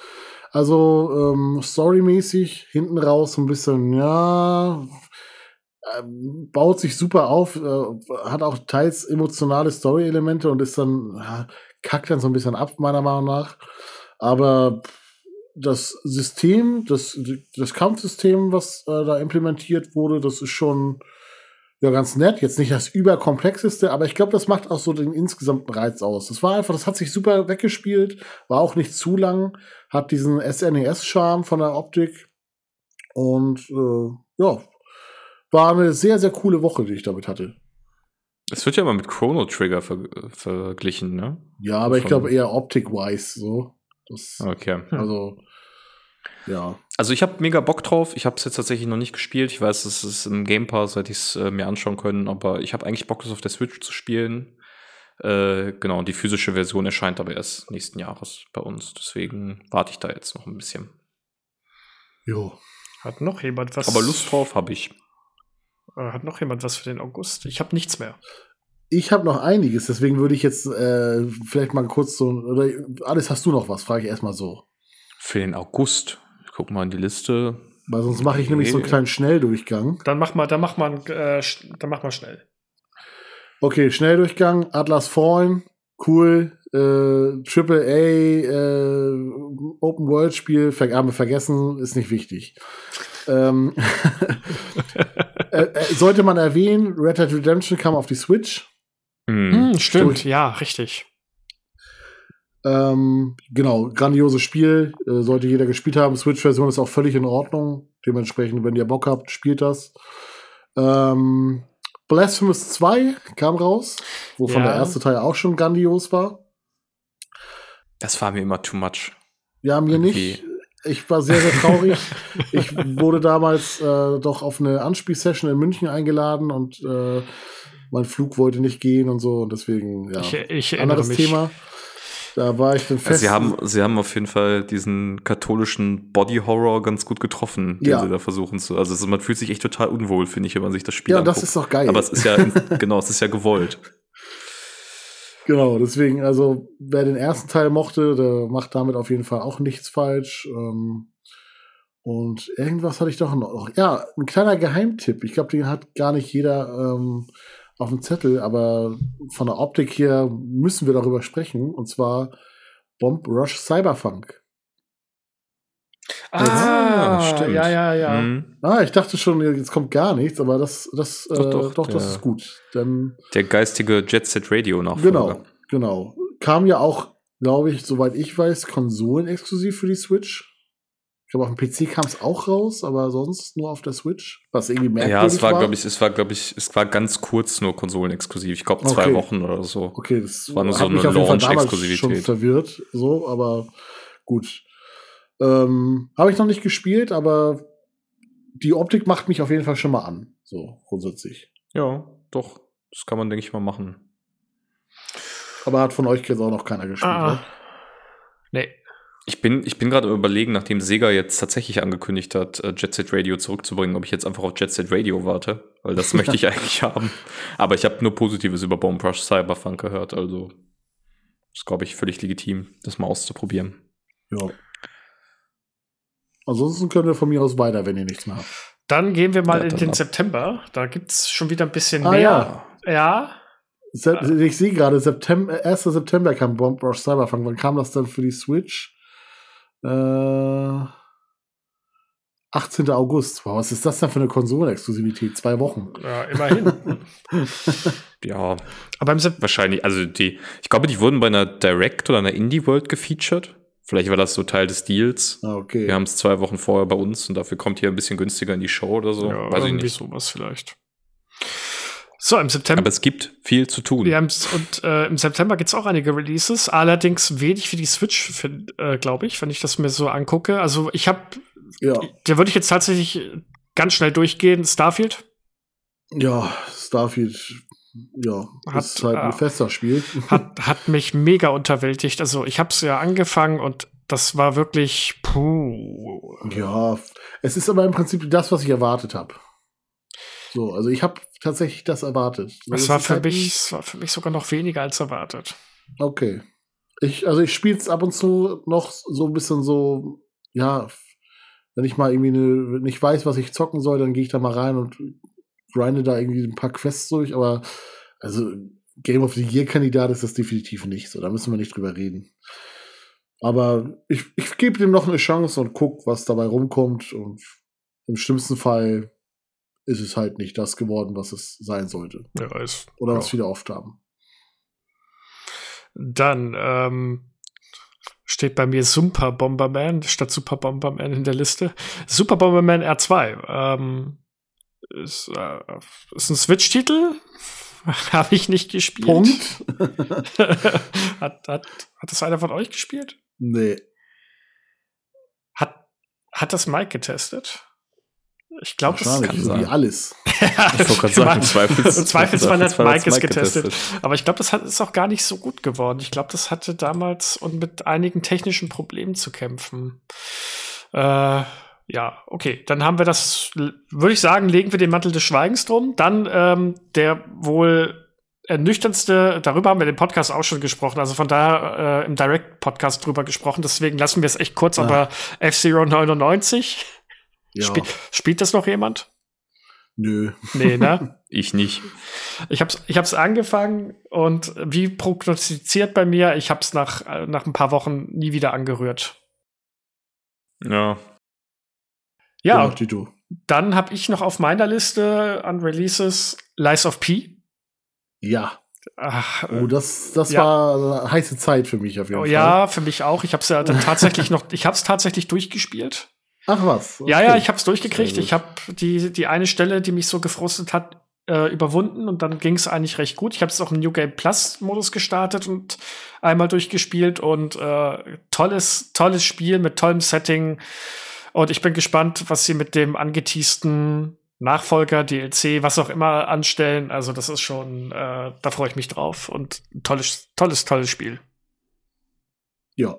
[SPEAKER 3] Also ähm, storymäßig hinten raus so ein bisschen, ja, äh, baut sich super auf, äh, hat auch teils emotionale Story-Elemente und ist dann, ja, kackt dann so ein bisschen ab, meiner Meinung nach. Aber das System, das, das Kampfsystem, was äh, da implementiert wurde, das ist schon ja ganz nett. Jetzt nicht das überkomplexeste, aber ich glaube, das macht auch so den insgesamten Reiz aus. Das war einfach, das hat sich super weggespielt, war auch nicht zu lang, hat diesen SNES-Charme von der Optik und äh, ja, war eine sehr, sehr coole Woche, die ich damit hatte.
[SPEAKER 2] Es wird ja immer mit Chrono Trigger ver verglichen, ne?
[SPEAKER 3] Ja, aber ich glaube eher optik-wise so. Das,
[SPEAKER 2] Okay.
[SPEAKER 3] Also, ja.
[SPEAKER 2] Also ich habe mega Bock drauf. Ich habe es jetzt tatsächlich noch nicht gespielt. Ich weiß, es ist im Game Pass, hätte ich es äh, mir anschauen können, aber ich habe eigentlich Bock, das auf der Switch zu spielen. Äh, genau, die physische Version erscheint aber erst nächsten Jahres bei uns. Deswegen warte ich da jetzt noch ein bisschen.
[SPEAKER 3] Jo.
[SPEAKER 1] Hat noch jemand was?
[SPEAKER 2] Aber Lust drauf habe ich.
[SPEAKER 1] Äh, Hat noch jemand was für den August? Ich habe nichts mehr.
[SPEAKER 3] Ich habe noch einiges, deswegen würde ich jetzt äh, vielleicht mal kurz so, oder alles hast du noch was, frage ich erstmal so.
[SPEAKER 2] Für den August. Ich guck mal in die Liste.
[SPEAKER 3] Weil sonst mache ich nämlich so einen kleinen Schnelldurchgang.
[SPEAKER 1] Dann mach mal, dann mach mal, äh, sch- dann mach mal schnell.
[SPEAKER 3] Okay, Schnelldurchgang, Atlas Fallen, cool, äh, Triple A, äh, Open World Spiel, ver haben wir vergessen, ist nicht wichtig. ähm, äh, äh, sollte man erwähnen, Red Dead Redemption kam auf die Switch.
[SPEAKER 2] Hm.
[SPEAKER 1] Hm, stimmt,
[SPEAKER 3] Gut.
[SPEAKER 1] ja, richtig.
[SPEAKER 3] Ähm, genau, grandioses Spiel, äh, sollte jeder gespielt haben. Switch-Version ist auch völlig in Ordnung. Dementsprechend, wenn ihr Bock habt, spielt das. Ähm, Blasphemous 2 kam raus, wovon
[SPEAKER 1] Ja.
[SPEAKER 3] der erste Teil auch schon grandios war.
[SPEAKER 2] Das war mir immer too much.
[SPEAKER 3] Ja, mir
[SPEAKER 2] Irgendwie.
[SPEAKER 3] nicht. Ich war sehr, sehr traurig. ich wurde damals äh, doch auf eine Anspielsession in München eingeladen und äh, mein Flug wollte nicht gehen und so. Und deswegen, ja.
[SPEAKER 1] Ich, ich
[SPEAKER 3] Anderes
[SPEAKER 1] mich.
[SPEAKER 3] Thema. Da war ich dann fest.
[SPEAKER 2] Also sie, haben, sie haben auf jeden Fall diesen katholischen Body Horror ganz gut getroffen, den
[SPEAKER 3] Ja.
[SPEAKER 2] sie da versuchen zu. Also man fühlt sich echt total unwohl, finde ich, wenn man sich das Spiel
[SPEAKER 3] ja, das
[SPEAKER 2] anguckt.
[SPEAKER 3] ist doch geil.
[SPEAKER 2] Aber es ist ja, genau, es ist ja gewollt.
[SPEAKER 3] Genau, deswegen, also wer den ersten Teil mochte, der macht damit auf jeden Fall auch nichts falsch. Ähm, und irgendwas hatte ich doch noch. Ja, ein kleiner Geheimtipp. Ich glaube, den hat gar nicht jeder ähm, auf dem Zettel, aber von der Optik her müssen wir darüber sprechen. Und zwar Bomb Rush Cyberpunk.
[SPEAKER 1] Ah,
[SPEAKER 2] stimmt.
[SPEAKER 1] ja, ja, ja.
[SPEAKER 2] Mhm.
[SPEAKER 3] Ah, ich dachte schon, jetzt kommt gar nichts, aber das, das,
[SPEAKER 2] Doch,
[SPEAKER 3] äh,
[SPEAKER 2] doch,
[SPEAKER 3] doch, das
[SPEAKER 2] der-
[SPEAKER 3] ist gut. Dann
[SPEAKER 2] Der geistige Jet Set Radio Nachfolger.
[SPEAKER 3] Genau, genau. Kam ja auch, glaube ich, soweit ich weiß, konsolenexklusiv für die Switch. Ich glaube, auf dem PC kam es auch raus, aber sonst nur auf der Switch. Was irgendwie merkwürdig
[SPEAKER 2] Ja, es war,
[SPEAKER 3] war.
[SPEAKER 2] glaube ich, es war, glaube ich, es war ganz kurz nur konsolenexklusiv. Ich glaube zwei
[SPEAKER 3] Okay.
[SPEAKER 2] Wochen oder so.
[SPEAKER 3] Okay, das
[SPEAKER 2] war nur so eine Launch-Exklusivität.
[SPEAKER 3] schon verwirrt, so, aber gut. Ähm, Habe ich noch nicht gespielt, aber die Optik macht mich auf jeden Fall schon mal an, so grundsätzlich.
[SPEAKER 2] Ja, doch. Das kann man, denke ich mal, machen.
[SPEAKER 3] Aber hat von euch jetzt auch noch keiner gespielt.
[SPEAKER 1] Ah.
[SPEAKER 3] ne?
[SPEAKER 1] Nee.
[SPEAKER 2] Ich bin, ich bin gerade am überlegen, nachdem Sega jetzt tatsächlich angekündigt hat, äh, Jet Set Radio zurückzubringen, ob ich jetzt einfach auf Jet Set Radio warte, weil das möchte ich eigentlich haben. Aber ich habe nur Positives über Bomb Rush Cyberpunk gehört, also ist, glaube ich, völlig legitim, das mal auszuprobieren.
[SPEAKER 3] Ja. Ansonsten können wir von mir aus weiter, wenn ihr nichts mehr habt.
[SPEAKER 1] Dann gehen wir mal
[SPEAKER 2] Ja,
[SPEAKER 1] in den
[SPEAKER 2] ab.
[SPEAKER 1] September. Da gibt's schon wieder ein bisschen
[SPEAKER 3] Ah,
[SPEAKER 1] mehr.
[SPEAKER 3] ja.
[SPEAKER 1] Ja.
[SPEAKER 3] Se ich sehe gerade, September, 1. September kam Bomb Rush Cyberpunk. Wann kam das dann für die Switch? Äh, 18. August. Wow, was ist das denn für eine Konsolenexklusivität? Zwei Wochen.
[SPEAKER 1] ja, immerhin.
[SPEAKER 2] Ja,
[SPEAKER 1] Aber im
[SPEAKER 2] wahrscheinlich, also die, ich glaube, die wurden bei einer Direct oder einer Indie World gefeatured. Vielleicht war das so Teil des Deals.
[SPEAKER 3] Ah, okay.
[SPEAKER 2] Wir haben es zwei Wochen vorher bei uns und dafür kommt hier ein bisschen günstiger in die Show oder so.
[SPEAKER 1] ja,
[SPEAKER 2] Weiß ich
[SPEAKER 1] irgendwie
[SPEAKER 2] nicht.
[SPEAKER 1] sowas vielleicht. So, im September.
[SPEAKER 2] Aber es gibt viel zu tun.
[SPEAKER 1] Ja, und äh, im September gibt es auch einige Releases, allerdings wenig für die Switch, äh, glaube ich, wenn ich das mir so angucke. Also ich habe,
[SPEAKER 3] ja.
[SPEAKER 1] da würde ich jetzt tatsächlich ganz schnell durchgehen. Starfield
[SPEAKER 3] ja, Starfield, ja,
[SPEAKER 1] Hat,
[SPEAKER 3] ist halt ein
[SPEAKER 1] äh,
[SPEAKER 3] Fester-Spiel.
[SPEAKER 1] hat, hat mich mega unterwältigt. Also ich habe es ja angefangen und das war wirklich puh.
[SPEAKER 3] ja, es ist aber im Prinzip das, was ich erwartet habe. So, also ich habe tatsächlich das erwartet.
[SPEAKER 1] Es
[SPEAKER 3] das
[SPEAKER 1] war für
[SPEAKER 3] halt
[SPEAKER 1] mich, es war für mich sogar noch weniger als erwartet.
[SPEAKER 3] Okay. Ich, also ich spiele es ab und zu noch so ein bisschen so, ja, wenn ich mal irgendwie ne, nicht weiß, was ich zocken soll, dann gehe ich da mal rein und grinde da irgendwie ein paar Quests durch, aber also Game of the Year Kandidat ist das definitiv nicht so, da müssen wir nicht drüber reden. Aber ich, ich gebe dem noch eine Chance und guck, was dabei rumkommt. Und im schlimmsten Fall ist es halt nicht das geworden, was es sein sollte.
[SPEAKER 1] Wer weiß.
[SPEAKER 3] Oder
[SPEAKER 1] Ja.
[SPEAKER 3] was viele oft haben.
[SPEAKER 1] Dann ähm, steht bei mir Super Bomberman statt Super Bomberman in der Liste. Super Bomberman R2. Ähm, ist, äh, ist ein Switch-Titel. Habe ich nicht gespielt.
[SPEAKER 3] Punkt.
[SPEAKER 1] hat, hat, hat das einer von euch gespielt?
[SPEAKER 3] Nee.
[SPEAKER 1] Hat, hat das Mike getestet? Ich glaube, das kann
[SPEAKER 3] so wie
[SPEAKER 2] sein.
[SPEAKER 3] alles.
[SPEAKER 2] Ich wollte gerade sagen, im Zweifels,
[SPEAKER 1] Im Zweifelsfall hat
[SPEAKER 2] Zweifelsfall
[SPEAKER 1] Mike es
[SPEAKER 2] hat's
[SPEAKER 1] getestet. Aber ich glaube, das hat, ist auch gar nicht so gut geworden. Ich glaube, das hatte damals und mit einigen technischen Problemen zu kämpfen. Äh, ja, okay. Dann haben wir das, würde ich sagen, legen wir den Mantel des Schweigens drum. Dann ähm, der wohl ernüchterndste, darüber haben wir im Podcast auch schon gesprochen, also von daher äh, im Direct-Podcast drüber gesprochen, deswegen lassen wir es echt kurz,
[SPEAKER 3] Ah.
[SPEAKER 1] aber F-Zero 99,
[SPEAKER 3] Ja.
[SPEAKER 1] Spiel, spielt das noch jemand?
[SPEAKER 3] Nö.
[SPEAKER 1] Nee, ne?
[SPEAKER 2] Ich nicht.
[SPEAKER 1] Ich hab's, ich hab's angefangen und wie prognostiziert bei mir, ich hab's nach, äh, nach ein paar Wochen nie wieder angerührt.
[SPEAKER 2] Ja.
[SPEAKER 1] Ja,
[SPEAKER 3] Genau, Tito.
[SPEAKER 1] dann habe ich noch auf meiner Liste an Releases Lies of P.
[SPEAKER 3] Ja.
[SPEAKER 1] Ach,
[SPEAKER 3] Oh, das, das
[SPEAKER 1] Ja.
[SPEAKER 3] war eine heiße Zeit für mich auf jeden
[SPEAKER 1] oh,
[SPEAKER 3] Fall.
[SPEAKER 1] ja, für mich auch. Ich hab's ja dann tatsächlich noch, ich hab's tatsächlich durchgespielt.
[SPEAKER 3] Ach was.
[SPEAKER 1] Ja,
[SPEAKER 3] Okay.
[SPEAKER 1] ja, ich hab's durchgekriegt.
[SPEAKER 3] Sehr gut.
[SPEAKER 1] Ich habe die, die eine Stelle, die mich so gefrustet hat, äh, überwunden und dann ging's eigentlich recht gut. Ich habe es auch im New Game Plus Modus gestartet und einmal durchgespielt und äh, tolles, tolles Spiel mit tollem Setting. Und ich bin gespannt, was sie mit dem angeteasten Nachfolger, DLC, was auch immer anstellen. Also, das ist schon, äh, da freue ich mich drauf. Und ein tolles, tolles, tolles Spiel.
[SPEAKER 3] Ja.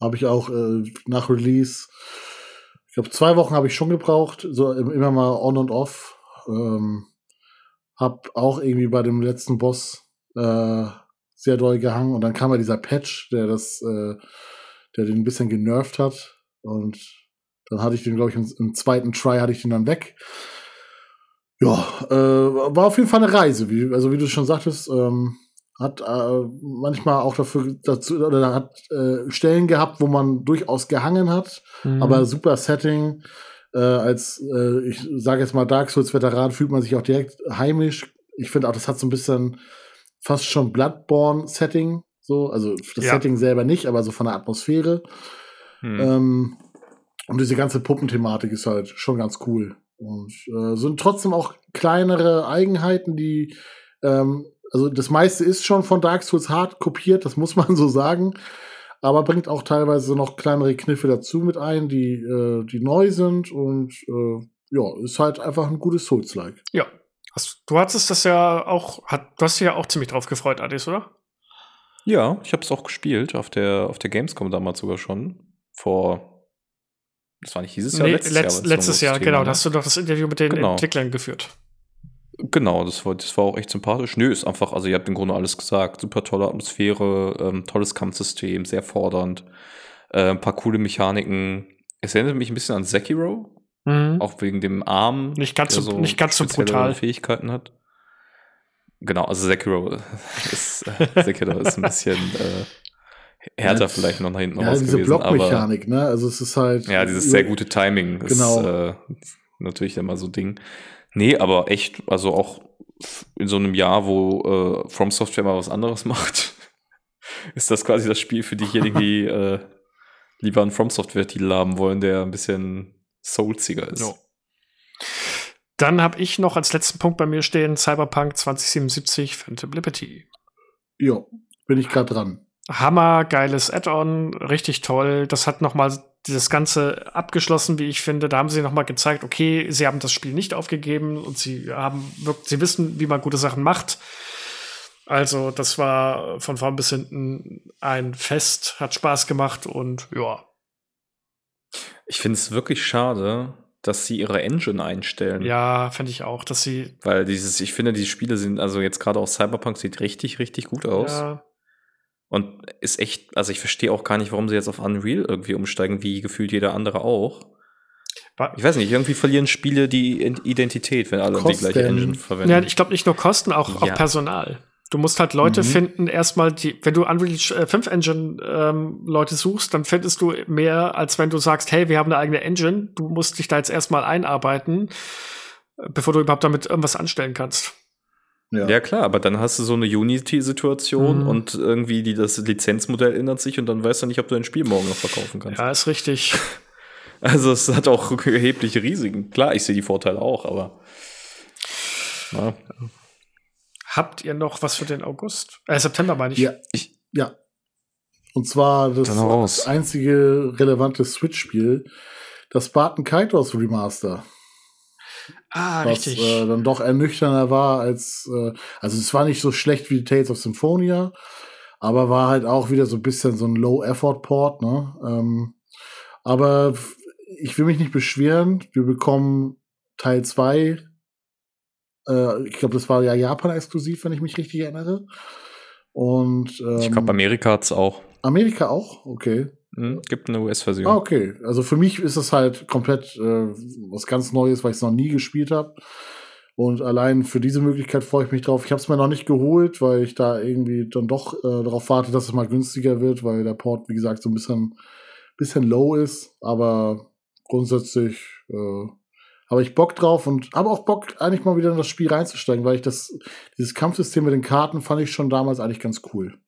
[SPEAKER 3] Habe ich auch äh, nach Release. Ich glaube, zwei Wochen habe ich schon gebraucht. So im- immer mal on und off. Ähm, hab auch irgendwie bei dem letzten Boss äh, sehr doll gehangen. Und dann kam ja dieser Patch, der das, äh, der den ein bisschen genervt hat. Und dann hatte ich den, glaube ich, im, im zweiten Try hatte ich den dann weg. Ja, äh, war auf jeden Fall eine Reise, wie, also wie du schon sagtest, ähm, hat äh, manchmal auch dafür dazu oder hat äh, Stellen gehabt, wo man durchaus gehangen hat,
[SPEAKER 1] Mhm.
[SPEAKER 3] aber super Setting. Äh, als äh, ich sage jetzt mal Dark Souls Veteran fühlt man sich auch direkt heimisch. Ich finde auch, das hat so ein bisschen fast schon Bloodborne Setting, so also das
[SPEAKER 1] Ja.
[SPEAKER 3] Setting selber nicht, aber so von der Atmosphäre.
[SPEAKER 2] Hm.
[SPEAKER 3] Ähm, und diese ganze Puppenthematik ist halt schon ganz cool. Und äh, sind trotzdem auch kleinere Eigenheiten, die, ähm, also das meiste ist schon von Dark Souls hart kopiert, das muss man so sagen. Aber bringt auch teilweise noch kleinere Kniffe dazu mit ein, die, äh, die neu sind. Und äh, ja, ist halt einfach ein gutes Souls-like.
[SPEAKER 1] Ja. Hast, du hattest das ja auch, hat, du hast dich ja auch ziemlich drauf gefreut, Adis, oder?
[SPEAKER 2] Ja, ich habe es auch gespielt auf der, auf der Gamescom damals sogar schon. Vor. Das war nicht dieses Jahr,
[SPEAKER 1] Nee,
[SPEAKER 2] letztes
[SPEAKER 1] letz-
[SPEAKER 2] Jahr.
[SPEAKER 1] letztes
[SPEAKER 2] noch
[SPEAKER 1] Jahr,
[SPEAKER 2] das
[SPEAKER 1] genau.
[SPEAKER 2] Thema,
[SPEAKER 1] Da hast du doch das Interview mit den
[SPEAKER 2] Genau.
[SPEAKER 1] Entwicklern geführt.
[SPEAKER 2] Genau, das war, das war auch echt sympathisch. Nö, ist einfach, also ihr habt im Grunde alles gesagt. Super tolle Atmosphäre, ähm, tolles Kampfsystem, sehr fordernd. Äh, ein paar coole Mechaniken. Es erinnert mich ein bisschen an Sekiro, auch wegen dem Arm.
[SPEAKER 1] Nicht ganz so- nicht ganz so brutal.
[SPEAKER 2] Fähigkeiten hat. Genau, also Sekiro ist, äh, Sekiro ist ein bisschen äh, härter
[SPEAKER 3] Ja,
[SPEAKER 2] vielleicht noch nach hinten
[SPEAKER 3] Ja,
[SPEAKER 2] raus
[SPEAKER 3] diese
[SPEAKER 2] gewesen, aber
[SPEAKER 3] Blockmechanik, ne? Also es ist halt.
[SPEAKER 2] ja, dieses sehr gute Timing
[SPEAKER 3] Genau.
[SPEAKER 2] ist äh, natürlich immer so ein Ding. Nee, aber echt, also auch in so einem Jahr, wo äh, From Software mal was anderes macht, ist das quasi das Spiel für diejenigen, die äh, lieber einen From Software-Titel haben wollen, der ein bisschen soulsiger ist.
[SPEAKER 1] Jo. Dann habe ich noch als letzten Punkt bei mir stehen Cyberpunk 2077 Phantom Liberty.
[SPEAKER 3] Ja, bin ich gerade dran.
[SPEAKER 1] Hammer, geiles Add-on, richtig toll. Das hat noch mal dieses Ganze abgeschlossen, wie ich finde. Da haben sie noch mal gezeigt, okay, sie haben das Spiel nicht aufgegeben und sie haben sie wissen, wie man gute Sachen macht. Also, das war von vorn bis hinten ein Fest, hat Spaß gemacht und ja.
[SPEAKER 2] Ich finde es wirklich schade, dass sie ihre Engine einstellen.
[SPEAKER 1] Ja, finde ich auch, dass sie
[SPEAKER 2] Weil dieses, ich finde, die Spiele sind, also jetzt gerade auch Cyberpunk sieht richtig, richtig gut aus.
[SPEAKER 1] ja,
[SPEAKER 2] Und ist echt, also ich verstehe auch gar nicht, warum sie jetzt auf Unreal irgendwie umsteigen, wie gefühlt jeder andere auch. Ich weiß nicht, irgendwie verlieren Spiele die Ident- Identität, wenn alle die
[SPEAKER 3] Kosten.
[SPEAKER 2] gleiche Engine verwenden.
[SPEAKER 1] ja ich glaube nicht nur Kosten, auch, auch
[SPEAKER 2] Ja.
[SPEAKER 1] Personal. Du musst halt Leute mhm. finden, erstmal, die, wenn du Unreal 5 Engine ähm, Leute suchst, dann findest du mehr, als wenn du sagst, hey, wir haben eine eigene Engine. Du musst dich da jetzt erstmal einarbeiten, bevor du überhaupt damit irgendwas anstellen kannst.
[SPEAKER 2] Ja. ja. klar, aber dann hast du so eine Unity-Situation mhm. und irgendwie die, das Lizenzmodell ändert sich und dann weißt du nicht, ob du dein Spiel morgen noch verkaufen kannst.
[SPEAKER 1] Ja, ist richtig.
[SPEAKER 2] Also es hat auch erhebliche Risiken. Klar, ich sehe die Vorteile auch, aber.
[SPEAKER 1] Ja. Habt ihr noch was für den August? Äh, September meine ich.
[SPEAKER 3] Ja, ich, ja. Und zwar das einzige relevante Switch-Spiel, das Spartan Kaitos Remaster.
[SPEAKER 1] Ah,
[SPEAKER 3] was, richtig. Äh, dann doch ernüchternder war als, äh, also es war nicht so schlecht wie Tales of Symphonia, aber war halt auch wieder so ein bisschen so ein Low-Effort-Port, ne? Ähm, aber ich will mich nicht beschweren. Wir bekommen Teil 2. Äh, ich glaube, das war ja Japan-exklusiv, wenn ich mich richtig erinnere. Und ähm,
[SPEAKER 2] ich glaube, Amerika hat es auch.
[SPEAKER 3] Amerika auch? Okay.
[SPEAKER 2] Mhm, gibt eine US-Version.
[SPEAKER 3] Ah, okay. Also für mich ist es halt komplett äh, was ganz Neues, weil ich es noch nie gespielt habe. Und allein für diese Möglichkeit freue ich mich drauf. Ich habe es mir noch nicht geholt, weil ich da irgendwie dann doch äh, darauf warte, dass es mal günstiger wird, weil der Port, wie gesagt, so ein bisschen, bisschen low ist. Aber grundsätzlich äh, habe ich Bock drauf und habe auch Bock, eigentlich mal wieder in das Spiel reinzusteigen, weil ich das, dieses Kampfsystem mit den Karten fand ich schon damals eigentlich ganz cool.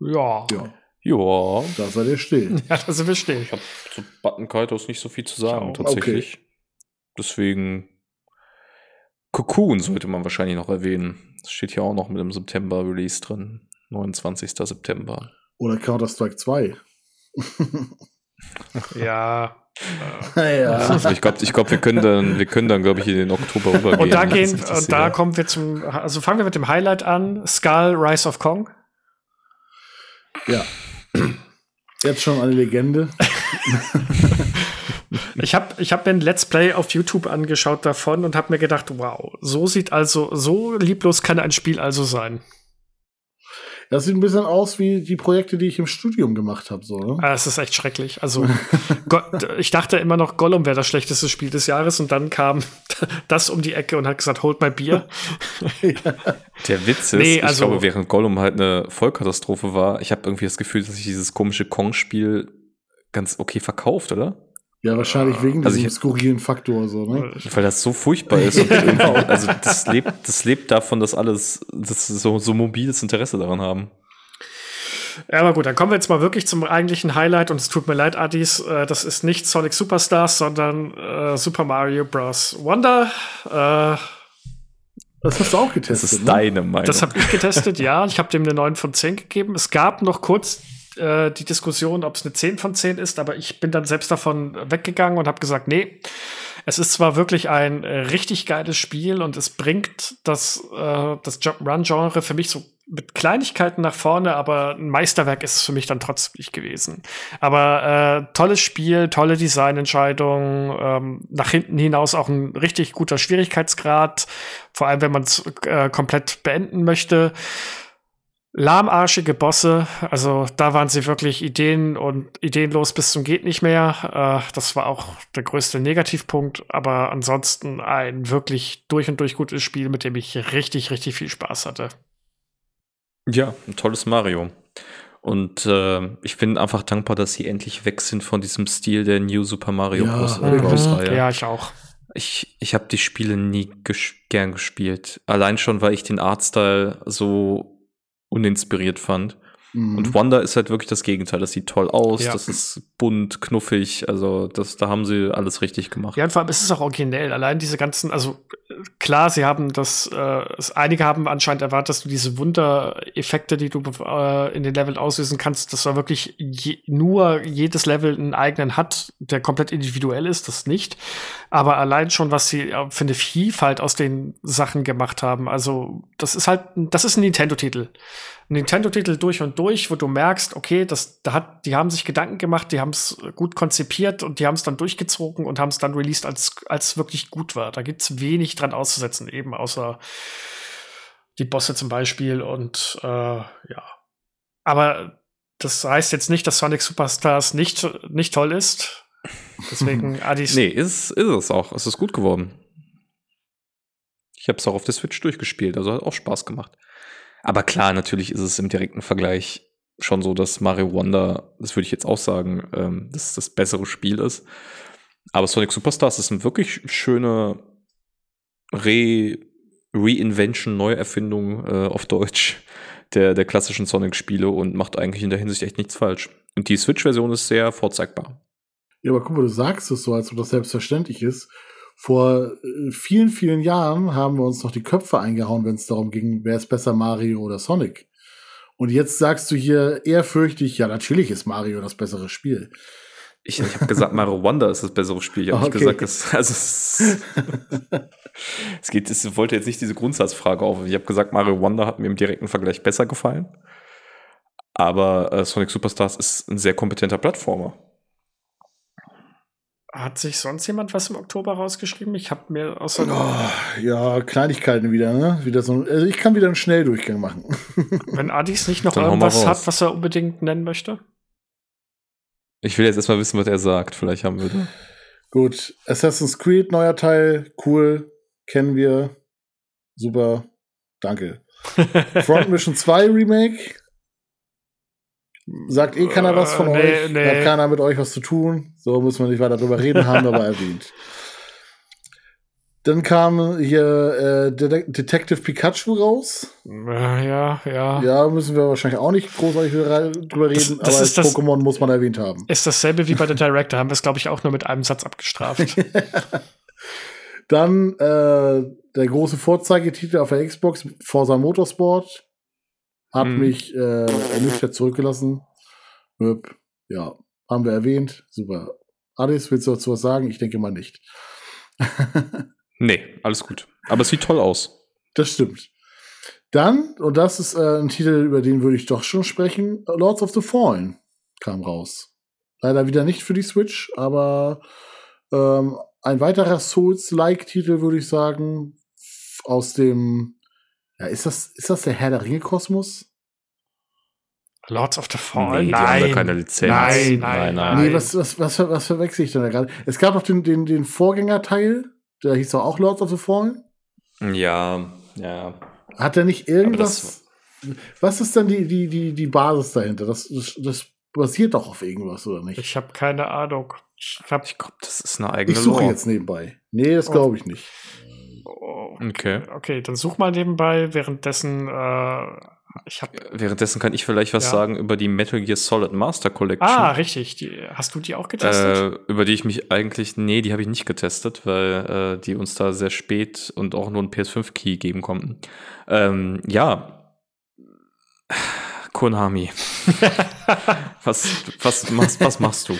[SPEAKER 1] Ja.
[SPEAKER 3] Ja.
[SPEAKER 2] Ja.
[SPEAKER 3] Da seid ihr still.
[SPEAKER 1] Ja, da sind wir still.
[SPEAKER 2] Ich habe zu Button Kaitos nicht so viel zu sagen, oh, tatsächlich. Okay. Deswegen Cocoon sollte man wahrscheinlich noch erwähnen. Das steht hier auch noch mit dem September-Release drin. 29. September.
[SPEAKER 3] Oder Counter-Strike 2.
[SPEAKER 1] ja.
[SPEAKER 3] ja.
[SPEAKER 2] Ich glaube, ich glaub, wir können dann, wir können dann, glaube ich, in den Oktober rübergehen.
[SPEAKER 1] Und da gehen, und da kommen wir zum, also fangen wir mit dem Highlight an. Skull Rise of Kong.
[SPEAKER 3] Ja. Jetzt schon eine Legende.
[SPEAKER 1] ich habe ich hab mir ein Let's Play auf YouTube angeschaut davon und habe mir gedacht, wow, so sieht also, so lieblos kann ein Spiel also sein.
[SPEAKER 3] Das sieht ein bisschen aus wie die Projekte, die ich im Studium gemacht habe. So, ne?
[SPEAKER 1] Ah, es ist echt schrecklich. Also, ich dachte immer noch, Gollum wäre das schlechteste Spiel des Jahres und dann kam das um die Ecke und hat gesagt, holt mal Bier.
[SPEAKER 2] Der Witz ist, nee, also, ich glaube, während Gollum halt eine Vollkatastrophe war, ich habe irgendwie das Gefühl, dass sich dieses komische Kong-Spiel ganz okay verkauft, oder?
[SPEAKER 3] Ja, wahrscheinlich wegen also diesem skurrilen Faktor, so, ne?
[SPEAKER 2] Weil das so furchtbar ist. also das lebt, das lebt davon, dass alles das so, so mobiles Interesse daran haben.
[SPEAKER 1] Ja, aber gut, dann kommen wir jetzt mal wirklich zum eigentlichen Highlight und es tut mir leid, Adis, äh, das ist nicht Sonic Superstars, sondern äh, Super Mario Bros. Wonder. Äh,
[SPEAKER 3] das hast du auch getestet.
[SPEAKER 2] Das ist ne? deine Meinung.
[SPEAKER 1] Das habe ich getestet, ja. Ich habe dem eine 9 von 10 gegeben. Es gab noch kurz äh, die Diskussion, ob es eine 10 von 10 ist, aber ich bin dann selbst davon weggegangen und habe gesagt, nee, es ist zwar wirklich ein äh, richtig geiles Spiel und es bringt das, äh, das Jump-Run-Genre für mich so mit Kleinigkeiten nach vorne, aber ein Meisterwerk ist es für mich dann trotzdem nicht gewesen. Aber äh, tolles Spiel, tolle Designentscheidung, ähm, nach hinten hinaus auch ein richtig guter Schwierigkeitsgrad, vor allem wenn man es äh, komplett beenden möchte lahmarschige Bosse. Also da waren sie wirklich Ideen und ideenlos bis zum geht nicht mehr. Äh, das war auch der größte Negativpunkt. Aber ansonsten ein wirklich durch und durch gutes Spiel, mit dem ich richtig, richtig viel Spaß hatte.
[SPEAKER 2] Ja, ein tolles Mario. Und äh, ich bin einfach dankbar, dass sie endlich weg sind von diesem Stil der New Super Mario
[SPEAKER 3] ja,
[SPEAKER 2] Bros.
[SPEAKER 1] Mhm. Ja, ich auch.
[SPEAKER 2] Ich, ich habe die Spiele nie ges gern gespielt. Allein schon, weil ich den Artstyle so uninspiriert fand. Mhm. Und Wonder ist halt wirklich das Gegenteil. Das sieht toll aus, ja. das ist bunt, knuffig. Also das, da haben sie alles richtig gemacht.
[SPEAKER 1] Ja, und vor allem ist es auch originell. Allein diese ganzen, also klar, sie haben das, äh, einige haben anscheinend erwartet, dass du diese Wundereffekte, die du äh, in den Leveln auslösen kannst, dass da wirklich je, nur jedes Level einen eigenen hat, der komplett individuell ist, das nicht. Aber allein schon, was sie äh, für eine Vielfalt aus den Sachen gemacht haben, also das ist halt, das ist ein Nintendo-Titel. Nintendo-Titel durch und durch, wo du merkst, okay, das, da hat, die haben sich Gedanken gemacht, die haben es gut konzipiert und die haben es dann durchgezogen und haben es dann released, als als wirklich gut war. Da gibt's wenig dran auszusetzen, eben außer die Bosse zum Beispiel und äh, ja. Aber das heißt jetzt nicht, dass Sonic Superstars nicht, nicht toll ist. Deswegen Adis.
[SPEAKER 2] nee, ist, ist es auch. Es ist gut geworden. Ich habe es auch auf der Switch durchgespielt, also hat auch Spaß gemacht. Aber klar, natürlich ist es im direkten Vergleich schon so, dass Mario Wonder, das würde ich jetzt auch sagen, ähm, dass das bessere Spiel ist. Aber Sonic Superstars ist eine wirklich schöne Re Reinvention, Neuerfindung äh, auf Deutsch der, der klassischen Sonic-Spiele und macht eigentlich in der Hinsicht echt nichts falsch. Und die Switch-Version ist sehr vorzeigbar.
[SPEAKER 3] Ja, aber guck mal, du sagst es so, als ob das selbstverständlich ist. Vor äh, vielen, vielen Jahren haben wir uns noch die Köpfe eingehauen, wenn es darum ging, wer ist besser, Mario oder Sonic. Und jetzt sagst du hier ehrfürchtig, ja, natürlich ist Mario das bessere Spiel.
[SPEAKER 2] Ich, ich habe gesagt, Mario Wonder ist das bessere Spiel. Ich habe okay. nicht gesagt, dass, also es, es geht, es wollte jetzt nicht diese Grundsatzfrage auf. Ich habe gesagt, Mario Wonder hat mir im direkten Vergleich besser gefallen. Aber äh, Sonic Superstars ist ein sehr kompetenter Plattformer.
[SPEAKER 1] Hat sich sonst jemand was im Oktober rausgeschrieben? Ich habe mir außer.
[SPEAKER 3] Oh, ja, Kleinigkeiten wieder, ne? Wieder so, also ich kann wieder einen Schnelldurchgang machen.
[SPEAKER 1] Wenn Adis nicht noch Dann irgendwas hat, was er unbedingt nennen möchte.
[SPEAKER 2] Ich will jetzt erstmal wissen, was er sagt. Vielleicht haben wir da.
[SPEAKER 3] Gut. Assassin's Creed, neuer Teil. Cool. Kennen wir. Super. Danke. Front Mission 2 Remake. Sagt eh keiner was von uh, nee, euch. Nee. Hat keiner mit euch was zu tun. So müssen wir nicht weiter drüber reden, haben wir aber erwähnt. Dann kam hier äh, Det Detective Pikachu raus.
[SPEAKER 1] Ja, ja.
[SPEAKER 3] Ja, müssen wir wahrscheinlich auch nicht großartig drüber reden, das, das aber Pokémon muss man erwähnt haben.
[SPEAKER 1] Ist dasselbe wie bei der Director, haben wir es, glaube ich, auch nur mit einem Satz abgestraft.
[SPEAKER 3] Dann äh, der große Vorzeigetitel auf der Xbox, Forza Motorsport. Hat hm. mich äh, ernüchtert zurückgelassen. Ja, haben wir erwähnt. Super. Adis, willst du dazu was sagen? Ich denke mal nicht.
[SPEAKER 2] nee, alles gut. Aber es sieht toll aus.
[SPEAKER 3] Das stimmt. Dann, und das ist äh, ein Titel, über den würde ich doch schon sprechen, Lords of the Fallen kam raus. Leider wieder nicht für die Switch, aber ähm, ein weiterer Souls-like-Titel, würde ich sagen, aus dem ja, ist das, ist das der Herr der Ringe-Kosmos?
[SPEAKER 1] Lords of the Fallen?
[SPEAKER 2] Nee, nein. haben da keine Lizenz.
[SPEAKER 1] Nein, nein, nein.
[SPEAKER 3] Nee, was, was, was, was verwechsel ich denn da gerade? Es gab noch den, den, den Vorgängerteil, der hieß doch auch Lords of the Fallen.
[SPEAKER 2] Ja, ja.
[SPEAKER 3] Hat er nicht irgendwas? Was ist denn die, die, die, die Basis dahinter? Das, das, das basiert doch auf irgendwas, oder nicht?
[SPEAKER 1] Ich habe keine Ahnung.
[SPEAKER 2] Ich, ich glaube, das ist eine eigene
[SPEAKER 3] Ich suche jetzt nebenbei. Nee, das glaube ich nicht.
[SPEAKER 2] Okay.
[SPEAKER 1] Okay, dann such mal nebenbei. Währenddessen, äh, ich hab,
[SPEAKER 2] Währenddessen kann ich vielleicht was ja. sagen über die Metal Gear Solid Master Collection.
[SPEAKER 1] Ah, richtig. Die, hast du die auch getestet?
[SPEAKER 2] Äh, über die ich mich eigentlich, nee, die habe ich nicht getestet, weil äh, die uns da sehr spät und auch nur einen PS5-Key geben konnten. Ähm, ja. Konami. was, was, was, was machst du?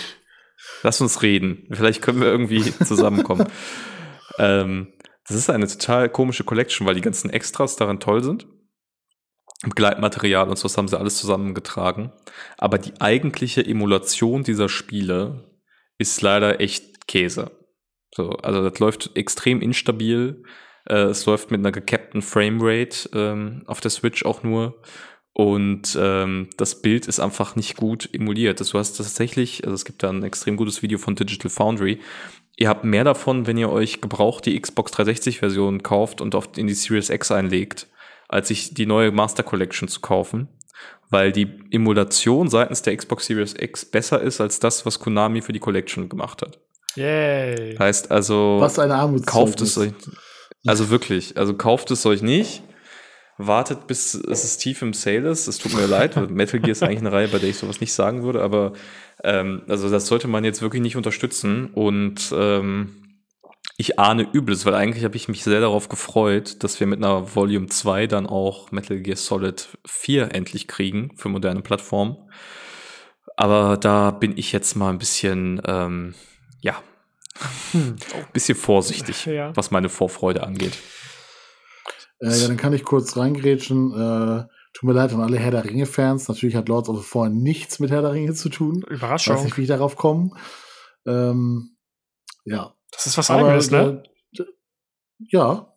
[SPEAKER 2] Lass uns reden. Vielleicht können wir irgendwie zusammenkommen. ähm, das ist eine total komische Collection, weil die ganzen Extras daran toll sind. Begleitmaterial und so, das haben sie alles zusammengetragen. Aber die eigentliche Emulation dieser Spiele ist leider echt Käse. So, also das läuft extrem instabil. Äh, es läuft mit einer gecappten Framerate ähm, auf der Switch auch nur. Und ähm, das Bild ist einfach nicht gut emuliert. Also du hast tatsächlich, also es gibt da ein extrem gutes Video von Digital Foundry, Ihr habt mehr davon, wenn ihr euch gebraucht die Xbox 360-Version kauft und oft in die Series X einlegt, als sich die neue Master Collection zu kaufen. Weil die Emulation seitens der Xbox Series X besser ist als das, was Konami für die Collection gemacht hat.
[SPEAKER 1] Yay.
[SPEAKER 2] Heißt also,
[SPEAKER 3] was eine
[SPEAKER 2] kauft es euch. Also wirklich, also kauft es euch nicht wartet, bis es tief im Sale ist. Es tut mir leid, Metal Gear ist eigentlich eine Reihe, bei der ich sowas nicht sagen würde, aber ähm, also das sollte man jetzt wirklich nicht unterstützen und ähm, ich ahne Übles, weil eigentlich habe ich mich sehr darauf gefreut, dass wir mit einer Volume 2 dann auch Metal Gear Solid 4 endlich kriegen für moderne Plattformen. Aber da bin ich jetzt mal ein bisschen, ähm, ja, ein bisschen vorsichtig, ja. was meine Vorfreude angeht.
[SPEAKER 3] Äh, ja, dann kann ich kurz reingrätschen. Äh, tut mir leid an alle Herr der Ringe-Fans. Natürlich hat Lords of the Fallen nichts mit Herr der Ringe zu tun.
[SPEAKER 1] Überraschung.
[SPEAKER 3] Ich weiß nicht, wie ich darauf komme. Ähm, ja.
[SPEAKER 1] Das ist was eigenes, ne?
[SPEAKER 3] Äh, ja.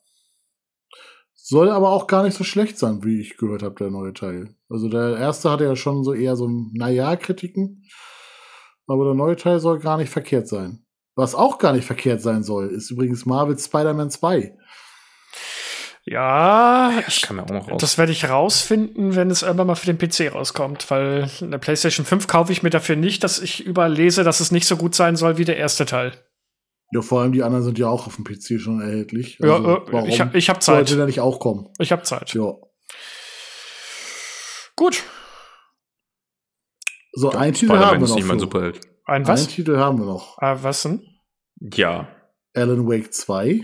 [SPEAKER 3] Soll aber auch gar nicht so schlecht sein, wie ich gehört habe, der neue Teil. Also der erste hatte ja schon so eher so Naja-Kritiken. Aber der neue Teil soll gar nicht verkehrt sein. Was auch gar nicht verkehrt sein soll, ist übrigens Marvel's Spider-Man 2.
[SPEAKER 1] Ja,
[SPEAKER 2] Das
[SPEAKER 1] ich,
[SPEAKER 2] kam ja auch noch raus.
[SPEAKER 1] das werde ich rausfinden, wenn es irgendwann mal für den PC rauskommt, weil eine PlayStation 5 kaufe ich mir dafür nicht, dass ich überall lese, dass es nicht so gut sein soll wie der erste Teil.
[SPEAKER 3] Ja, vor allem die anderen sind ja auch auf dem PC schon erhältlich.
[SPEAKER 1] Ja,
[SPEAKER 3] Also,
[SPEAKER 1] äh,
[SPEAKER 3] warum
[SPEAKER 1] ich hab- ich hab Zeit.
[SPEAKER 3] Sollte der nicht auch kommen?
[SPEAKER 1] Ich habe Zeit.
[SPEAKER 3] Ja.
[SPEAKER 1] Gut.
[SPEAKER 3] So, ein Titel
[SPEAKER 2] Spider-Man
[SPEAKER 3] haben wir
[SPEAKER 2] ist
[SPEAKER 3] noch.
[SPEAKER 2] nicht. Superheld.
[SPEAKER 1] Ein
[SPEAKER 3] Ein
[SPEAKER 1] was?
[SPEAKER 3] Titel haben wir noch.
[SPEAKER 1] Ah, was denn?
[SPEAKER 2] Ja.
[SPEAKER 3] Alan Wake 2.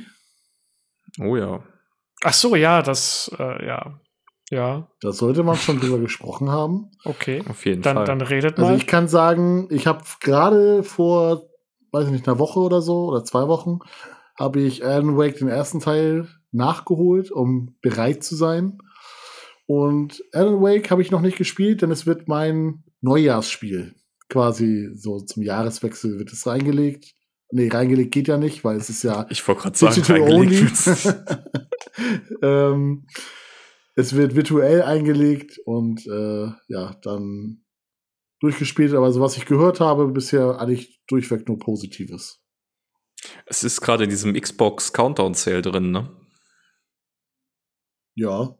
[SPEAKER 2] Oh ja.
[SPEAKER 1] Ach so, ja, das, äh, ja. Ja,
[SPEAKER 3] Da sollte man schon drüber gesprochen haben.
[SPEAKER 1] okay.
[SPEAKER 2] Auf jeden
[SPEAKER 1] Dann,
[SPEAKER 2] Fall.
[SPEAKER 1] dann redet
[SPEAKER 3] Also
[SPEAKER 1] mal.
[SPEAKER 3] ich kann sagen, ich habe gerade vor, weiß ich nicht, einer Woche oder so oder zwei Wochen, habe ich Alan Wake den ersten Teil nachgeholt, um bereit zu sein. Und Alan Wake habe ich noch nicht gespielt, denn es wird mein Neujahrsspiel. Quasi so zum Jahreswechsel wird es reingelegt. Nee, reingelegt geht ja nicht, weil es ist ja
[SPEAKER 2] ich wollte gerade sagen, reingelegt
[SPEAKER 3] ähm, es wird virtuell eingelegt und äh, ja, dann durchgespielt. Aber so was ich gehört habe, bisher eigentlich durchweg nur Positives.
[SPEAKER 2] es ist gerade in diesem Xbox Countdown Sale drin, ne?
[SPEAKER 3] Ja.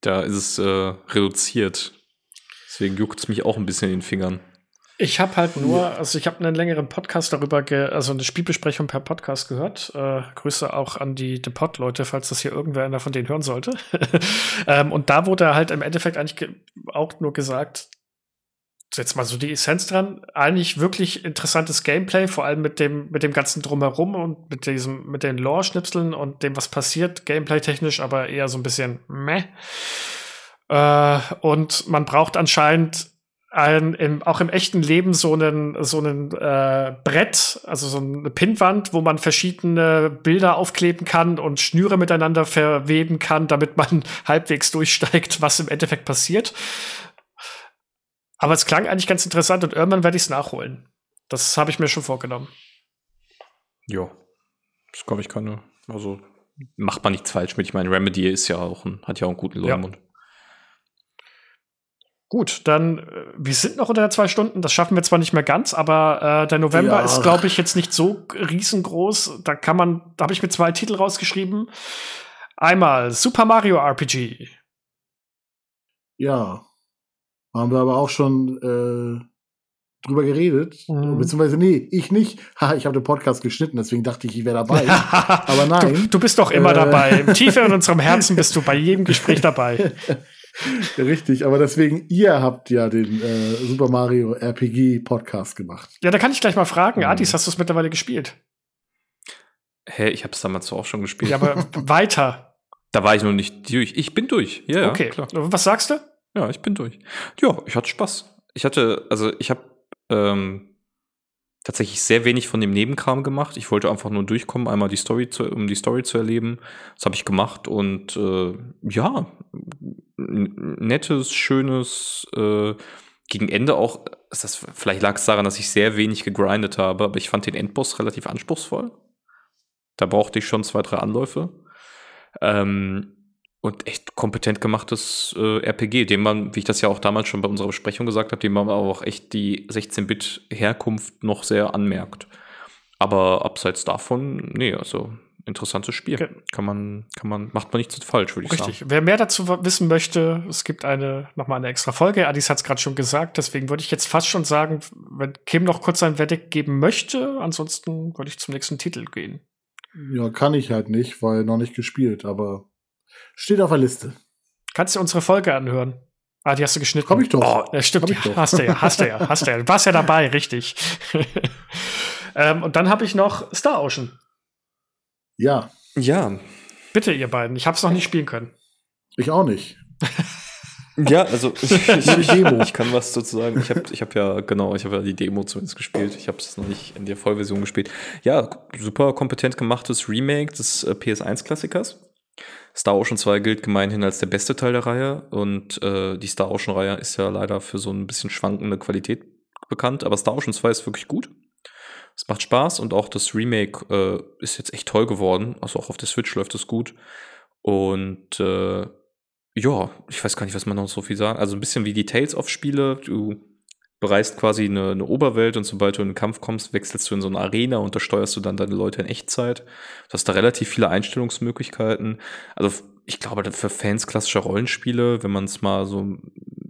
[SPEAKER 2] Da ist es äh, reduziert. Deswegen juckt es mich auch ein bisschen in den Fingern.
[SPEAKER 1] Ich habe halt nur, also ich habe einen längeren Podcast darüber, also eine Spielbesprechung per Podcast gehört. Äh, Grüße auch an die The Pod-Leute, falls das hier irgendwer einer von denen hören sollte. ähm, und da wurde halt im Endeffekt eigentlich ge- auch nur gesagt, jetzt mal so die Essenz dran, eigentlich wirklich interessantes Gameplay, vor allem mit dem, mit dem ganzen Drumherum und mit diesem, mit den Lore-Schnipseln und dem, was passiert, gameplay-technisch, aber eher so ein bisschen meh. Äh, und man braucht anscheinend ein, im, auch im echten Leben so einen, so einen äh, Brett, also so eine Pinnwand, wo man verschiedene Bilder aufkleben kann und Schnüre miteinander verweben kann, damit man halbwegs durchsteigt, was im Endeffekt passiert. Aber es klang eigentlich ganz interessant und irgendwann werde ich es nachholen. Das habe ich mir schon vorgenommen.
[SPEAKER 2] Ja. Das glaube ich keine. Also macht man nichts falsch mit. Ich meine, Remedy ist ja auch ein, hat ja auch einen guten
[SPEAKER 1] Ja. Gut, dann, äh, wir sind noch unter zwei Stunden, das schaffen wir zwar nicht mehr ganz, aber äh, der November
[SPEAKER 3] Ja.
[SPEAKER 1] ist, glaube ich, jetzt nicht so riesengroß. Da kann man, da habe ich mir zwei Titel rausgeschrieben. Einmal Super Mario RPG.
[SPEAKER 3] Ja. Haben wir aber auch schon äh, drüber geredet.
[SPEAKER 1] Mhm.
[SPEAKER 3] Beziehungsweise, nee, ich nicht. Ha, ich habe den Podcast geschnitten, deswegen dachte ich, ich wäre dabei. aber nein.
[SPEAKER 1] Du, du bist doch immer
[SPEAKER 3] Äh.
[SPEAKER 1] dabei. Tief in unserem Herzen bist du bei jedem Gespräch dabei.
[SPEAKER 3] Richtig, aber deswegen, ihr habt ja den äh, Super Mario RPG Podcast gemacht.
[SPEAKER 1] Ja, da kann ich gleich mal fragen.
[SPEAKER 2] Mhm.
[SPEAKER 1] Adis, hast du es mittlerweile gespielt?
[SPEAKER 2] Hä, ich habe es damals auch schon gespielt.
[SPEAKER 1] Ja, aber weiter.
[SPEAKER 2] da war ich noch nicht durch. Ich bin durch. Ja, ja,
[SPEAKER 1] okay.
[SPEAKER 2] klar.
[SPEAKER 1] Was sagst du?
[SPEAKER 2] Ja, ich bin durch. Ja, ich hatte Spaß. Ich hatte, also ich habe ähm, tatsächlich sehr wenig von dem Nebenkram gemacht. Ich wollte einfach nur durchkommen, einmal die Story zu, um die Story zu erleben. Das habe ich gemacht und äh, ja, nettes, schönes, äh, gegen Ende auch, ist das, vielleicht lag es daran, dass ich sehr wenig gegrindet habe, aber ich fand den Endboss relativ anspruchsvoll. Da brauchte ich schon zwei, drei Anläufe. Ähm, und echt kompetent gemachtes äh, RPG, dem man, wie ich das ja auch damals schon bei unserer Besprechung gesagt habe, dem man aber auch echt die 16-Bit-Herkunft noch sehr anmerkt. Aber abseits davon, nee, also interessantes Spiel.
[SPEAKER 1] Okay.
[SPEAKER 2] Kann man, kann man, macht man nichts falsch, würde ich
[SPEAKER 1] Richtig.
[SPEAKER 2] sagen.
[SPEAKER 1] Wer mehr dazu wissen möchte, es gibt eine nochmal eine extra Folge. Adis hat es gerade schon gesagt, deswegen würde ich jetzt fast schon sagen, wenn Kim noch kurz sein Verdict geben möchte, ansonsten würde ich zum nächsten Titel gehen.
[SPEAKER 3] Ja, kann ich halt nicht, weil noch nicht gespielt, aber steht auf der Liste.
[SPEAKER 1] Kannst du unsere Folge anhören? Ah, die hast du geschnitten.
[SPEAKER 3] Komm ich doch.
[SPEAKER 1] Oh, ja, stimmt.
[SPEAKER 3] Ich doch.
[SPEAKER 1] hast du ja, hast du ja, hast du ja. Du warst ja dabei, richtig. ähm, und dann habe ich noch Star Ocean.
[SPEAKER 3] Ja,
[SPEAKER 2] Ja,
[SPEAKER 1] Bitte, ihr beiden. Ich habe es noch nicht spielen können.
[SPEAKER 3] ich auch nicht.
[SPEAKER 2] Ja, also ich,
[SPEAKER 3] Demo.
[SPEAKER 2] ich kann was dazu sagen. Ich habe ich hab ja, genau, ich habe ja die Demo zumindest gespielt. Ich habe es noch nicht in der Vollversion gespielt. Ja, super kompetent gemachtes Remake des äh, PS1-Klassikers. Star Ocean 2 gilt gemeinhin als der beste Teil der Reihe und äh, die Star Ocean-Reihe ist ja leider für so ein bisschen schwankende Qualität bekannt, aber Star Ocean 2 ist wirklich gut. Es macht Spaß und auch das Remake äh, ist jetzt echt toll geworden. Also auch auf der Switch läuft es gut. Und äh, ja, ich weiß gar nicht, was man noch so viel sagen. Also ein bisschen wie die Tales of Spiele. Du bereist quasi eine, eine, Oberwelt und sobald du in den Kampf kommst, wechselst du in so eine Arena und da steuerst du dann deine Leute in Echtzeit. Du hast da relativ viele Einstellungsmöglichkeiten. Also ich glaube, für Fans klassischer Rollenspiele, wenn man es mal so,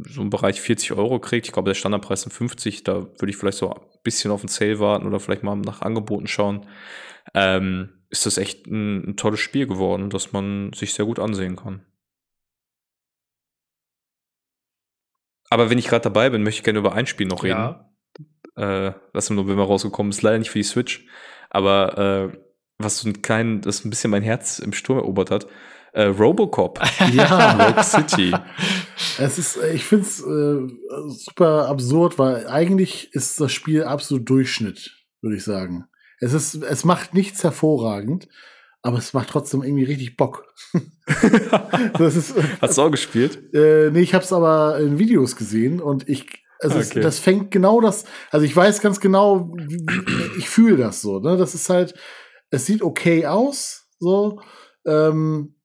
[SPEAKER 2] so im Bereich 40 Euro kriegt, ich glaube, der Standardpreis sind 50, da würde ich vielleicht so ein bisschen auf den Sale warten oder vielleicht mal nach Angeboten schauen. Ähm, ist das echt ein, ein tolles Spiel geworden, das man sich sehr gut ansehen kann. Aber wenn ich gerade dabei bin, möchte ich gerne über ein Spiel noch reden. Ja. Äh, was im November rausgekommen ist, leider nicht für die Switch. Aber äh, was so ein kleinen, das ein bisschen mein Herz im Sturm erobert hat. Äh, Robocop.
[SPEAKER 3] Ja, Rogue City. Es ist, äh, ich finde es äh, super absurd, weil eigentlich ist das Spiel absolut Durchschnitt, würde ich sagen. Es ist, es macht nichts hervorragend, aber es macht trotzdem irgendwie richtig Bock.
[SPEAKER 2] das ist, Hast du auch gespielt?
[SPEAKER 3] Äh, nee, ich habe es aber in Videos gesehen und ich, also okay. es, das fängt genau das, also ich weiß ganz genau, ich fühle das so, ne? Das ist halt, es sieht okay aus, so, ähm,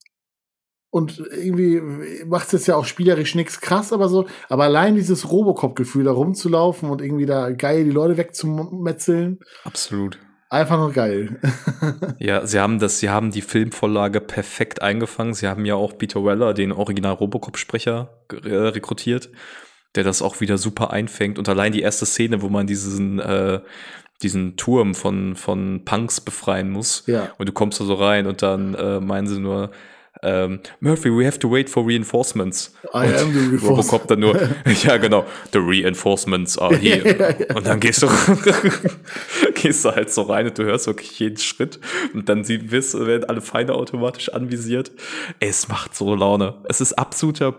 [SPEAKER 3] und irgendwie macht es jetzt ja auch spielerisch nichts krass, aber so, aber allein dieses Robocop-Gefühl, da rumzulaufen und irgendwie da geil die Leute wegzumetzeln.
[SPEAKER 2] Absolut.
[SPEAKER 3] Einfach nur geil.
[SPEAKER 2] ja, sie haben das, sie haben die Filmvorlage perfekt eingefangen. Sie haben ja auch Peter Weller, den Original Robocop-Sprecher, äh, rekrutiert, der das auch wieder super einfängt. Und allein die erste Szene, wo man diesen, äh, diesen Turm von, von Punks befreien muss.
[SPEAKER 3] Ja.
[SPEAKER 2] Und du kommst da so rein und dann äh, meinen sie nur, ähm, Murphy, we have to wait for reinforcements.
[SPEAKER 3] I und am the
[SPEAKER 2] reinforcements. Robocop dann nur, ja genau, the reinforcements are here. und dann gehst du, gehst du halt so rein und du hörst wirklich jeden Schritt und dann sie, werden alle Feinde automatisch anvisiert. Es macht so Laune. Es ist absoluter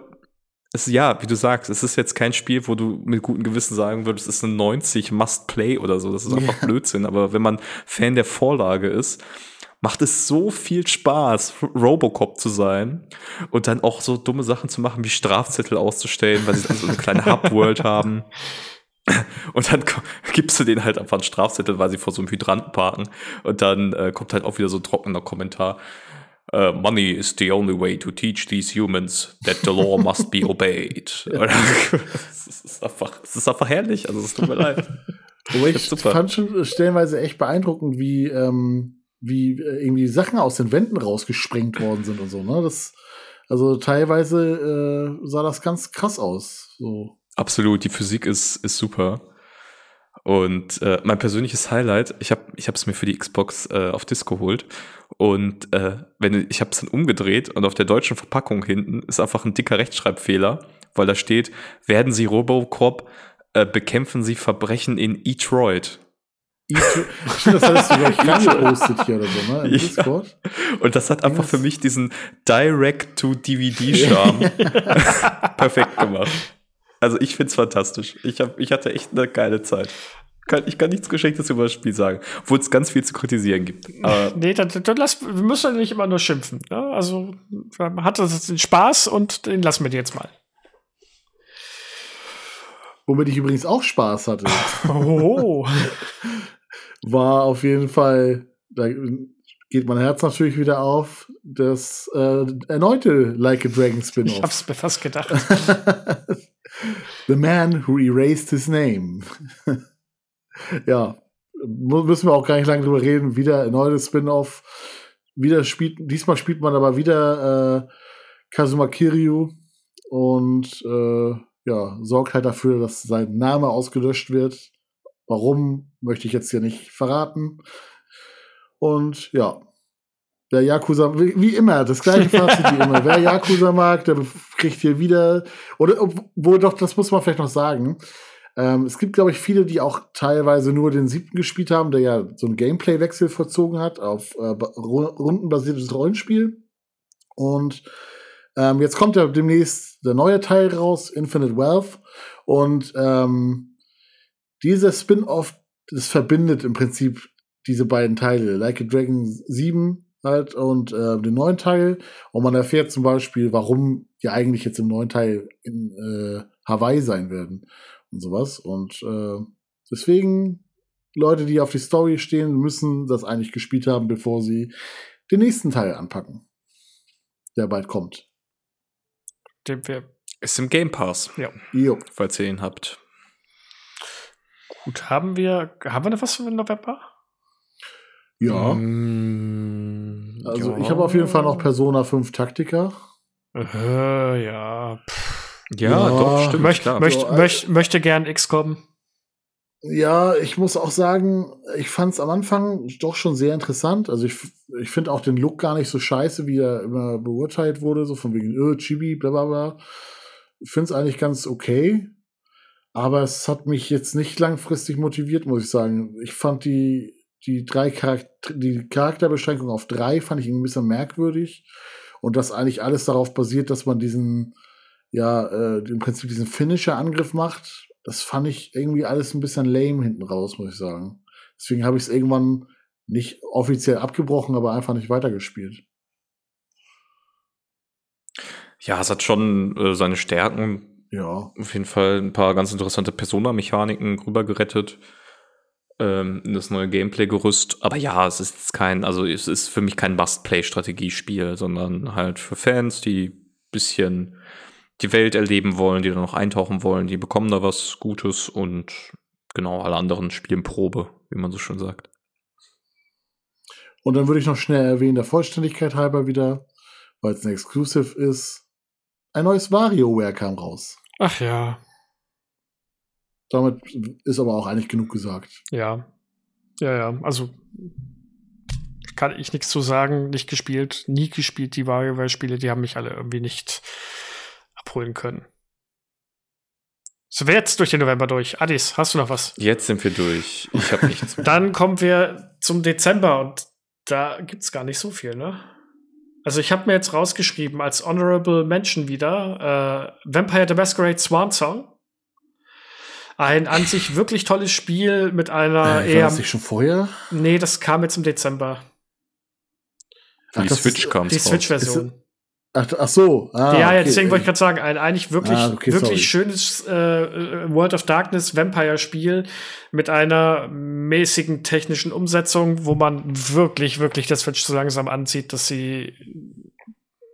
[SPEAKER 2] es, ja, wie du sagst, es ist jetzt kein Spiel, wo du mit gutem Gewissen sagen würdest, es ist ein 90 Must-Play oder so. Das ist einfach Blödsinn. Aber wenn man Fan der Vorlage ist, macht es so viel Spaß, Robocop zu sein und dann auch so dumme Sachen zu machen, wie Strafzettel auszustellen, weil sie dann so eine kleine Hub-World haben. Und dann gibst du denen halt einfach einen Strafzettel, weil sie vor so einem Hydranten parken. Und dann äh, kommt halt auch wieder so ein trockener Kommentar. Uh, money is the only way to teach these humans that the law must be obeyed. es, ist einfach, es ist einfach herrlich, also es tut mir leid.
[SPEAKER 3] Ich fand schon stellenweise echt beeindruckend, wie ähm, wie äh, irgendwie Sachen aus den Wänden rausgesprengt worden sind und so, ne? Das, also teilweise äh, sah das ganz krass aus. So.
[SPEAKER 2] Absolut, die Physik ist, ist super. Und äh, mein persönliches Highlight, ich habe ich es mir für die Xbox äh, auf Disc geholt und äh, wenn ich habe es dann umgedreht und auf der deutschen Verpackung hinten ist einfach ein dicker Rechtschreibfehler, weil da steht, werden Sie Robocop, äh, bekämpfen Sie Verbrechen in Detroit.
[SPEAKER 3] Das hattest du, glaube ich, gepostet hier oder so, ne? Im ja. Discord.
[SPEAKER 2] Und das hat einfach für mich diesen Direct-to-DVD-Charme perfekt gemacht. Also ich finde es fantastisch. Ich, hab, ich hatte echt eine geile Zeit. Ich kann nichts Geschenktes über das Spiel sagen, obwohl es ganz viel zu kritisieren gibt.
[SPEAKER 1] Aber nee, dann, dann lass, wir müssen ja nicht immer nur schimpfen. Ne? Also man hat den Spaß und den lassen wir jetzt mal.
[SPEAKER 3] Womit ich übrigens auch Spaß hatte.
[SPEAKER 1] Oh
[SPEAKER 3] war auf jeden Fall, da geht mein Herz natürlich wieder auf, das äh, erneute Like a Dragon Spin-off.
[SPEAKER 1] Ich hab's mir fast gedacht.
[SPEAKER 3] The Man Who Erased His Name. ja, müssen wir auch gar nicht lange drüber reden. Wieder erneutes Spin-off. Wieder spielt, diesmal spielt man aber wieder äh, Kazuma Kiryu und äh, ja, sorgt halt dafür, dass sein Name ausgelöscht wird. Warum, möchte ich jetzt hier nicht verraten. Und ja, wer Yakuza, wie immer, das gleiche Fazit wie immer. Wer Yakuza mag, der kriegt hier wieder, oder obwohl doch, das muss man vielleicht noch sagen. Ähm, es gibt, glaube ich, viele, die auch teilweise nur den siebten gespielt haben, der ja so einen Gameplay-Wechsel vollzogen hat auf äh, rundenbasiertes Rollenspiel. Und ähm, jetzt kommt ja demnächst der neue Teil raus, Infinite Wealth. Und ähm, dieser Spin-off, das verbindet im Prinzip diese beiden Teile, Like a Dragon 7 halt und äh, den neuen Teil. Und man erfährt zum Beispiel, warum die eigentlich jetzt im neuen Teil in äh, Hawaii sein werden und sowas. Und äh, deswegen, Leute, die auf die Story stehen, müssen das eigentlich gespielt haben, bevor sie den nächsten Teil anpacken, der bald kommt.
[SPEAKER 2] Ist im Game Pass.
[SPEAKER 1] Ja.
[SPEAKER 3] Jo.
[SPEAKER 2] Falls ihr ihn habt.
[SPEAKER 1] Gut, haben wir, haben wir noch was für November?
[SPEAKER 3] Ja.
[SPEAKER 2] Mm,
[SPEAKER 3] Also
[SPEAKER 2] ja.
[SPEAKER 3] ich habe auf jeden Fall noch Persona 5 Taktiker.
[SPEAKER 1] Äh, ja. Pff.
[SPEAKER 2] Ja,
[SPEAKER 3] Ja.
[SPEAKER 2] doch, stimmt.
[SPEAKER 1] Möcht,
[SPEAKER 2] klar.
[SPEAKER 1] möcht,
[SPEAKER 3] So, äh,
[SPEAKER 1] möcht, möchte gern XCOM.
[SPEAKER 3] Ja, ich muss auch sagen, ich fand es am Anfang doch schon sehr interessant. Also ich, ich finde auch den Look gar nicht so scheiße, wie er immer beurteilt wurde, so von wegen, öh, Chibi, bla bla bla. Ich finde es eigentlich ganz okay. Aber es hat mich jetzt nicht langfristig motiviert, muss ich sagen. Ich fand die, die drei Charakter die Charakterbeschränkung auf drei fand ich ein bisschen merkwürdig. Und dass eigentlich alles darauf basiert, dass man diesen, ja, äh, im Prinzip diesen Finisher-Angriff macht. Das fand ich irgendwie alles ein bisschen lame hinten raus, muss ich sagen. Deswegen habe ich es irgendwann nicht offiziell abgebrochen, aber einfach nicht weitergespielt.
[SPEAKER 2] Ja, es hat schon äh, seine Stärken.
[SPEAKER 3] Ja.
[SPEAKER 2] Auf jeden Fall ein paar ganz interessante Persona-Mechaniken rübergerettet ähm, in das neue Gameplay-Gerüst. Aber ja, es ist jetzt kein, also es ist für mich kein Must-Play-Strategiespiel, sondern halt für Fans, die bisschen die Welt erleben wollen, die da noch eintauchen wollen, die bekommen da was Gutes und genau, alle anderen spielen Probe, wie man so schön sagt.
[SPEAKER 3] Und dann würde ich noch schnell erwähnen, der Vollständigkeit halber wieder, weil es ein Exclusive ist. Ein neues WarioWare kam raus.
[SPEAKER 1] Ach ja,
[SPEAKER 3] Damit ist aber auch eigentlich genug gesagt.
[SPEAKER 1] ja. Ja, ja. Also kann ich nichts zu sagen. Nicht gespielt, nie gespielt, die WarioWare-Spiele, die haben mich alle irgendwie nicht abholen können. So, wir jetzt durch den November durch. Adis, hast du noch was?
[SPEAKER 2] Jetzt sind wir durch. Ich habe nichts mehr.
[SPEAKER 1] Dann kommen wir zum Dezember und da gibt's gar nicht so viel, ne? Also ich habe mir jetzt rausgeschrieben als Honorable Mention wieder äh, Vampire the Masquerade Swan Song. Ein an sich wirklich tolles Spiel mit einer
[SPEAKER 3] Äh, war
[SPEAKER 1] eher.
[SPEAKER 3] das nicht schon vorher?
[SPEAKER 1] Nee, das kam jetzt im Dezember.
[SPEAKER 3] Ach,
[SPEAKER 2] die Switch kam
[SPEAKER 1] Die. Switch-Version.
[SPEAKER 3] Ach, ach so. Ah,
[SPEAKER 1] ja,
[SPEAKER 3] okay.
[SPEAKER 1] deswegen wollte ich gerade sagen, ein eigentlich wirklich,
[SPEAKER 3] Ah, okay,
[SPEAKER 1] wirklich
[SPEAKER 3] sorry.
[SPEAKER 1] schönes äh, äh, World of Darkness Vampire-Spiel mit einer mäßigen technischen Umsetzung, wo man wirklich, wirklich das Switch so langsam anzieht, dass sie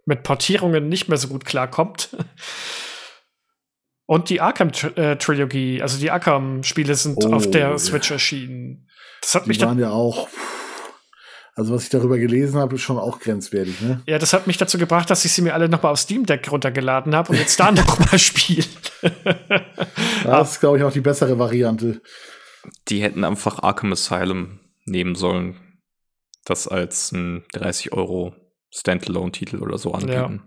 [SPEAKER 1] mit Portierungen nicht mehr so gut klarkommt. Und die Arkham-Trilogie, also die Arkham-Spiele sind
[SPEAKER 3] Oh,
[SPEAKER 1] auf der. Switch erschienen. Das hat
[SPEAKER 3] Die
[SPEAKER 1] mich
[SPEAKER 3] waren ja auch. Also, was ich darüber gelesen habe, ist schon auch grenzwertig, ne?
[SPEAKER 1] Ja, das hat mich dazu gebracht, dass ich sie mir alle noch mal auf Steam Deck runtergeladen habe und jetzt da noch mal spiele.
[SPEAKER 3] Das ist, glaube ich, auch die bessere Variante.
[SPEAKER 2] Die hätten einfach Arkham Asylum nehmen sollen. Das als ein 30 Euro Standalone-Titel oder so anbieten.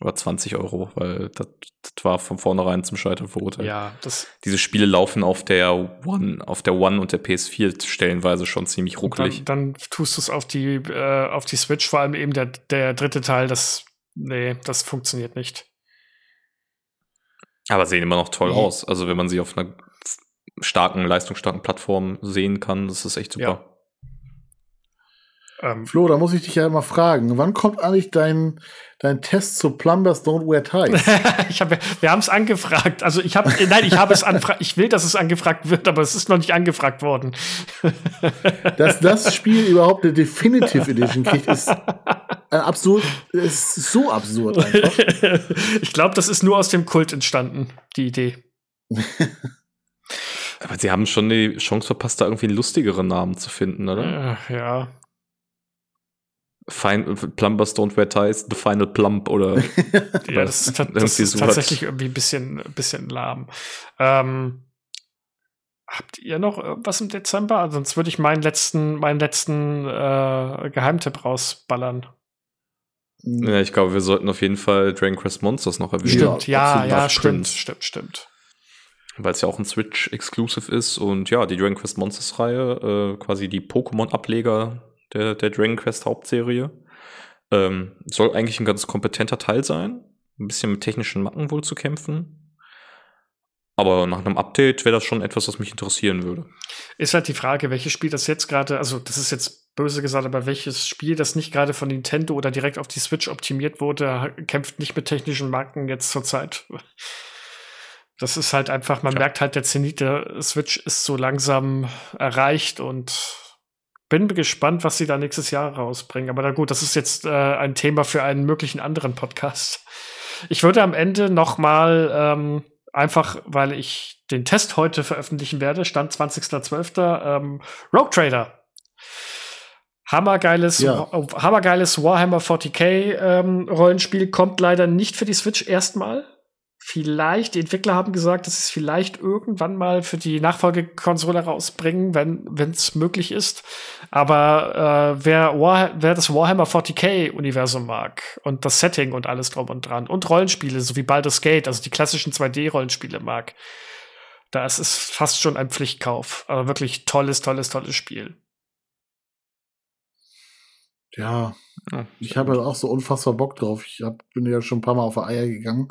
[SPEAKER 2] Oder 20 Euro, weil das, das war von vornherein zum Scheitern verurteilt.
[SPEAKER 1] ja, das
[SPEAKER 2] Diese Spiele laufen auf der One, auf der One und der PS4 stellenweise schon ziemlich ruckelig.
[SPEAKER 1] dann, dann tust du es auf die äh, auf die Switch, vor allem eben der der dritte Teil, das nee, das funktioniert nicht.
[SPEAKER 2] Aber sehen immer noch toll
[SPEAKER 3] Mhm.
[SPEAKER 2] aus. Also wenn man sie auf einer starken, leistungsstarken Plattform sehen kann, das ist echt super.
[SPEAKER 1] Ähm,
[SPEAKER 3] Flo, da muss ich dich ja mal fragen. Wann kommt eigentlich dein, dein Test zu Plumbers Don't Wear Ties?
[SPEAKER 1] ich hab, wir haben es angefragt. Also ich habe nein, ich habe es angefragt. Ich will, dass es angefragt wird, aber es ist noch nicht angefragt worden.
[SPEAKER 3] Dass das Spiel überhaupt eine Definitive Edition kriegt, ist absurd, ist so absurd einfach.
[SPEAKER 1] ich glaube, das ist nur aus dem Kult entstanden, die Idee.
[SPEAKER 2] Aber sie haben schon die Chance verpasst, da irgendwie einen lustigeren Namen zu finden, oder?
[SPEAKER 1] Äh, ja.
[SPEAKER 2] Fin Plumbers Don't Wear Ties, The Final Plump oder
[SPEAKER 1] Ja, das das
[SPEAKER 2] Irgendwie
[SPEAKER 1] ist tatsächlich irgendwie ein bisschen, bisschen lahm. Ähm, habt ihr noch was im Dezember? Also Sonst würde ich meinen letzten, meinen letzten äh, Geheimtipp rausballern.
[SPEAKER 2] Ja, ich glaube, wir sollten auf jeden Fall Dragon Quest Monsters noch erwähnen.
[SPEAKER 3] Stimmt.
[SPEAKER 1] Ja, ja,
[SPEAKER 2] Das
[SPEAKER 1] stimmt,
[SPEAKER 2] stimmt.
[SPEAKER 1] stimmt, stimmt.
[SPEAKER 2] Weil es ja auch ein Switch-Exclusive ist und ja, die Dragon Quest Monsters-Reihe, äh, quasi die Pokémon-Ableger der, der Dragon Quest Hauptserie, ähm, soll eigentlich ein ganz kompetenter Teil sein. Ein bisschen mit technischen Macken wohl zu kämpfen. Aber nach einem Update wäre das schon etwas, was mich interessieren würde.
[SPEAKER 1] Ist halt die Frage, welches Spiel das jetzt gerade, also das ist jetzt böse gesagt, aber welches Spiel, das nicht gerade von Nintendo oder direkt auf die Switch optimiert wurde, kämpft nicht mit technischen Marken jetzt zurzeit. Das ist halt einfach, man
[SPEAKER 2] Tja.
[SPEAKER 1] merkt halt, der Zenit der Switch ist so langsam erreicht und bin gespannt, was sie da nächstes Jahr rausbringen. Aber na gut, das ist jetzt äh, ein Thema für einen möglichen anderen Podcast. Ich würde am Ende noch mal ähm, Einfach, weil ich den Test heute veröffentlichen werde, Stand 20.12. Ähm, Rogue Trader. Hammergeiles,
[SPEAKER 3] Ja.
[SPEAKER 1] hammergeiles Warhammer 40k ähm, Rollenspiel kommt leider nicht für die Switch erstmal. Vielleicht, die Entwickler haben gesagt, dass sie es vielleicht irgendwann mal für die Nachfolgekonsole rausbringen, wenn es möglich ist. Aber äh, wer, War, wer das Warhammer 40k-Universum mag und das Setting und alles drum und dran und Rollenspiele, so wie Baldur's Gate, also die klassischen 2D-Rollenspiele mag, da ist es fast schon ein Pflichtkauf. Aber wirklich tolles, tolles, tolles Spiel.
[SPEAKER 3] Ja,
[SPEAKER 2] Ja.
[SPEAKER 3] ich habe halt auch so unfassbar Bock drauf. Ich hab, bin ja schon ein paar Mal auf die Eier gegangen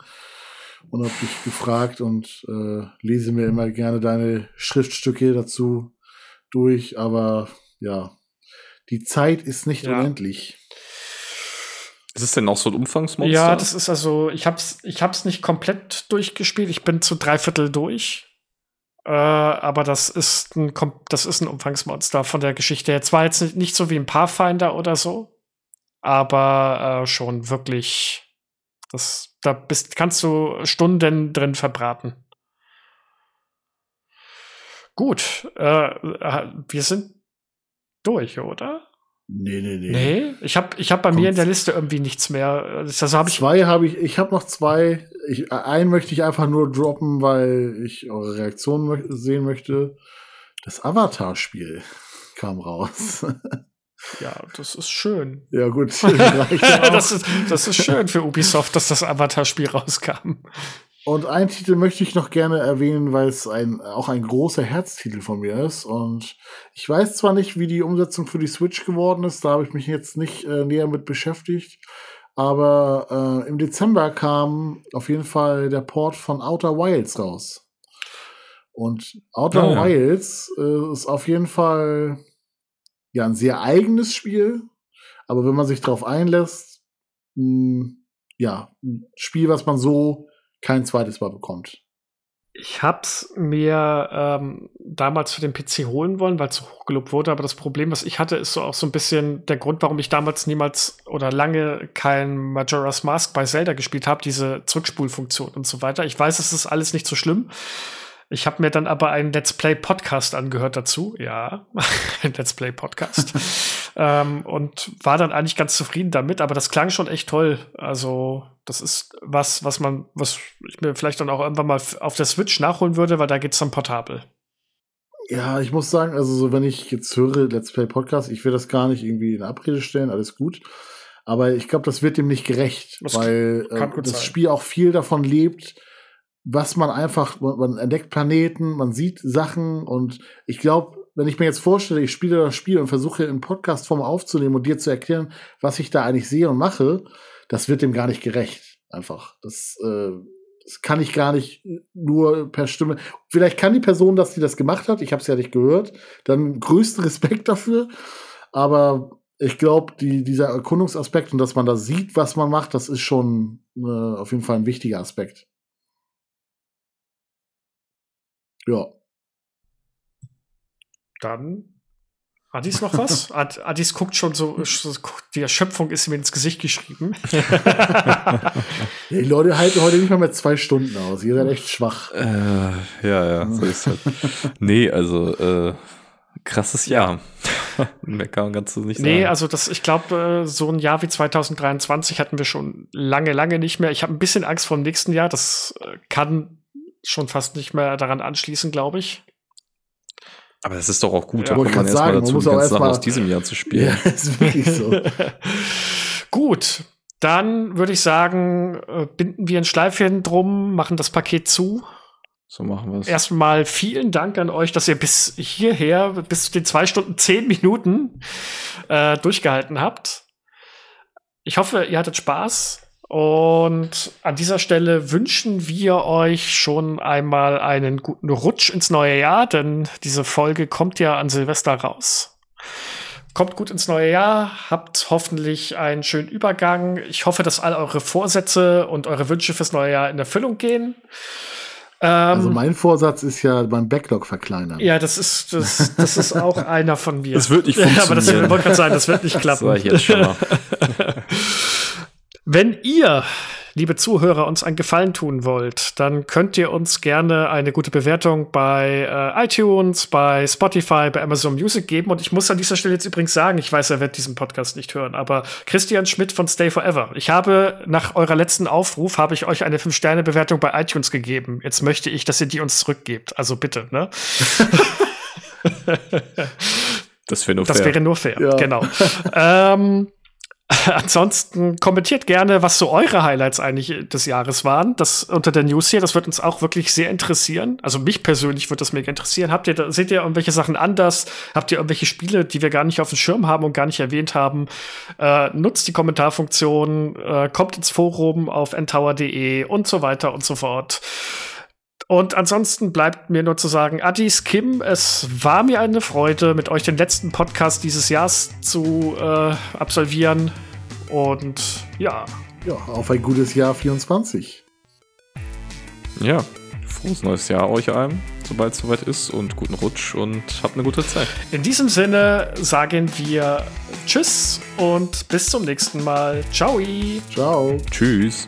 [SPEAKER 3] und habe dich gefragt und äh, lese mir immer gerne deine Schriftstücke dazu durch. Aber ja, die Zeit ist nicht
[SPEAKER 1] Ja.
[SPEAKER 3] unendlich.
[SPEAKER 2] Ist es denn auch so ein Umfangsmonster?
[SPEAKER 1] Ja, das ist also, ich hab's, ich hab's nicht komplett durchgespielt. Ich bin zu drei Viertel durch. Äh, aber das ist ein, das ist ein Umfangsmonster von der Geschichte her. Zwar jetzt nicht, nicht so wie ein Pathfinder oder so, aber äh, schon wirklich, das, da bist, kannst du Stunden drin verbraten. Gut, äh, äh, wir sind durch, oder?
[SPEAKER 3] Nee, nee, nee.
[SPEAKER 1] Nee, ich habe ich hab bei mir
[SPEAKER 3] Kommt.
[SPEAKER 1] in der Liste irgendwie nichts mehr. Also habe ich
[SPEAKER 3] Zwei habe ich, ich habe noch zwei. Ich, einen möchte ich einfach nur droppen, weil ich eure Reaktion mö sehen möchte. Das Avatar-Spiel kam raus.
[SPEAKER 1] Ja, das ist schön.
[SPEAKER 3] ja, gut.
[SPEAKER 1] das, ist, das ist schön für Ubisoft, dass das Avatar-Spiel rauskam.
[SPEAKER 3] Und einen Titel möchte ich noch gerne erwähnen, weil es ein, auch ein großer Herztitel von mir ist. Und ich weiß zwar nicht, wie die Umsetzung für die Switch geworden ist, da habe ich mich jetzt nicht äh, näher mit beschäftigt. Aber äh, im Dezember kam auf jeden Fall der Port von Outer Wilds raus. Und Outer
[SPEAKER 2] Ah, ja.
[SPEAKER 3] Wilds äh, ist auf jeden Fall ja ein sehr eigenes Spiel. Aber wenn man sich darauf einlässt, mh, ja, ein Spiel, was man so kein zweites Mal bekommt.
[SPEAKER 1] Ich hab's mir ähm, damals für den PC holen wollen, weil es so hochgelobt wurde. Aber das Problem, was ich hatte, ist so auch so ein bisschen der Grund, warum ich damals niemals oder lange kein Majora's Mask bei Zelda gespielt habe, diese Zurückspulfunktion und so weiter. Ich weiß, es ist alles nicht so schlimm. Ich habe mir dann aber einen Let's Play Podcast angehört dazu, ja, ein Let's Play Podcast ähm, und war dann eigentlich ganz zufrieden damit. Aber das klang schon echt toll. Also das ist was, was man, was ich mir vielleicht dann auch irgendwann mal auf der Switch nachholen würde, weil da geht's dann portabel.
[SPEAKER 3] Ja, ich muss sagen, also so, wenn ich jetzt höre Let's Play Podcast, ich will das gar nicht irgendwie in Abrede stellen, alles gut. Aber ich glaube, das wird dem nicht gerecht,
[SPEAKER 1] Das
[SPEAKER 3] weil äh, das
[SPEAKER 1] sein.
[SPEAKER 3] Spiel auch viel davon lebt, was man einfach, man, entdeckt Planeten, man sieht Sachen und ich glaube, wenn ich mir jetzt vorstelle, ich spiele das Spiel und versuche in Podcast-Form aufzunehmen und dir zu erklären, was ich da eigentlich sehe und mache, das wird dem gar nicht gerecht. Einfach. Das, äh, das kann ich gar nicht nur per Stimme. Vielleicht kann die Person, dass die das gemacht hat, ich habe es ja nicht gehört, dann größten Respekt dafür. Aber ich glaube, die, dieser Erkundungsaspekt und dass man da sieht, was man macht, das ist schon äh, auf jeden Fall ein wichtiger Aspekt. Ja.
[SPEAKER 1] Dann. Adis noch was? Ad, Adis guckt schon so, die Erschöpfung ist ihm ins Gesicht geschrieben.
[SPEAKER 3] Die Leute halten heute nicht mal mehr zwei Stunden aus. Ihr seid echt schwach.
[SPEAKER 2] Äh, ja, ja, so ist halt. nee, also, äh, krasses Jahr. Mehr kann man ganz so nicht
[SPEAKER 1] Nee,
[SPEAKER 2] sagen.
[SPEAKER 1] also das, ich glaube, äh, so ein Jahr wie 2023 hatten wir schon lange, lange nicht mehr. Ich habe ein bisschen Angst vor dem nächsten Jahr. Das äh, kann schon fast nicht mehr daran anschließen, glaube ich.
[SPEAKER 2] Aber das ist doch auch gut,
[SPEAKER 1] Ja,
[SPEAKER 2] da kommt man erstmal
[SPEAKER 3] sagen, man
[SPEAKER 2] dazu,
[SPEAKER 3] muss
[SPEAKER 2] die Sachen
[SPEAKER 3] erstmal-
[SPEAKER 2] aus diesem Jahr zu spielen.
[SPEAKER 3] Ja, ist wirklich so.
[SPEAKER 1] Gut, dann würde ich sagen, äh, binden wir ein Schleifchen drum, machen das Paket zu.
[SPEAKER 2] So machen wir es.
[SPEAKER 1] Erstmal vielen Dank an euch, dass ihr bis hierher, bis zu den zwei Stunden zehn Minuten äh, durchgehalten habt. Ich hoffe, ihr hattet Spaß. Und an dieser Stelle wünschen wir euch schon einmal einen guten Rutsch ins neue Jahr, denn diese Folge kommt ja an Silvester raus. Kommt gut ins neue Jahr, habt hoffentlich einen schönen Übergang. Ich hoffe, dass all eure Vorsätze und eure Wünsche fürs neue Jahr in Erfüllung gehen. Ähm,
[SPEAKER 3] Also mein Vorsatz ist ja mein Backlog verkleinern.
[SPEAKER 1] ja, das ist, das, das ist auch einer von mir.
[SPEAKER 2] Das wird nicht
[SPEAKER 1] Ja, aber das
[SPEAKER 2] funktionieren.
[SPEAKER 1] wollte gerade sagen, das wird nicht klappen.
[SPEAKER 2] sag ich jetzt schon mal.
[SPEAKER 1] Wenn ihr, liebe Zuhörer, uns einen Gefallen tun wollt, dann könnt ihr uns gerne eine gute Bewertung bei äh, iTunes, bei Spotify, bei Amazon Music geben. Und ich muss an dieser Stelle jetzt übrigens sagen, ich weiß, er wird diesen Podcast nicht hören, aber Christian Schmidt von Stay Forever. Ich habe nach eurer letzten Aufruf habe ich euch eine 5-Sterne-Bewertung bei iTunes gegeben. Jetzt möchte ich, dass ihr die uns zurückgebt. Also bitte, ne?
[SPEAKER 2] Das wäre nur
[SPEAKER 1] das
[SPEAKER 2] fair.
[SPEAKER 1] wäre nur fair,
[SPEAKER 3] Ja.
[SPEAKER 1] genau. ähm, ansonsten kommentiert gerne, was so eure Highlights eigentlich des Jahres waren. Das unter der News hier, das wird uns auch wirklich sehr interessieren. Also mich persönlich wird das mega interessieren. Habt ihr seht ihr irgendwelche Sachen anders? Habt ihr irgendwelche Spiele, die wir gar nicht auf dem Schirm haben und gar nicht erwähnt haben? Äh, nutzt die Kommentarfunktion, äh, kommt ins Forum auf ntower.de und so weiter und so fort. Und ansonsten bleibt mir nur zu sagen, Addis, Kim, es war mir eine Freude, mit euch den letzten Podcast dieses Jahres zu äh, absolvieren. Und ja,
[SPEAKER 3] Ja, auf ein gutes Jahr 24.
[SPEAKER 2] Ja, frohes neues Jahr euch allen, sobald es soweit ist und guten Rutsch und habt eine gute Zeit.
[SPEAKER 1] in diesem Sinne sagen wir Tschüss und bis zum nächsten Mal. Ciao.
[SPEAKER 3] Ciao.
[SPEAKER 2] Tschüss.